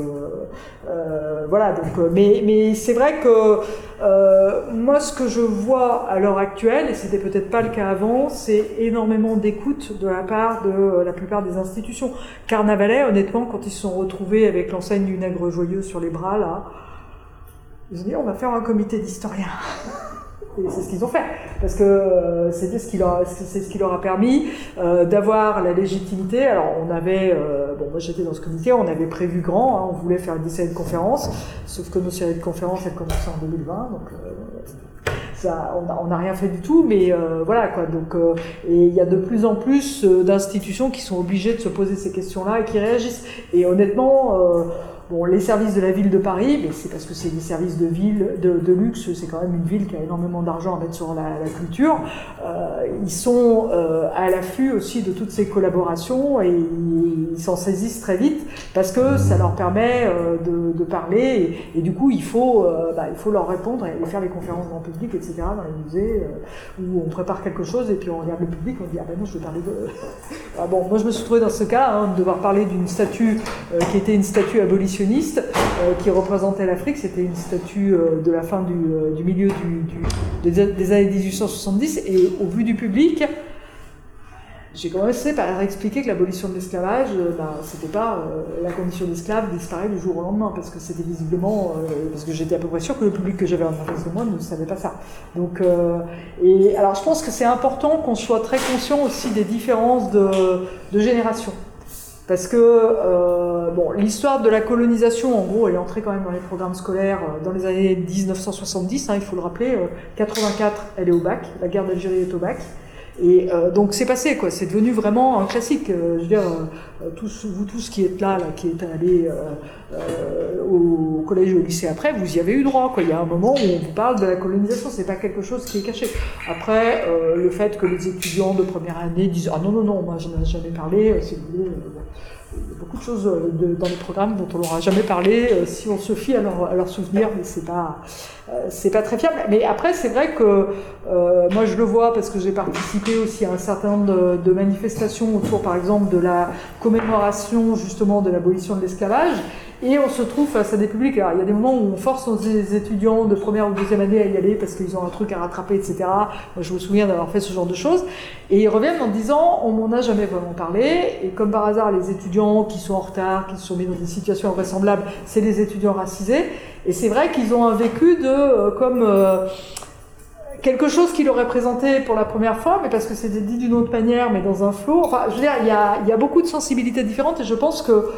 A: voilà, donc, mais, mais c'est vrai que moi ce que je vois à l'heure actuelle, et c'était peut-être pas le cas avant, c'est énormément d'écoute de la part de la plupart des institutions. Honnêtement, quand ils se sont retrouvés avec l'enseigne du nègre joyeux sur les bras, là, ils ont dit on va faire un comité d'historiens. Et c'est ce qu'ils ont fait, parce que euh, c'était ce qui leur, c'est ce qui leur a permis euh, d'avoir la légitimité. Alors on avait, euh, bon moi j'étais dans ce comité, on avait prévu grand, hein, on voulait faire des séries de conférences, sauf que nos séries de conférences elles commençaient en 2020, donc on n'a rien fait du tout, mais euh, voilà quoi. Donc, euh, et il y a de plus en plus euh, d'institutions qui sont obligées de se poser ces questions-là et qui réagissent. Et honnêtement, Bon, les services de la ville de Paris, mais c'est parce que c'est des services de ville, de, luxe, c'est quand même une ville qui a énormément d'argent à mettre sur la, culture. Euh, ils sont euh, à l'affût aussi de toutes ces collaborations et ils s'en saisissent très vite parce que ça leur permet euh, de, parler et, du coup il faut, bah, il faut leur répondre et faire les conférences le public, etc., dans les musées où on prépare quelque chose et puis on regarde le public, on dit ah ben non je vais parler de... ah bon, moi je me suis trouvé dans ce cas, hein, de devoir parler d'une statue qui était une statue euh, qui représentait l'Afrique. C'était une statue euh, de la fin du, euh, milieu des, années 1870. Et au vu du public, j'ai commencé par expliquer que l'abolition de l'esclavage, ben, c'était pas la condition d'esclave disparaît du jour au lendemain, parce que c'était visiblement, parce que j'étais à peu près sûr que le public que j'avais en face de moi ne savait pas ça. Donc, et alors je pense que c'est important qu'on soit très conscient aussi des différences de, de génération. Parce que euh, bon, l'histoire de la colonisation, en gros, elle est entrée quand même dans les programmes scolaires euh, dans les années 1970, hein, il faut le rappeler. 84, euh, elle est au bac, la guerre d'Algérie est au bac. Et donc c'est passé, quoi. C'est devenu vraiment un classique. je veux dire, tous, vous tous qui êtes là, qui êtes allés au collège et au lycée après, vous y avez eu droit. Il y a un moment où on vous parle de la colonisation, c'est pas quelque chose qui est caché. Après, le fait que les étudiants de première année disent ah non non non, moi je n'en ai jamais parlé, si vous voulez beaucoup de choses euh, dans les programmes dont on n'aura jamais parlé euh, si on se fie à leurs souvenirs, mais c'est pas euh, c'est pas très fiable. Mais après, c'est vrai que moi je le vois parce que j'ai participé aussi à un certain nombre de, manifestations autour, par exemple, de la commémoration justement de l'abolition de l'esclavage. Et on se trouve face à des publics. Alors, il y a des moments où on force nos étudiants de première ou deuxième année à y aller parce qu'ils ont un truc à rattraper, etc. Moi, je me souviens d'avoir fait ce genre de choses. Et ils reviennent en disant on m'en a jamais vraiment parlé. Et comme par hasard, les étudiants qui sont en retard, qui se sont mis dans des situations invraisemblables, c'est des étudiants racisés. Et c'est vrai qu'ils ont un vécu de euh, comme euh, quelque chose qui leur est présenté pour la première fois, mais parce que c'était dit d'une autre manière, mais dans un flot. Enfin, je veux dire, il y a beaucoup de sensibilités différentes et je pense que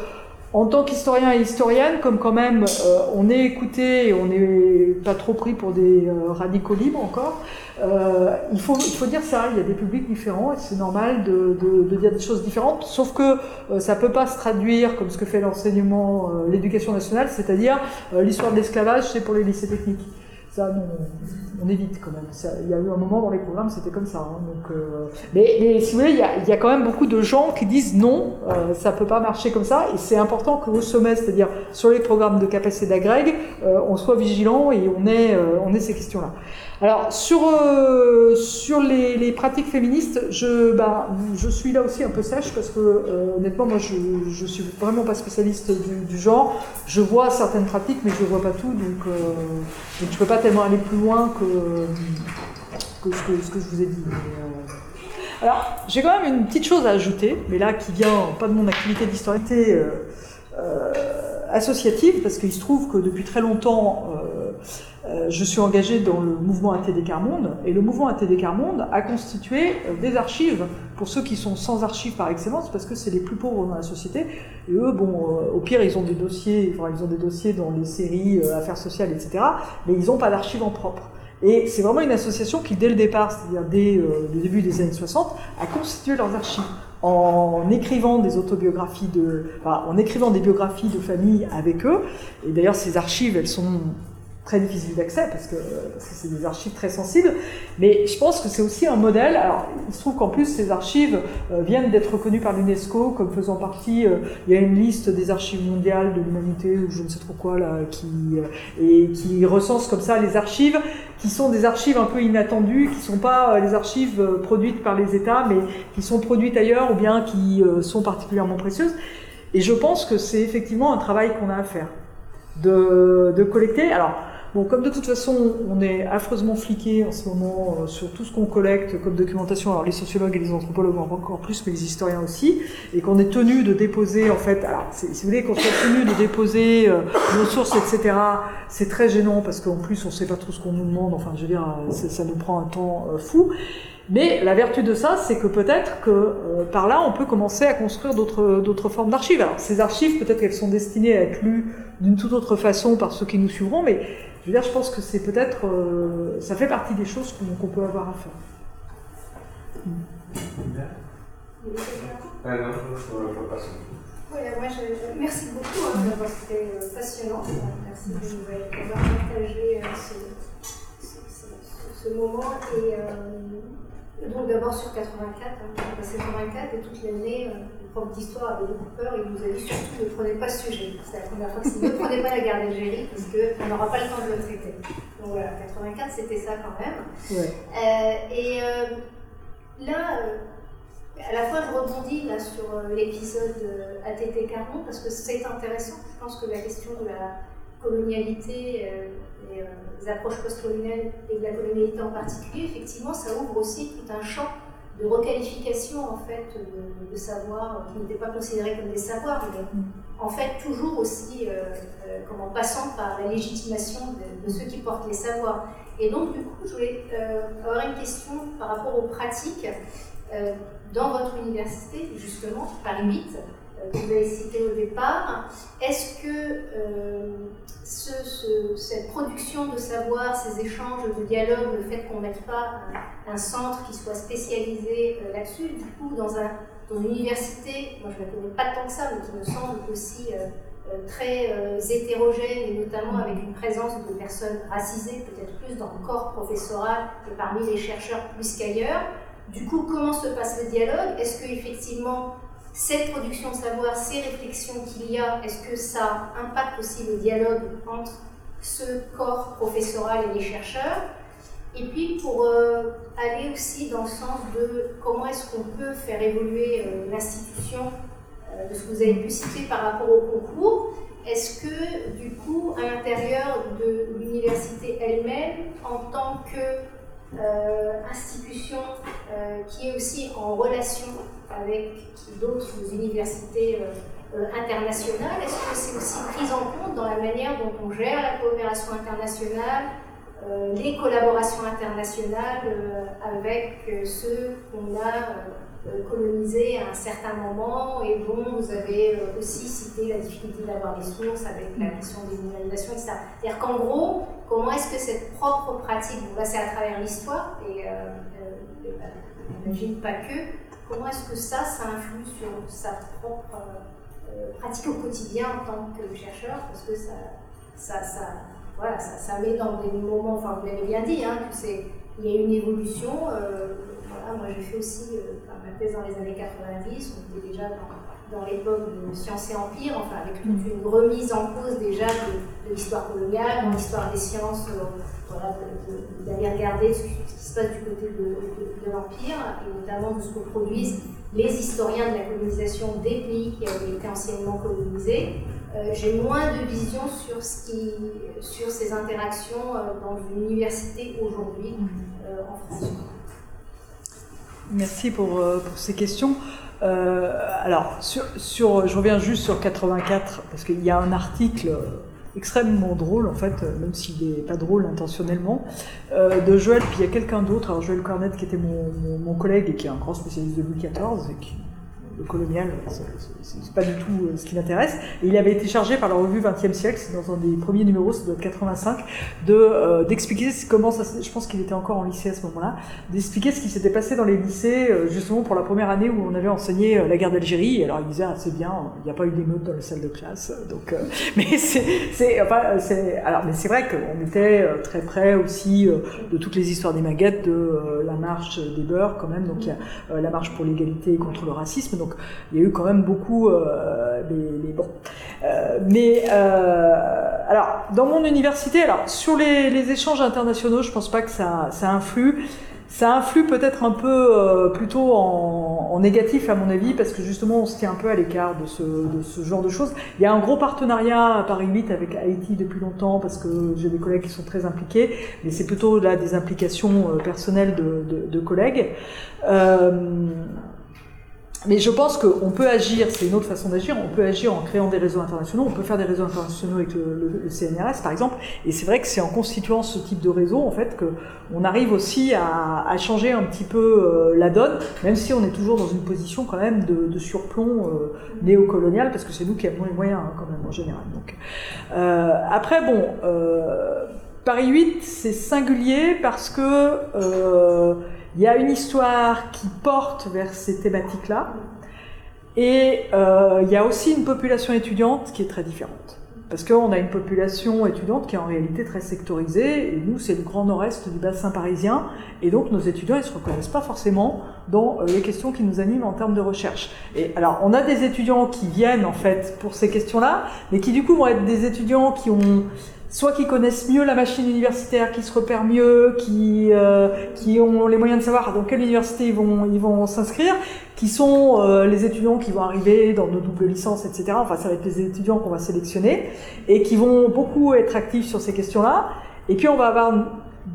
A: en tant qu'historien et historienne, comme quand même euh, on est écouté et on n'est pas trop pris pour des euh, radicaux libres encore, euh, il, faut, il faut dire ça, il y a des publics différents et c'est normal de, de, de, dire des choses différentes, sauf que ça peut pas se traduire comme ce que fait l'enseignement, l'éducation nationale, c'est-à-dire l'histoire de l'esclavage, c'est pour les lycées techniques ça, on, évite quand même. il y a eu un moment dans les programmes, c'était comme ça. Hein, donc, euh, mais, si vous voulez, il y, a, quand même beaucoup de gens qui disent non, euh, ça peut pas marcher comme ça. Et c'est important qu'au sommet, c'est-à-dire sur les programmes de capacité d'agrég, euh, on soit vigilant et on ait, on ait ces questions-là. Alors sur euh, sur les, pratiques féministes, je ben, je suis là aussi un peu sèche parce que euh, honnêtement moi je je suis vraiment pas spécialiste du, genre. Je vois certaines pratiques mais je vois pas tout donc euh, je peux pas tellement aller plus loin que que ce que, ce que je vous ai dit. Alors j'ai quand même une petite chose à ajouter, mais là qui vient pas de mon activité d'historialité associative parce qu'il se trouve que depuis très longtemps je suis engagée dans le mouvement ATD Carmonde, et le mouvement ATD Carmonde a constitué euh, des archives pour ceux qui sont sans archives par excellence, parce que c'est les plus pauvres dans la société. Et eux, bon, euh, au pire, ils ont des dossiers, enfin, ils ont des dossiers dans les séries, affaires sociales, etc. Mais ils n'ont pas d'archives en propre. Et c'est vraiment une association qui, dès le départ, c'est-à-dire dès le début des années 60, a constitué leurs archives en écrivant des autobiographies de, enfin, en écrivant des biographies de famille avec eux. Et d'ailleurs, ces archives, elles sont très difficile d'accès parce que c'est des archives très sensibles. Mais je pense que c'est aussi un modèle. Alors, il se trouve qu'en plus, ces archives euh, viennent d'être reconnues par l'UNESCO comme faisant partie. Euh, il y a une liste des archives mondiales de l'humanité ou je ne sais trop quoi là, qui euh, et qui recense comme ça les archives qui sont des archives un peu inattendues, qui ne sont pas les archives produites par les États, mais qui sont produites ailleurs ou bien qui sont particulièrement précieuses. Et je pense que c'est effectivement un travail qu'on a à faire de, de collecter. Alors Bon, comme de toute façon, on est affreusement fliqué en ce moment euh, sur tout ce qu'on collecte comme documentation, alors les sociologues et les anthropologues encore plus, mais les historiens aussi, et qu'on est tenu de déposer, en fait, alors si vous voulez, qu'on soit tenu de déposer euh, nos sources, etc., c'est très gênant parce qu'en plus, on ne sait pas trop ce qu'on nous demande, enfin, je veux dire, euh, ça nous prend un temps fou. Mais la vertu de ça, c'est que peut-être que par là, on peut commencer à construire d'autres formes d'archives. Alors, ces archives, peut-être qu'elles sont destinées à être lues d'une toute autre façon par ceux qui nous suivront, mais je veux dire, je pense que c'est peut-être, euh, ça fait partie des choses qu'on peut avoir à faire.
B: Ah non, je
H: moi, merci beaucoup hein, d'avoir été euh, passionnant. Merci de nous avoir partagé euh, ce, ce, moment. Et, donc d'abord sur 84, hein, passé 84 et toute l'année, euh, prof d'histoire avait beaucoup peur il nous a dit surtout ne prenez pas ce sujet. C'est la première fois que ne prenez pas la guerre d'Algérie parce qu'on n'aura pas le temps de le traiter. Donc voilà, 84 c'était ça quand même. Euh, et euh, là, à la fois je rebondis là, sur l'épisode ATT 40 parce que c'est intéressant. Je pense que la question de la colonialité et euh, les approches postcoloniales et de la colonialité en particulier, effectivement, ça ouvre aussi tout un champ de requalification en fait de, savoirs qui n'étaient pas considérés comme des savoirs, mais en fait toujours aussi euh, euh, comment, passant par la légitimation de, ceux qui portent les savoirs. Et donc du coup, je voulais avoir une question par rapport aux pratiques dans votre université, justement, Paris 8, que vous avez cité au départ. Est-ce que euh, cette production de savoir, ces échanges de dialogue, le fait qu'on ne mette pas un, centre qui soit spécialisé euh, là-dessus, du coup, dans, un, une université, moi je ne la connais pas tant que ça, mais qui me semble aussi euh, très hétérogène, et notamment avec une présence de personnes racisées, peut-être plus dans le corps professoral et parmi les chercheurs plus qu'ailleurs. Du coup, comment se passe le dialogue? Est-ce qu'effectivement, cette production de savoir, ces réflexions qu'il y a, est-ce que ça impacte aussi le dialogue entre ce corps professoral et les chercheurs Et puis pour euh, aller aussi dans le sens de comment est-ce qu'on peut faire évoluer euh, l'institution, euh, de ce que vous avez pu citer par rapport au concours, est-ce que du coup, à l'intérieur de l'université elle-même, en tant que institution qui est aussi en relation avec d'autres universités euh, euh, internationales. Est-ce que c'est aussi pris en compte dans la manière dont on gère la coopération internationale, euh, les collaborations internationales avec ceux qu'on a colonisés à un certain moment et dont vous avez aussi cité la difficulté d'avoir des sources avec la question des minorisations, etc. C'est-à-dire qu'en gros, comment est-ce que cette propre pratique, vous passez à travers l'histoire, et j'imagine pas que, comment est-ce que ça, ça influe sur sa propre euh, pratique au quotidien en tant que chercheur? Parce que ça, ça, ça, voilà, ça, ça met dans des moments, enfin vous l'avez bien dit, hein, il y a une évolution. Euh, voilà, moi j'ai fait aussi euh, ma thèse dans les années 90, on était déjà dans, dans l'époque de Sciences et Empire, enfin avec toute une remise en cause déjà de, de l'histoire coloniale, dans l'histoire des sciences d'aller regarder ce, qui se passe du côté de, l'Empire, et notamment de ce que produisent les historiens de la colonisation des pays qui avaient été anciennement colonisés. Euh, j'ai moins de vision sur, ce qui, sur ces interactions euh, dans une université aujourd'hui euh, en France.
A: Merci pour, pour ces questions. alors, sur, sur, je reviens juste sur 84, parce qu'il y a un article extrêmement drôle, en fait, euh, même s'il n'est pas drôle intentionnellement, euh, de Joël, puis il y a quelqu'un d'autre, alors Joël Cornette qui était mon, mon, collègue et qui est un grand spécialiste de Louis XIV, et qui le colonial, c'est pas du tout ce qui m'intéresse. Et il avait été chargé par la revue 20e siècle, dans un des premiers numéros, ça doit être 85, de d'expliquer comment ça. Je pense qu'il était encore en lycée à ce moment-là, d'expliquer ce qui s'était passé dans les lycées, justement pour la première année où on avait enseigné la guerre d'Algérie. Alors il disait ah, c'est bien, il n'y a pas eu d'émeute dans la salle de classe, donc. mais c'est, enfin, vrai qu'on était très près aussi de toutes les histoires des maguettes, de la marche des beurs quand même. Donc il y a la marche pour l'égalité contre le racisme. Donc il y a eu quand même beaucoup euh. Euh, mais euh, alors dans mon université, alors sur les, échanges internationaux, je pense pas que ça, influe. Ça influe peut-être un peu plutôt en, négatif à mon avis parce que justement on se tient un peu à l'écart de ce, genre de choses. Il y a un gros partenariat à Paris 8 avec Haïti depuis longtemps parce que j'ai des collègues qui sont très impliqués, mais c'est plutôt là des implications personnelles de, collègues. Mais je pense qu'on peut agir, c'est une autre façon d'agir, on peut agir en créant des réseaux internationaux, on peut faire des réseaux internationaux avec le, CNRS par exemple, et c'est vrai que c'est en constituant ce type de réseau en fait qu'on arrive aussi à, à, changer un petit peu euh, la donne, même si on est toujours dans une position quand même de, de surplomb euh, néocolonial, parce que c'est nous qui avons les moyens hein, quand même en général. Donc, euh, après bon, euh, Paris 8 c'est singulier parce que il y a une histoire qui porte vers ces thématiques-là, et euh, il y a aussi une population étudiante qui est très différente. Parce qu'on a une population étudiante qui est en réalité très sectorisée, et nous, c'est le grand nord-est du bassin parisien, et donc nos étudiants, ils ne se reconnaissent pas forcément dans euh, les questions qui nous animent en termes de recherche. Et alors, on a des étudiants qui viennent, en fait, pour ces questions-là, mais qui, du coup, vont être des étudiants qui ont soit qui connaissent mieux la machine universitaire, qui se repèrent mieux, qui, euh, qui ont les moyens de savoir dans quelle université ils vont, ils vont s'inscrire, qui sont euh, les étudiants qui vont arriver dans nos doubles licences, etc. Enfin, ça va être les étudiants qu'on va sélectionner et qui vont beaucoup être actifs sur ces questions-là. Et puis, on va avoir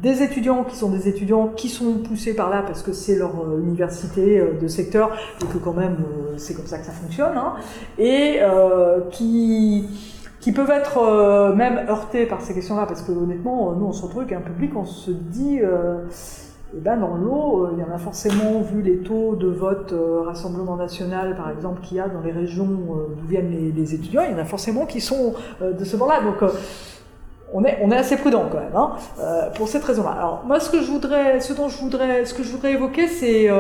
A: des étudiants qui sont des étudiants qui sont poussés par là parce que c'est leur euh, université de secteur et que quand même c'est comme ça que ça fonctionne, hein, et qui qui peuvent être euh, même heurtés par ces questions-là, parce que honnêtement, nous on se retrouve un public, on se dit, euh, eh ben dans l'eau, euh, il y en a forcément vu les taux de vote Rassemblement National, par exemple, qu'il y a dans les régions d'où viennent les, étudiants, il y en a forcément qui sont de ce bord-là. Donc on est, on est assez prudent quand même, hein, pour cette raison-là. Alors moi, ce que je voudrais, ce dont je voudrais, ce que je voudrais évoquer, c'est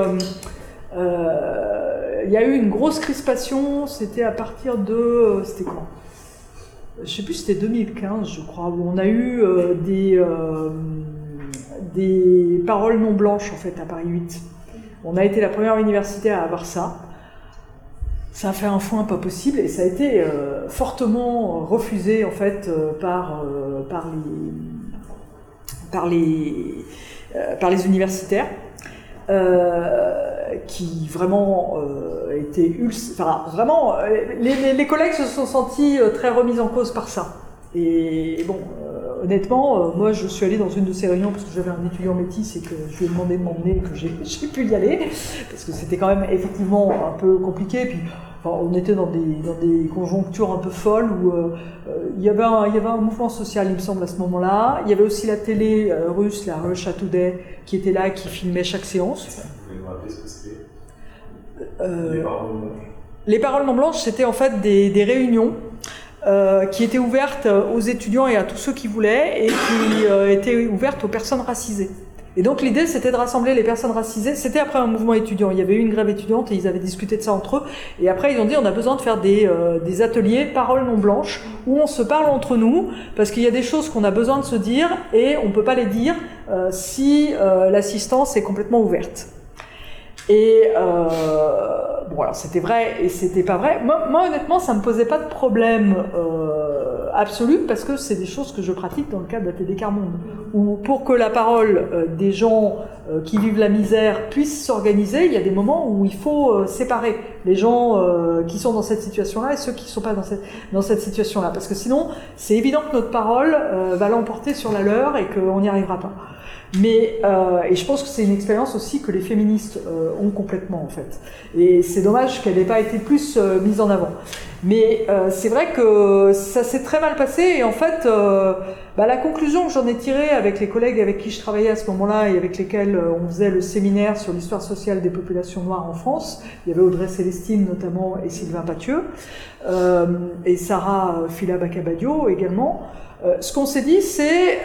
A: il y a eu une grosse crispation, c'était à partir de, c'était quand je sais plus, c'était 2015, je crois, où on a eu euh, des, euh, des paroles non blanches en fait à Paris 8. On a été la première université à avoir ça. Ça a fait un foin pas possible et ça a été euh, fortement refusé en fait par, par les par les par les universitaires. Qui vraiment euh, étaient enfin vraiment les, les, collègues se sont sentis très remis en cause par ça. Et, bon honnêtement moi je suis allée dans une de ces réunions parce que j'avais un étudiant métis et que je lui ai demandé de m'emmener et que j'ai pu y aller. Parce que c'était quand même effectivement un peu compliqué. Puis on était dans des, dans des, conjonctures un peu folles où euh, il, y avait un, il y avait un mouvement social, il me semble, à ce moment-là. Il y avait aussi la télé euh, russe, la Russia Today, qui était là, qui filmait chaque séance.
B: Vous pouvez me rappeler ce que c'était?
A: Euh, Les paroles non blanches Les paroles non blanches, c'était en fait des, des réunions. qui étaient ouvertes aux étudiants et à tous ceux qui voulaient, et qui étaient ouvertes aux personnes racisées. Et donc l'idée, c'était de rassembler les personnes racisées. C'était après un mouvement étudiant. Il y avait eu une grève étudiante et ils avaient discuté de ça entre eux. Et après, ils ont dit, on a besoin de faire des, euh, des ateliers paroles non blanches où on se parle entre nous parce qu'il y a des choses qu'on a besoin de se dire et on peut pas les dire euh, si euh, l'assistance est complètement ouverte. Et bon, alors c'était vrai et c'était pas vrai. Moi, moi, honnêtement, ça me posait pas de problème absolu parce que c'est des choses que je pratique dans le cadre de la TDK Monde. Où pour que la parole euh, des gens euh, qui vivent la misère puisse s'organiser, il y a des moments où il faut euh, séparer les gens qui sont dans cette situation-là et ceux qui ne sont pas dans cette, dans cette situation-là. Parce que sinon, c'est évident que notre parole va l'emporter sur la leur et qu'on n'y arrivera pas. Mais, euh, et je pense que c'est une expérience aussi que les féministes euh, ont complètement en fait. Et c'est dommage qu'elle n'ait pas été plus euh, mise en avant. Mais euh, c'est vrai que ça s'est très mal passé et en fait, euh, bah, la conclusion que j'en ai tirée avec les collègues avec qui je travaillais à ce moment-là et avec lesquels euh, on faisait le séminaire sur l'histoire sociale des populations noires en France, il y avait Audrey Célestine notamment et Sylvain Pathieu, et Sarah Fila Bacabadio également. Ce qu'on s'est dit, c'est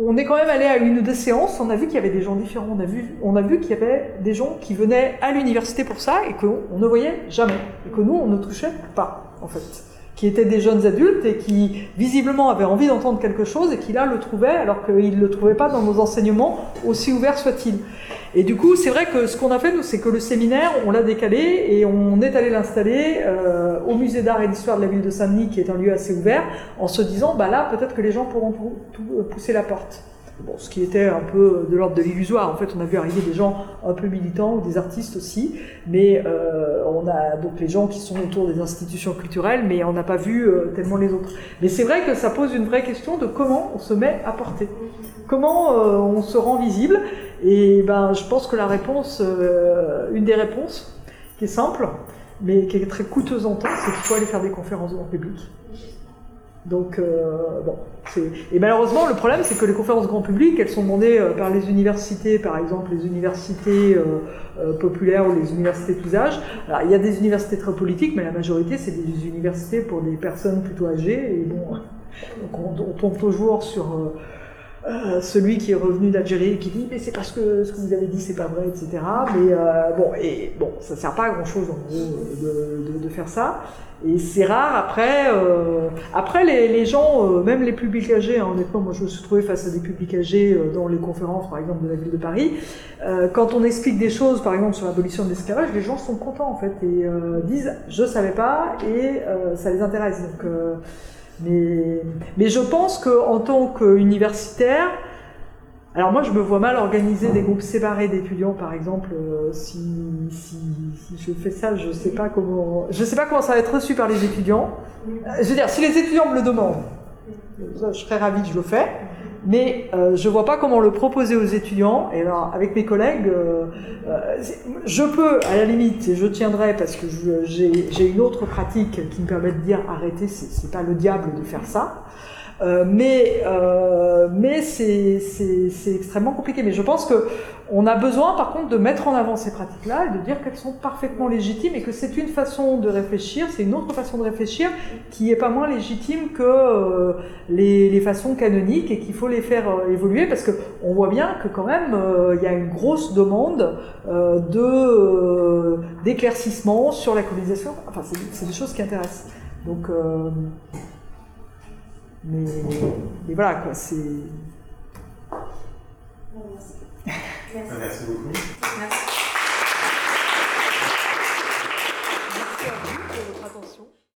A: on est quand même allé à une ou deux séances, on a vu qu'il y avait des gens différents, on a vu, vu qu'il y avait des gens qui venaient à l'université pour ça et qu'on on ne voyait jamais, et que nous, on ne touchait pas, en fait. Qui étaient des jeunes adultes et qui, visiblement, avaient envie d'entendre quelque chose et qui, là, le trouvaient, alors qu'ils ne le trouvaient pas dans nos enseignements, aussi ouverts soient-ils. Et du coup, c'est vrai que ce qu'on a fait, nous, c'est que le séminaire, on l'a décalé et on est allé l'installer euh, au musée d'art et d'histoire de la ville de Saint-Denis, qui est un lieu assez ouvert, en se disant, bah là, peut-être que les gens pourront euh, pousser la porte. Bon, ce qui était un peu de l'ordre de l'illusoire. En fait, on a vu arriver des gens un peu militants ou des artistes aussi, mais euh, on a donc les gens qui sont autour des institutions culturelles, mais on n'a pas vu euh, tellement les autres. Mais c'est vrai que ça pose une vraie question de comment on se met à porter, comment euh, on se rend visible. Et ben, je pense que la réponse, euh, une des réponses, qui est simple, mais qui est très coûteuse en temps, c'est qu'il faut aller faire des conférences grand public. Donc, euh, bon. Et malheureusement, le problème, c'est que les conférences grand public, elles sont demandées euh, par les universités, par exemple les universités populaires ou les universités de tous il y a des universités très politiques, mais la majorité, c'est des universités pour des personnes plutôt âgées. Et bon, on tombe toujours sur euh, celui qui est revenu d'Algérie et qui dit mais c'est parce que ce que vous avez dit c'est pas vrai, etc. Mais euh, bon, et bon, ça sert pas à grand chose en gros de, de- de faire ça. Et c'est rare après. euh, après les, les gens, euh, même les publics âgés, hein, honnêtement, moi je me suis trouvé face à des publics âgés euh, dans les conférences, par exemple de la ville de Paris. Quand on explique des choses, par exemple sur l'abolition de l'esclavage, les gens sont contents en fait et disent je savais pas et ça les intéresse. Donc, mais, mais je pense qu'en tant qu'universitaire, alors moi je me vois mal organiser des groupes séparés d'étudiants par exemple. euh, si, si, si je fais ça, je sais pas comment, je sais pas comment ça va être reçu par les étudiants. Euh, Je veux dire, si les étudiants me le demandent, euh, je serais ravi que je le fais. Mais euh, je vois pas comment le proposer aux étudiants. Et alors, avec mes collègues, euh, euh, je peux, à la limite, et je tiendrai parce que j'ai une autre pratique qui me permet de dire arrêtez, c'est pas le diable de faire ça. Euh, mais euh, c'est extrêmement compliqué. Mais je pense que on a besoin, par contre, de mettre en avant ces pratiques-là et de dire qu'elles sont parfaitement légitimes et que c'est une façon de réfléchir, c'est une autre façon de réfléchir qui est pas moins légitime que euh, les, façons canoniques et qu'il faut les faire évoluer parce que on voit bien que quand même il y a une grosse demande de d'éclaircissement sur la colonisation. Enfin, c'est c'est des choses qui intéressent. Donc, euh, mais, mais voilà quoi, c'est.
F: Merci.
B: Merci beaucoup.
F: Merci.